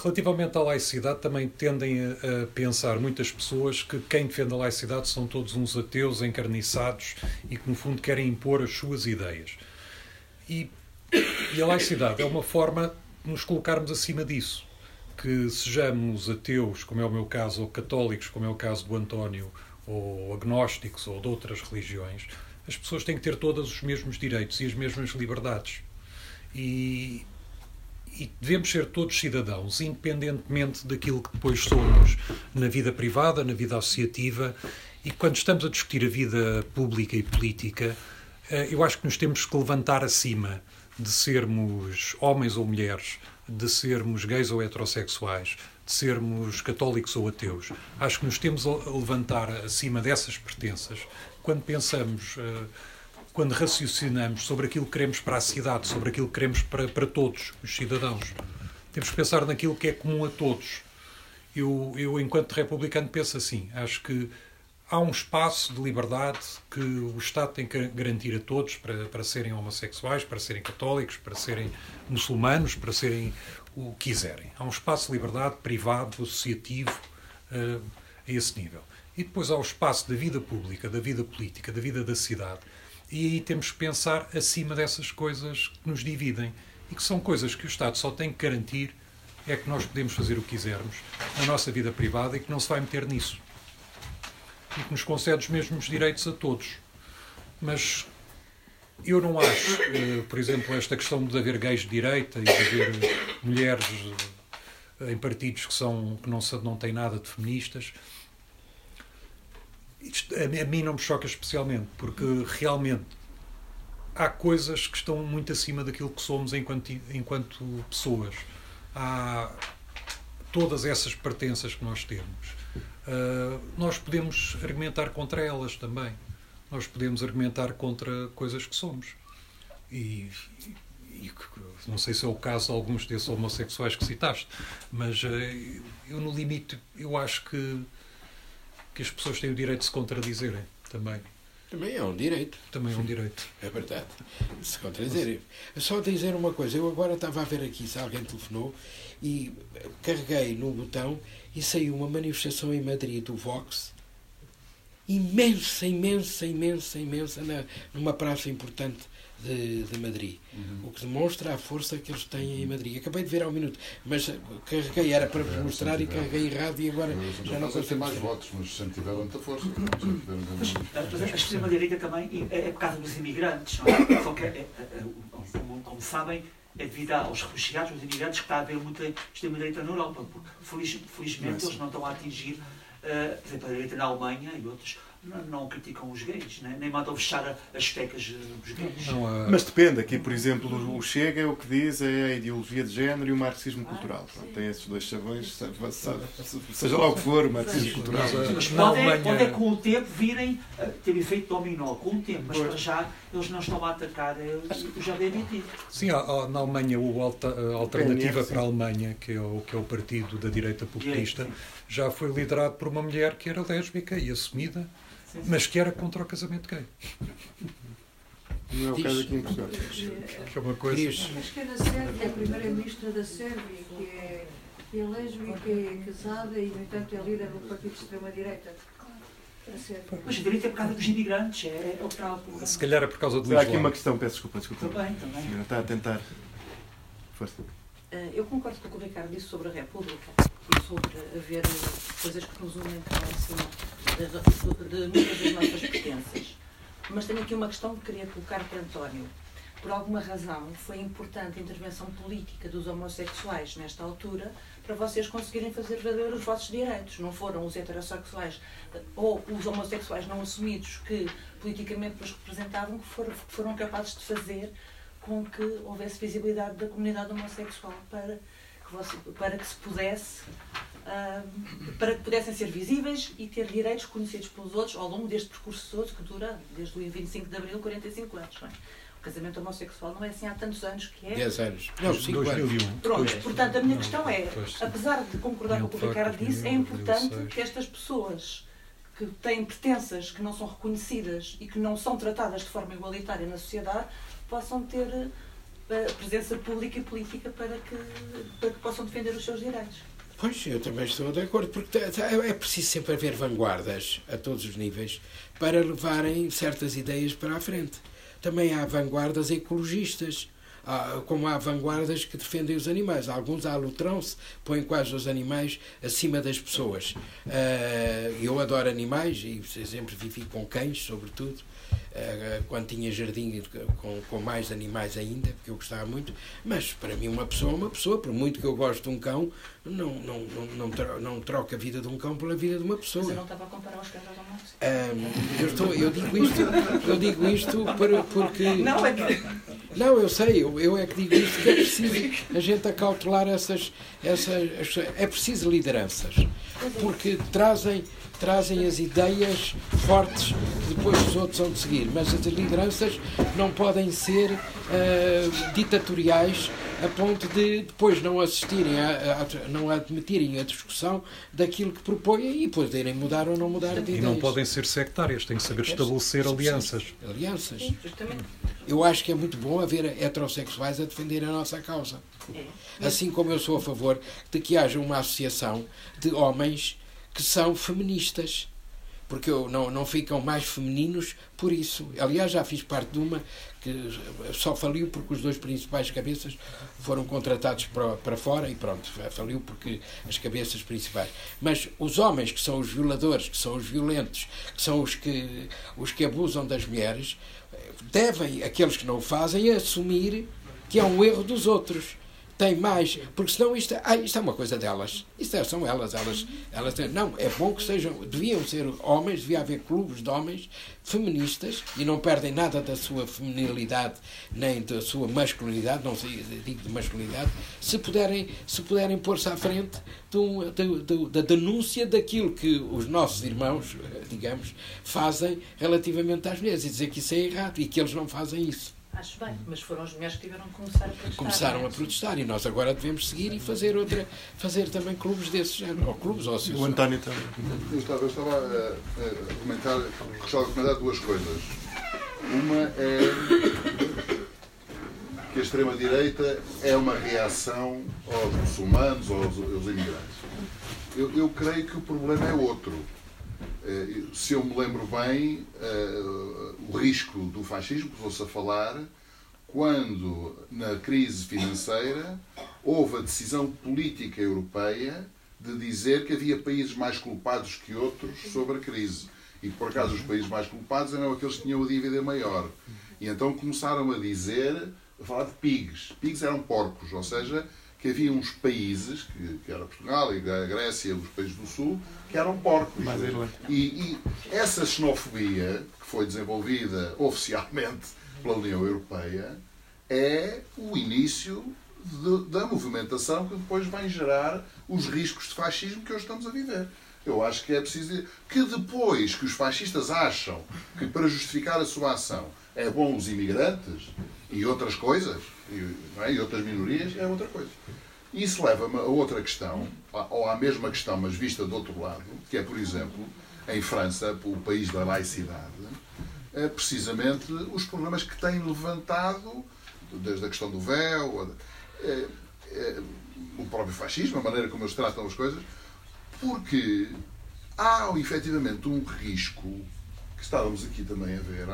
relativamente à laicidade, também tendem a, a pensar muitas pessoas que quem defende a laicidade são todos uns ateus encarniçados e que, no fundo, querem impor as suas ideias. E, e a laicidade é uma forma de nos colocarmos acima disso que sejamos ateus, como é o meu caso, ou católicos, como é o caso do António, ou agnósticos, ou de outras religiões, as pessoas têm que ter todos os mesmos direitos e as mesmas liberdades. E, e devemos ser todos cidadãos, independentemente daquilo que depois somos na vida privada, na vida associativa. E quando estamos a discutir a vida pública e política, eh, eu acho que nos temos que levantar acima de sermos homens ou mulheres, de sermos gays ou heterossexuais, de sermos católicos ou ateus. Acho que nos temos a levantar acima dessas pertenças quando pensamos, eh, quando raciocinamos sobre aquilo que queremos para a cidade, sobre aquilo que queremos para, para todos os cidadãos. temos que pensar naquilo que é comum a todos. Eu, eu, enquanto republicano, penso assim: acho que há um espaço de liberdade que o Estado tem que garantir a todos para, para serem homossexuais, para serem católicos, para serem muçulmanos, para serem o que quiserem. Há um espaço de liberdade privado, associativo, uh, a esse nível. E depois há o espaço da vida pública, da vida política, da vida da cidade. E aí temos que pensar acima dessas coisas que nos dividem e que são coisas que o Estado só tem que garantir é que nós podemos fazer o que quisermos na nossa vida privada e que não se vai meter nisso. E que nos concede os mesmos direitos a todos. Mas eu não acho, eh, por exemplo, esta questão de haver gays de direita e de haver mulheres eh, em partidos que, são, que não, não têm nada de feministas. Isto, a mim não me choca especialmente, porque realmente há coisas que estão muito acima daquilo que somos enquanto, enquanto pessoas. Há todas essas pertenças que nós temos. Uh, nós podemos argumentar contra elas também. Nós podemos argumentar contra coisas que somos. E, e, não sei se é o caso de alguns desses homossexuais que citaste, mas uh, eu, no limite, eu acho que, que as pessoas têm o direito de se contradizerem também. Também é um direito. Também é um direito. É verdade. Se contradizer. Só dizer uma coisa. Eu agora estava a ver aqui se alguém telefonou e carreguei no botão e saiu uma manifestação em Madrid do Vox imensa, imensa, imensa, imensa na, numa praça importante de, de Madrid. Uhum. O que demonstra a força que eles têm em Madrid. Acabei de ver há um minuto, mas carreguei, era para vos é, mostrar e carreguei errado e agora já não consigo. mais votos, mas sempre tiveram muita força. Mas, mas a extrema-direita também é, é por causa dos imigrantes, não é? Só que, é, é, é como, como sabem, é devido aos refugiados, aos imigrantes, que está a haver muita extrema-direita na Europa. Porque, feliz, felizmente, eles não estão a atingir, uh, por exemplo, a direita na Alemanha e outros não, não criticam os gays, né? nem mandam fechar as estecas dos gays. Não, uh... Mas depende, aqui por exemplo o Chega é o que diz é a ideologia de género e o marxismo ah, cultural. tem esses dois chavões, seja lá o que for, o marxismo cultural. Mas pode, é, pode é com o tempo virem ter efeito dominó, com o tempo, mas para já eles não estão a atacar os LGBT. Sim, na Alemanha o alta, a alternativa para a Alemanha, que é, o, que é o partido da direita populista, já foi liderado por uma mulher que era lésbica e assumida mas que era contra o casamento gay. Não é o caso aqui em Portugal. Que é uma coisa. Mas que é da Sérvia, a primeira-ministra da Sérvia, que é, que é lésbica, é casada e, no entanto, é líder do partido de extrema-direita. Mas direito é por causa dos imigrantes, é, é o que Se calhar é por causa do Há aqui uma questão, peço desculpa, desculpa. Também, também. Está a tentar. Força. Eh, eu concordo com o que o Ricardo disse sobre a República e sobre haver coisas que nos unem cá em cima de, de, muitas das nossas pertenças. Mas tenho aqui uma questão que queria colocar para António. Por alguma razão, foi importante a intervenção política dos homossexuais nesta altura para vocês conseguirem fazer valer os vossos direitos. Não foram os heterossexuais eh, ou os homossexuais não assumidos que politicamente nos representavam que foram, foram capazes de fazer com que houvesse visibilidade da comunidade homossexual para que, você, para que se pudesse uh, para que pudessem ser visíveis e ter direitos conhecidos pelos outros ao longo deste percurso todo que dura desde o 25 de Abril, 45 anos. Não é? O casamento homossexual não é assim há tantos anos que é. 10 anos. Não, 5 anos. Pronto, portanto, a minha questão é, apesar de concordar com o que o Ricardo disse, é importante que estas pessoas que têm pertenças que não são reconhecidas e que não são tratadas de forma igualitária na sociedade possam ter uh, presença pública e política para que, para que possam defender os seus direitos. Pois, eu também estou de acordo, porque é preciso sempre haver vanguardas a todos os níveis para levarem certas ideias para a frente. Também há vanguardas ecologistas, como há vanguardas que defendem os animais. Alguns alutram-se, põem quase os animais acima das pessoas. Ah, eu adoro animais e sempre vivi com cães, sobretudo. Eh, quando tinha jardim com, com mais animais ainda, porque eu gostava muito, mas para mim uma pessoa é uma pessoa, por muito que eu goste de um cão, não, não, não, não, não troca a vida de um cão pela vida de uma pessoa. Mas eu não estava a comparar os cães. Um, eu, estou, eu digo isto, eu digo isto por, porque. Não, é que. Não, eu sei, eu, eu é que digo isto que é preciso a gente acautelar essas, essas. É preciso lideranças, porque trazem trazem as ideias fortes que depois os outros vão de seguir. Mas as lideranças não podem ser uh, ditatoriais a ponto de depois não assistirem, a, a, não admitirem a discussão daquilo que propõem e poderem mudar ou não mudar de ideias. E não podem ser sectárias, têm que saber estabelecer alianças. Alianças. Eu acho que é muito bom haver heterossexuais a defender a nossa causa. Assim como eu sou a favor de que haja uma associação de homens que são feministas porque não, não ficam mais femininos por isso. Aliás, já fiz parte de uma que só faliu porque os dois principais cabeças foram contratados para, para fora e pronto, faliu porque as cabeças principais. Mas os homens que são os violadores, que são os violentos, que são os que, os que abusam das mulheres, devem, aqueles que não o fazem, assumir que é um erro dos outros tem mais, porque senão isto, ah, isto é uma coisa delas. Isto é, são elas, elas, elas têm, não, é bom que sejam, deviam ser homens, devia haver clubes de homens feministas e não perdem nada da sua feminilidade nem da sua masculinidade, não sei, digo de masculinidade, se puderem, se puderem pôr-se à frente da denúncia daquilo que os nossos irmãos, digamos, fazem relativamente às mulheres e dizer que isso é errado e que eles não fazem isso. Acho bem, mas foram as mulheres que tiveram que começar a protestar. Começaram a protestar e nós agora devemos seguir e fazer outra, fazer também clubes desses género, ou clubes ou O António também. Eu estava, eu estava a, a comentar, gostava de comentar duas coisas. Uma é que a extrema-direita é uma reação aos muçulmanos, aos, aos imigrantes. Eu, eu creio que o problema é outro. Eh, se eu me lembro bem, eh, o risco do fascismo, pôs-se a falar, quando, na crise financeira, houve a decisão política europeia de dizer que havia países mais culpados que outros sobre a crise. E, por acaso, os países mais culpados eram aqueles que tinham a dívida maior. E então começaram a dizer, a falar de pigs. Pigs eram porcos, ou seja, que havia uns países, que, que era Portugal e a Grécia, os países do Sul, que eram porcos. E, e essa xenofobia, que foi desenvolvida oficialmente pela União Europeia, é o início de, da movimentação que depois vai gerar os riscos de fascismo que hoje estamos a viver. Eu acho que é preciso que depois que os fascistas acham que para justificar a sua ação é bom os imigrantes e outras coisas, e, é? e outras minorias, é outra coisa. Isso leva-me a outra questão, ou à mesma questão, mas vista do outro lado, que é, por exemplo, em França, o país da laicidade, é precisamente os problemas que tem levantado, desde a questão do véu, é, é, o próprio fascismo, a maneira como eles tratam as coisas, porque há efetivamente um risco, que estávamos aqui também a ver,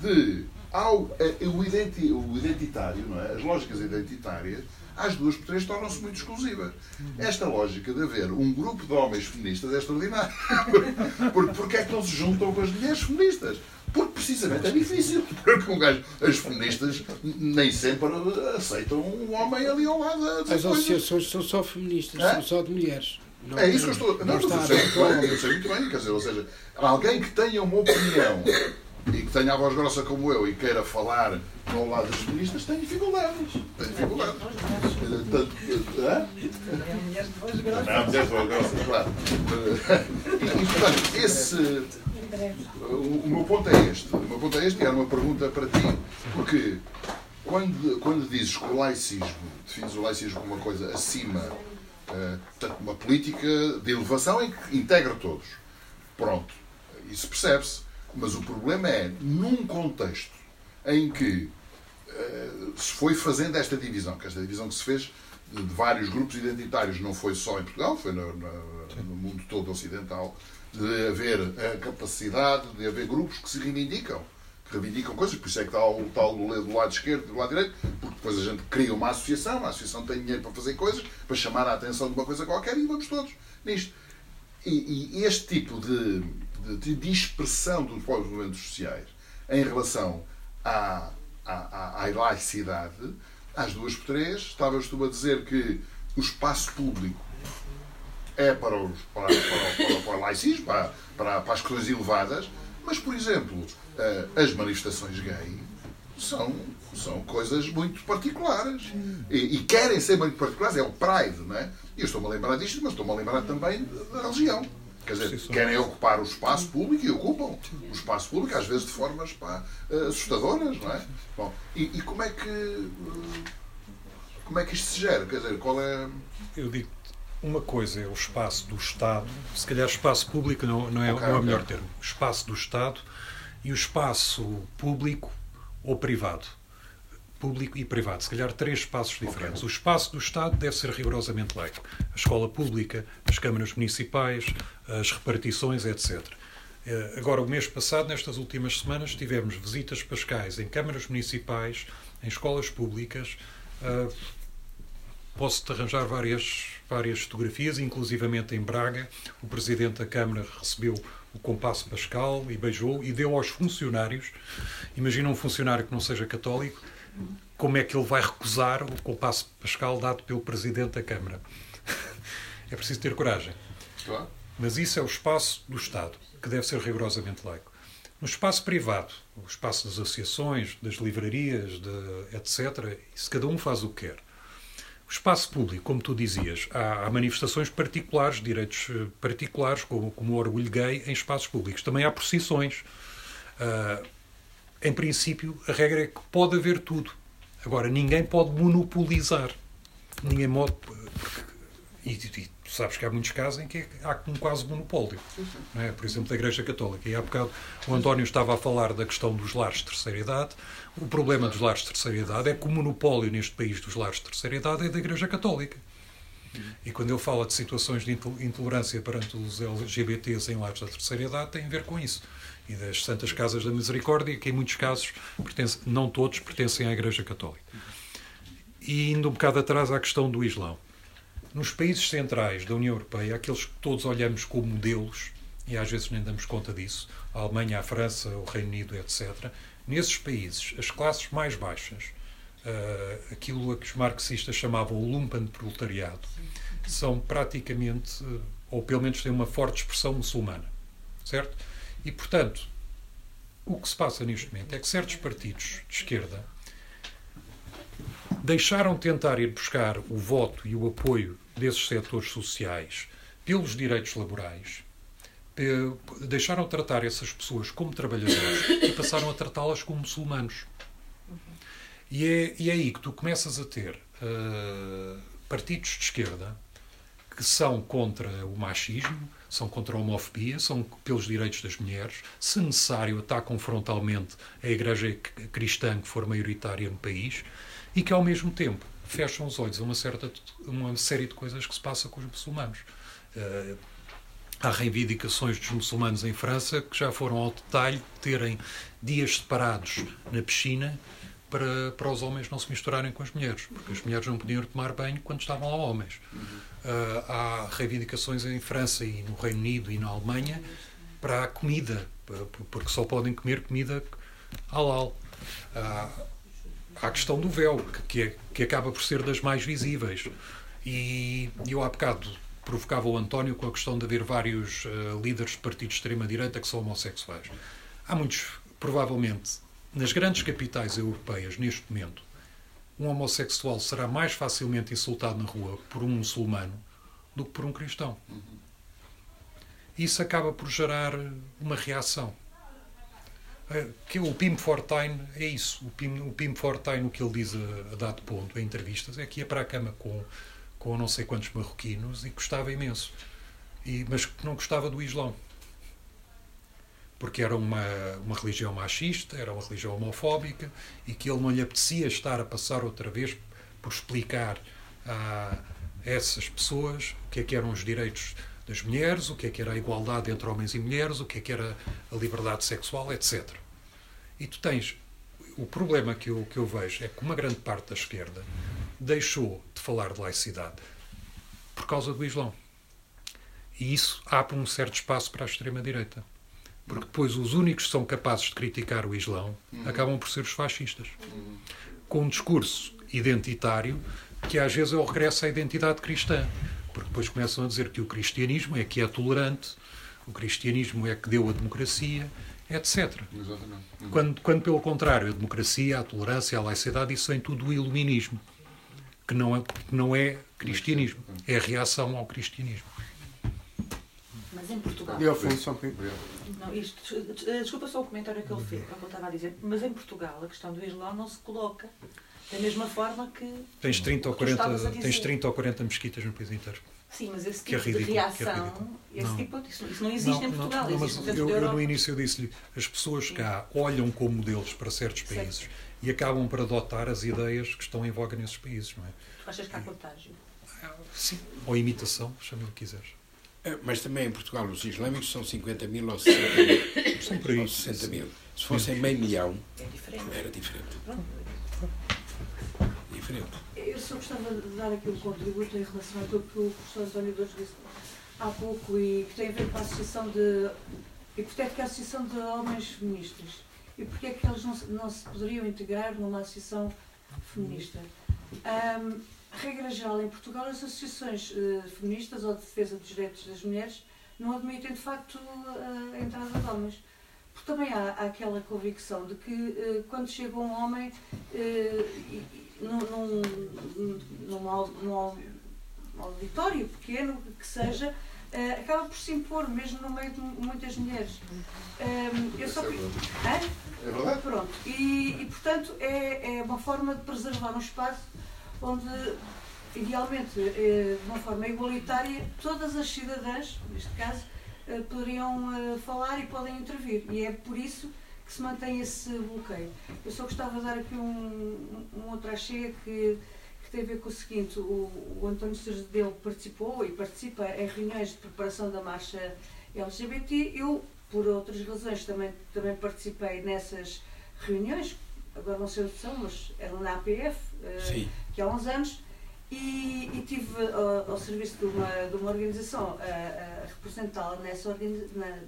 de ao, é, o identitário, não é? as lógicas identitárias, às duas por três tornam-se muito exclusivas. Esta lógica de haver um grupo de homens feministas é extraordinária. Porque, porque é que não se juntam com as mulheres feministas? Porque precisamente é difícil. Porque um gajo, as feministas nem sempre aceitam um homem ali ao lado. As associações são só feministas, é? são só de mulheres. Não, é isso que eu estou. Não, não, não eu, sei muito bem, eu sei muito bem. Quer dizer, ou seja, alguém que tenha uma opinião e que tenha a voz grossa como eu e queira falar ao lado das feministas tem dificuldades. Tem dificuldades. Hã? mulheres de voz grossa. Não, mulheres de voz grossa, claro. E, portanto, esse. O, meu ponto é este. O meu ponto é este e era uma pergunta para ti. Porque quando, quando dizes que o laicismo, defines o laicismo como uma coisa acima, portanto, uma política de elevação em que integra todos. Pronto. Isso percebe-se. Mas o problema é, num contexto em que uh, se foi fazendo esta divisão, que esta divisão que se fez de, de vários grupos identitários, não foi só em Portugal, foi no, no, no mundo todo ocidental, de haver a capacidade de haver grupos que se reivindicam que reivindicam coisas, por isso é que está o tal do lado esquerdo e do lado direito, porque depois a gente cria uma associação, a associação tem dinheiro para fazer coisas, para chamar a atenção de uma coisa qualquer e vamos todos nisto. E, e este tipo de, de dispersão dos movimentos sociais em relação à, à, à laicidade, às duas por três, estava eu a dizer que o espaço público é para, os, para, para, para, o laicismo, para, para, para as questões elevadas, mas, por exemplo, eh, as manifestações gay são, são coisas muito particulares. E, e, querem ser muito particulares. É o Pride, não é? E eu estou-me a lembrar disto, mas estou-me a lembrar também da religião. Quer dizer, querem ocupar o espaço público e ocupam o espaço público, às vezes de formas pá, assustadoras, não é? Bom, e, e como é que. eh, Como é que isto se gera? Quer dizer, qual é. Eu digo uma coisa é o espaço do Estado, se calhar espaço público não, não é, Ok, não é o melhor termo, espaço do Estado e o espaço público ou privado. Público e privado, se calhar três espaços diferentes. O espaço do Estado deve ser rigorosamente laico. A escola pública, as câmaras municipais, as repartições, etc. Eh, Agora, o mês passado, nestas últimas semanas, tivemos visitas pascais em câmaras municipais, em escolas públicas. eh, Posso-te arranjar várias, várias fotografias, inclusivamente em Braga. O Presidente da Câmara recebeu o compasso pascal e beijou e deu aos funcionários. Imagina um funcionário que não seja católico, como é que ele vai recusar o compasso pascal dado pelo Presidente da Câmara? É preciso ter coragem. Claro. Mas isso é o espaço do Estado, que deve ser rigorosamente laico. No espaço privado, o espaço das associações, das livrarias, de, etc., isso cada um faz o que quer. O espaço público, como tu dizias, há, há manifestações particulares, direitos eh, particulares, como, como o orgulho gay, em espaços públicos. Também há procissões. Ah, em princípio, a regra é que pode haver tudo. Agora, ninguém pode monopolizar. Ninguém pode. E, e sabes que há muitos casos em que há um quase monopólio. Não é? Por exemplo, da Igreja Católica. E há bocado o António estava a falar da questão dos lares de terceira idade. O problema dos lares de terceira idade é que o monopólio neste país dos lares de terceira idade é da Igreja Católica. E quando ele fala de situações de into- intolerância perante os LGBTs em lares da terceira idade, tem a ver com isso. E das Santas Casas da Misericórdia, que em muitos casos, não todos, pertencem à Igreja Católica. E indo um bocado atrás à questão do Islão. Nos países centrais da União Europeia, aqueles que todos olhamos como modelos, e às vezes nem damos conta disso, a Alemanha, a França, o Reino Unido, etc., nesses países, as classes mais baixas, ah, aquilo a que os marxistas chamavam o lumpenproletariado, são praticamente, eh, ou pelo menos têm uma forte expressão muçulmana. Certo? E, portanto, o que se passa neste momento é que certos partidos de esquerda deixaram de tentar ir buscar o voto e o apoio desses setores sociais pelos direitos laborais, deixaram de tratar essas pessoas como trabalhadores e passaram a tratá-las como muçulmanos. E é, e é aí que tu começas a ter eh, partidos de esquerda que são contra o machismo, são contra a homofobia, são pelos direitos das mulheres, se necessário atacam frontalmente a igreja cristã que for maioritária no país e que ao mesmo tempo fecham os olhos a uma, certa, uma série de coisas que se passa com os muçulmanos. Eh, Há reivindicações dos muçulmanos em França que já foram ao detalhe de terem dias separados na piscina para, para os homens não se misturarem com as mulheres, porque as mulheres não podiam tomar banho quando estavam lá homens. Ah, há reivindicações em França e no Reino Unido e na Alemanha para a comida, porque só podem comer comida halal. Ah, há a questão do véu, que, é- que acaba por ser das mais visíveis. E eu há bocado provocava o António com a questão de haver vários eh, líderes de partidos de extrema-direita que são homossexuais. Há muitos, provavelmente, nas grandes capitais europeias, neste momento, um homossexual será mais facilmente insultado na rua por um muçulmano do que por um cristão. Isso acaba por gerar uma reação. Eh, Que o Pim Fortuyn é isso. O Pim, o Pim Fortuyn, o que ele diz a, a dado ponto em entrevistas, é que ia para a cama com, com não sei quantos marroquinos e gostava imenso. E, mas que não gostava do Islão. Porque era uma, uma religião machista, era uma religião homofóbica e que ele não lhe apetecia estar a passar outra vez por explicar a essas pessoas o que é que eram os direitos das mulheres, o que é que era a igualdade entre homens e mulheres, o que é que era a liberdade sexual, etc. E tu tens. O problema que eu, que eu vejo é que uma grande parte da esquerda deixou de falar de laicidade por causa do Islão. E isso abre um certo espaço para a extrema-direita. Porque depois os únicos que são capazes de criticar o Islão acabam por ser os fascistas. Com um discurso identitário que às vezes é o regresso à identidade cristã. Porque depois começam a dizer que o cristianismo é que é tolerante, o cristianismo é que deu a democracia, etc. Exatamente. Quando, quando, pelo contrário, a democracia, a tolerância, a laicidade, isso vem tudo do iluminismo, que não é, que não é cristianismo, é a reação ao cristianismo. Mas Mas em Portugal. E Afonso, Não, isto, eh, desculpa só o comentário que ele fez, é que ele estava a dizer, mas em Portugal a questão do Islão não se coloca da mesma forma que. Tens 30 ou que tu estavas 40, a tens dizer. 30 ou 40 mesquitas no país inteiro. Sim, mas esse é tipo ridículo, de é reação, ridículo. esse Não. tipo, isso, isso não existe em Portugal, não, mas existe no centro eu, eu no início eu disse-lhe, as pessoas cá olham como modelos para certos países e acabam por adotar as ideias que estão em voga nesses países, não é? Tu achas que há contágio? Sim. Ou imitação, chame o que quiseres. Eh, Mas também em Portugal os islâmicos são 50 mil ou 60 mil. São por aí. Ou 60 mil. Se fossem meio milhão, É diferente. era diferente. Pronto. Diferente. Eu só gostava de dar aqui um contributo em relação àquilo que o professor António Douros disse há pouco e que tem a ver com a Associação de. Hipotética Associação de Homens Feministas. E porque é que eles não, se- não se poderiam integrar numa associação feminista? Ahm, regra geral, em Portugal, as associações eh, feministas ou de defesa dos direitos das mulheres não admitem, de facto, a, a entrada de homens. Porque também há, há aquela convicção de que eh, quando chega um homem num, num, num, num au- auditório pequeno, que seja, acaba por se impor, mesmo no meio de mu- muitas mulheres. Ahm, eu só... Hã? É verdade? Pronto. E, e, portanto, é, é uma forma de preservar um espaço onde, idealmente, eh, de uma forma igualitária, todas as cidadãs, neste caso, eh, poderiam eh, falar e podem intervir. E é por isso que se mantém esse bloqueio. Eu só gostava de dar aqui um, um outro achega que, que tem a ver com o seguinte: o, o António Serdeu participou e participa em reuniões de preparação da marcha LGBT. Eu, por outras razões, também, também participei nessas reuniões, agora não sei onde são, mas eram na APF, eh, Sim. que há uns anos, e, e tive ao, ao serviço de uma, de uma organização a, a representá-la nessa organiza- na,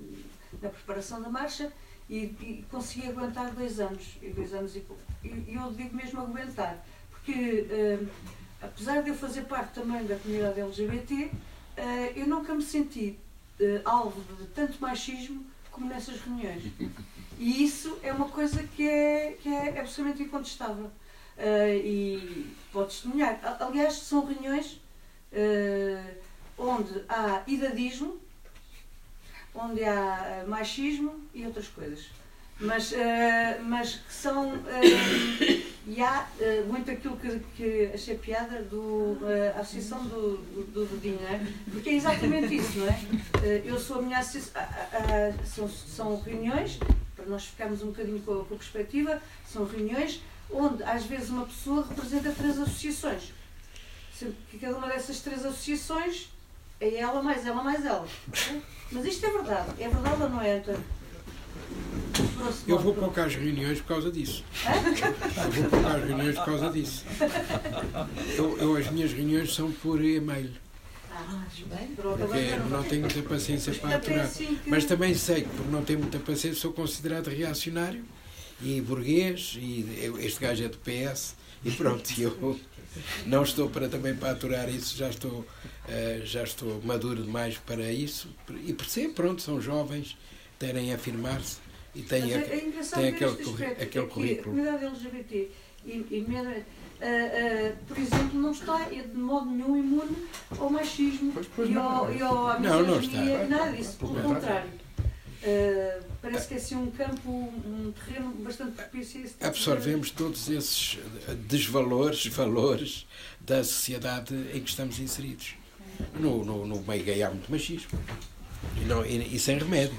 na preparação da marcha e, e consegui aguentar dois anos, e dois anos e pouco. E e eu digo mesmo aguentar, porque eh, apesar de eu fazer parte também da comunidade LGBT, eh, eu nunca me senti eh, alvo de tanto machismo como nessas reuniões. E isso é uma coisa que é, que é absolutamente incontestável. Eh, e pode testemunhar. Aliás, são reuniões eh, onde há idadismo, onde há eh, machismo e outras coisas. Mas, eh, mas que são. e há muito aquilo que, que achei piada do a associação do, do, do é? Porque é exatamente isso, não é? Eu sou a minha associação. são, são reuniões, para nós ficarmos um bocadinho com a, com a perspectiva, são reuniões onde às vezes uma pessoa representa três associações. Sendo que cada uma dessas três associações é ela mais ela mais ela. Mas isto é verdade. É verdade ou não é. Eu vou pouco às reuniões por causa disso. Eu vou pouco às reuniões por causa disso. Eu, eu- as minhas reuniões são por e-mail. Porque não tenho muita paciência para aturar. assim Mas também sei que por não ter muita paciência sou considerado reacionário e burguês e eu- este gajo é do PS e pronto, e eu não estou para também para aturar isso, já estou, eh, já estou maduro demais para isso e percebo, pronto, são jovens, terem a afirmar-se e têm, Mas a- é, é engraçado têm aquele, aquele é que currículo. A comunidade LGBT, e, e ah, por exemplo, não está de modo nenhum imune ao machismo e, ao, e ao, à misoginia, nada disso, pelo contrário. Ah, parece que é assim um campo, um terreno bastante propício a tipo de- absorvemos todos esses desvalores, valores da sociedade em que estamos inseridos. No, no, no meio gay há muito machismo. E, não, e, e sem remédio.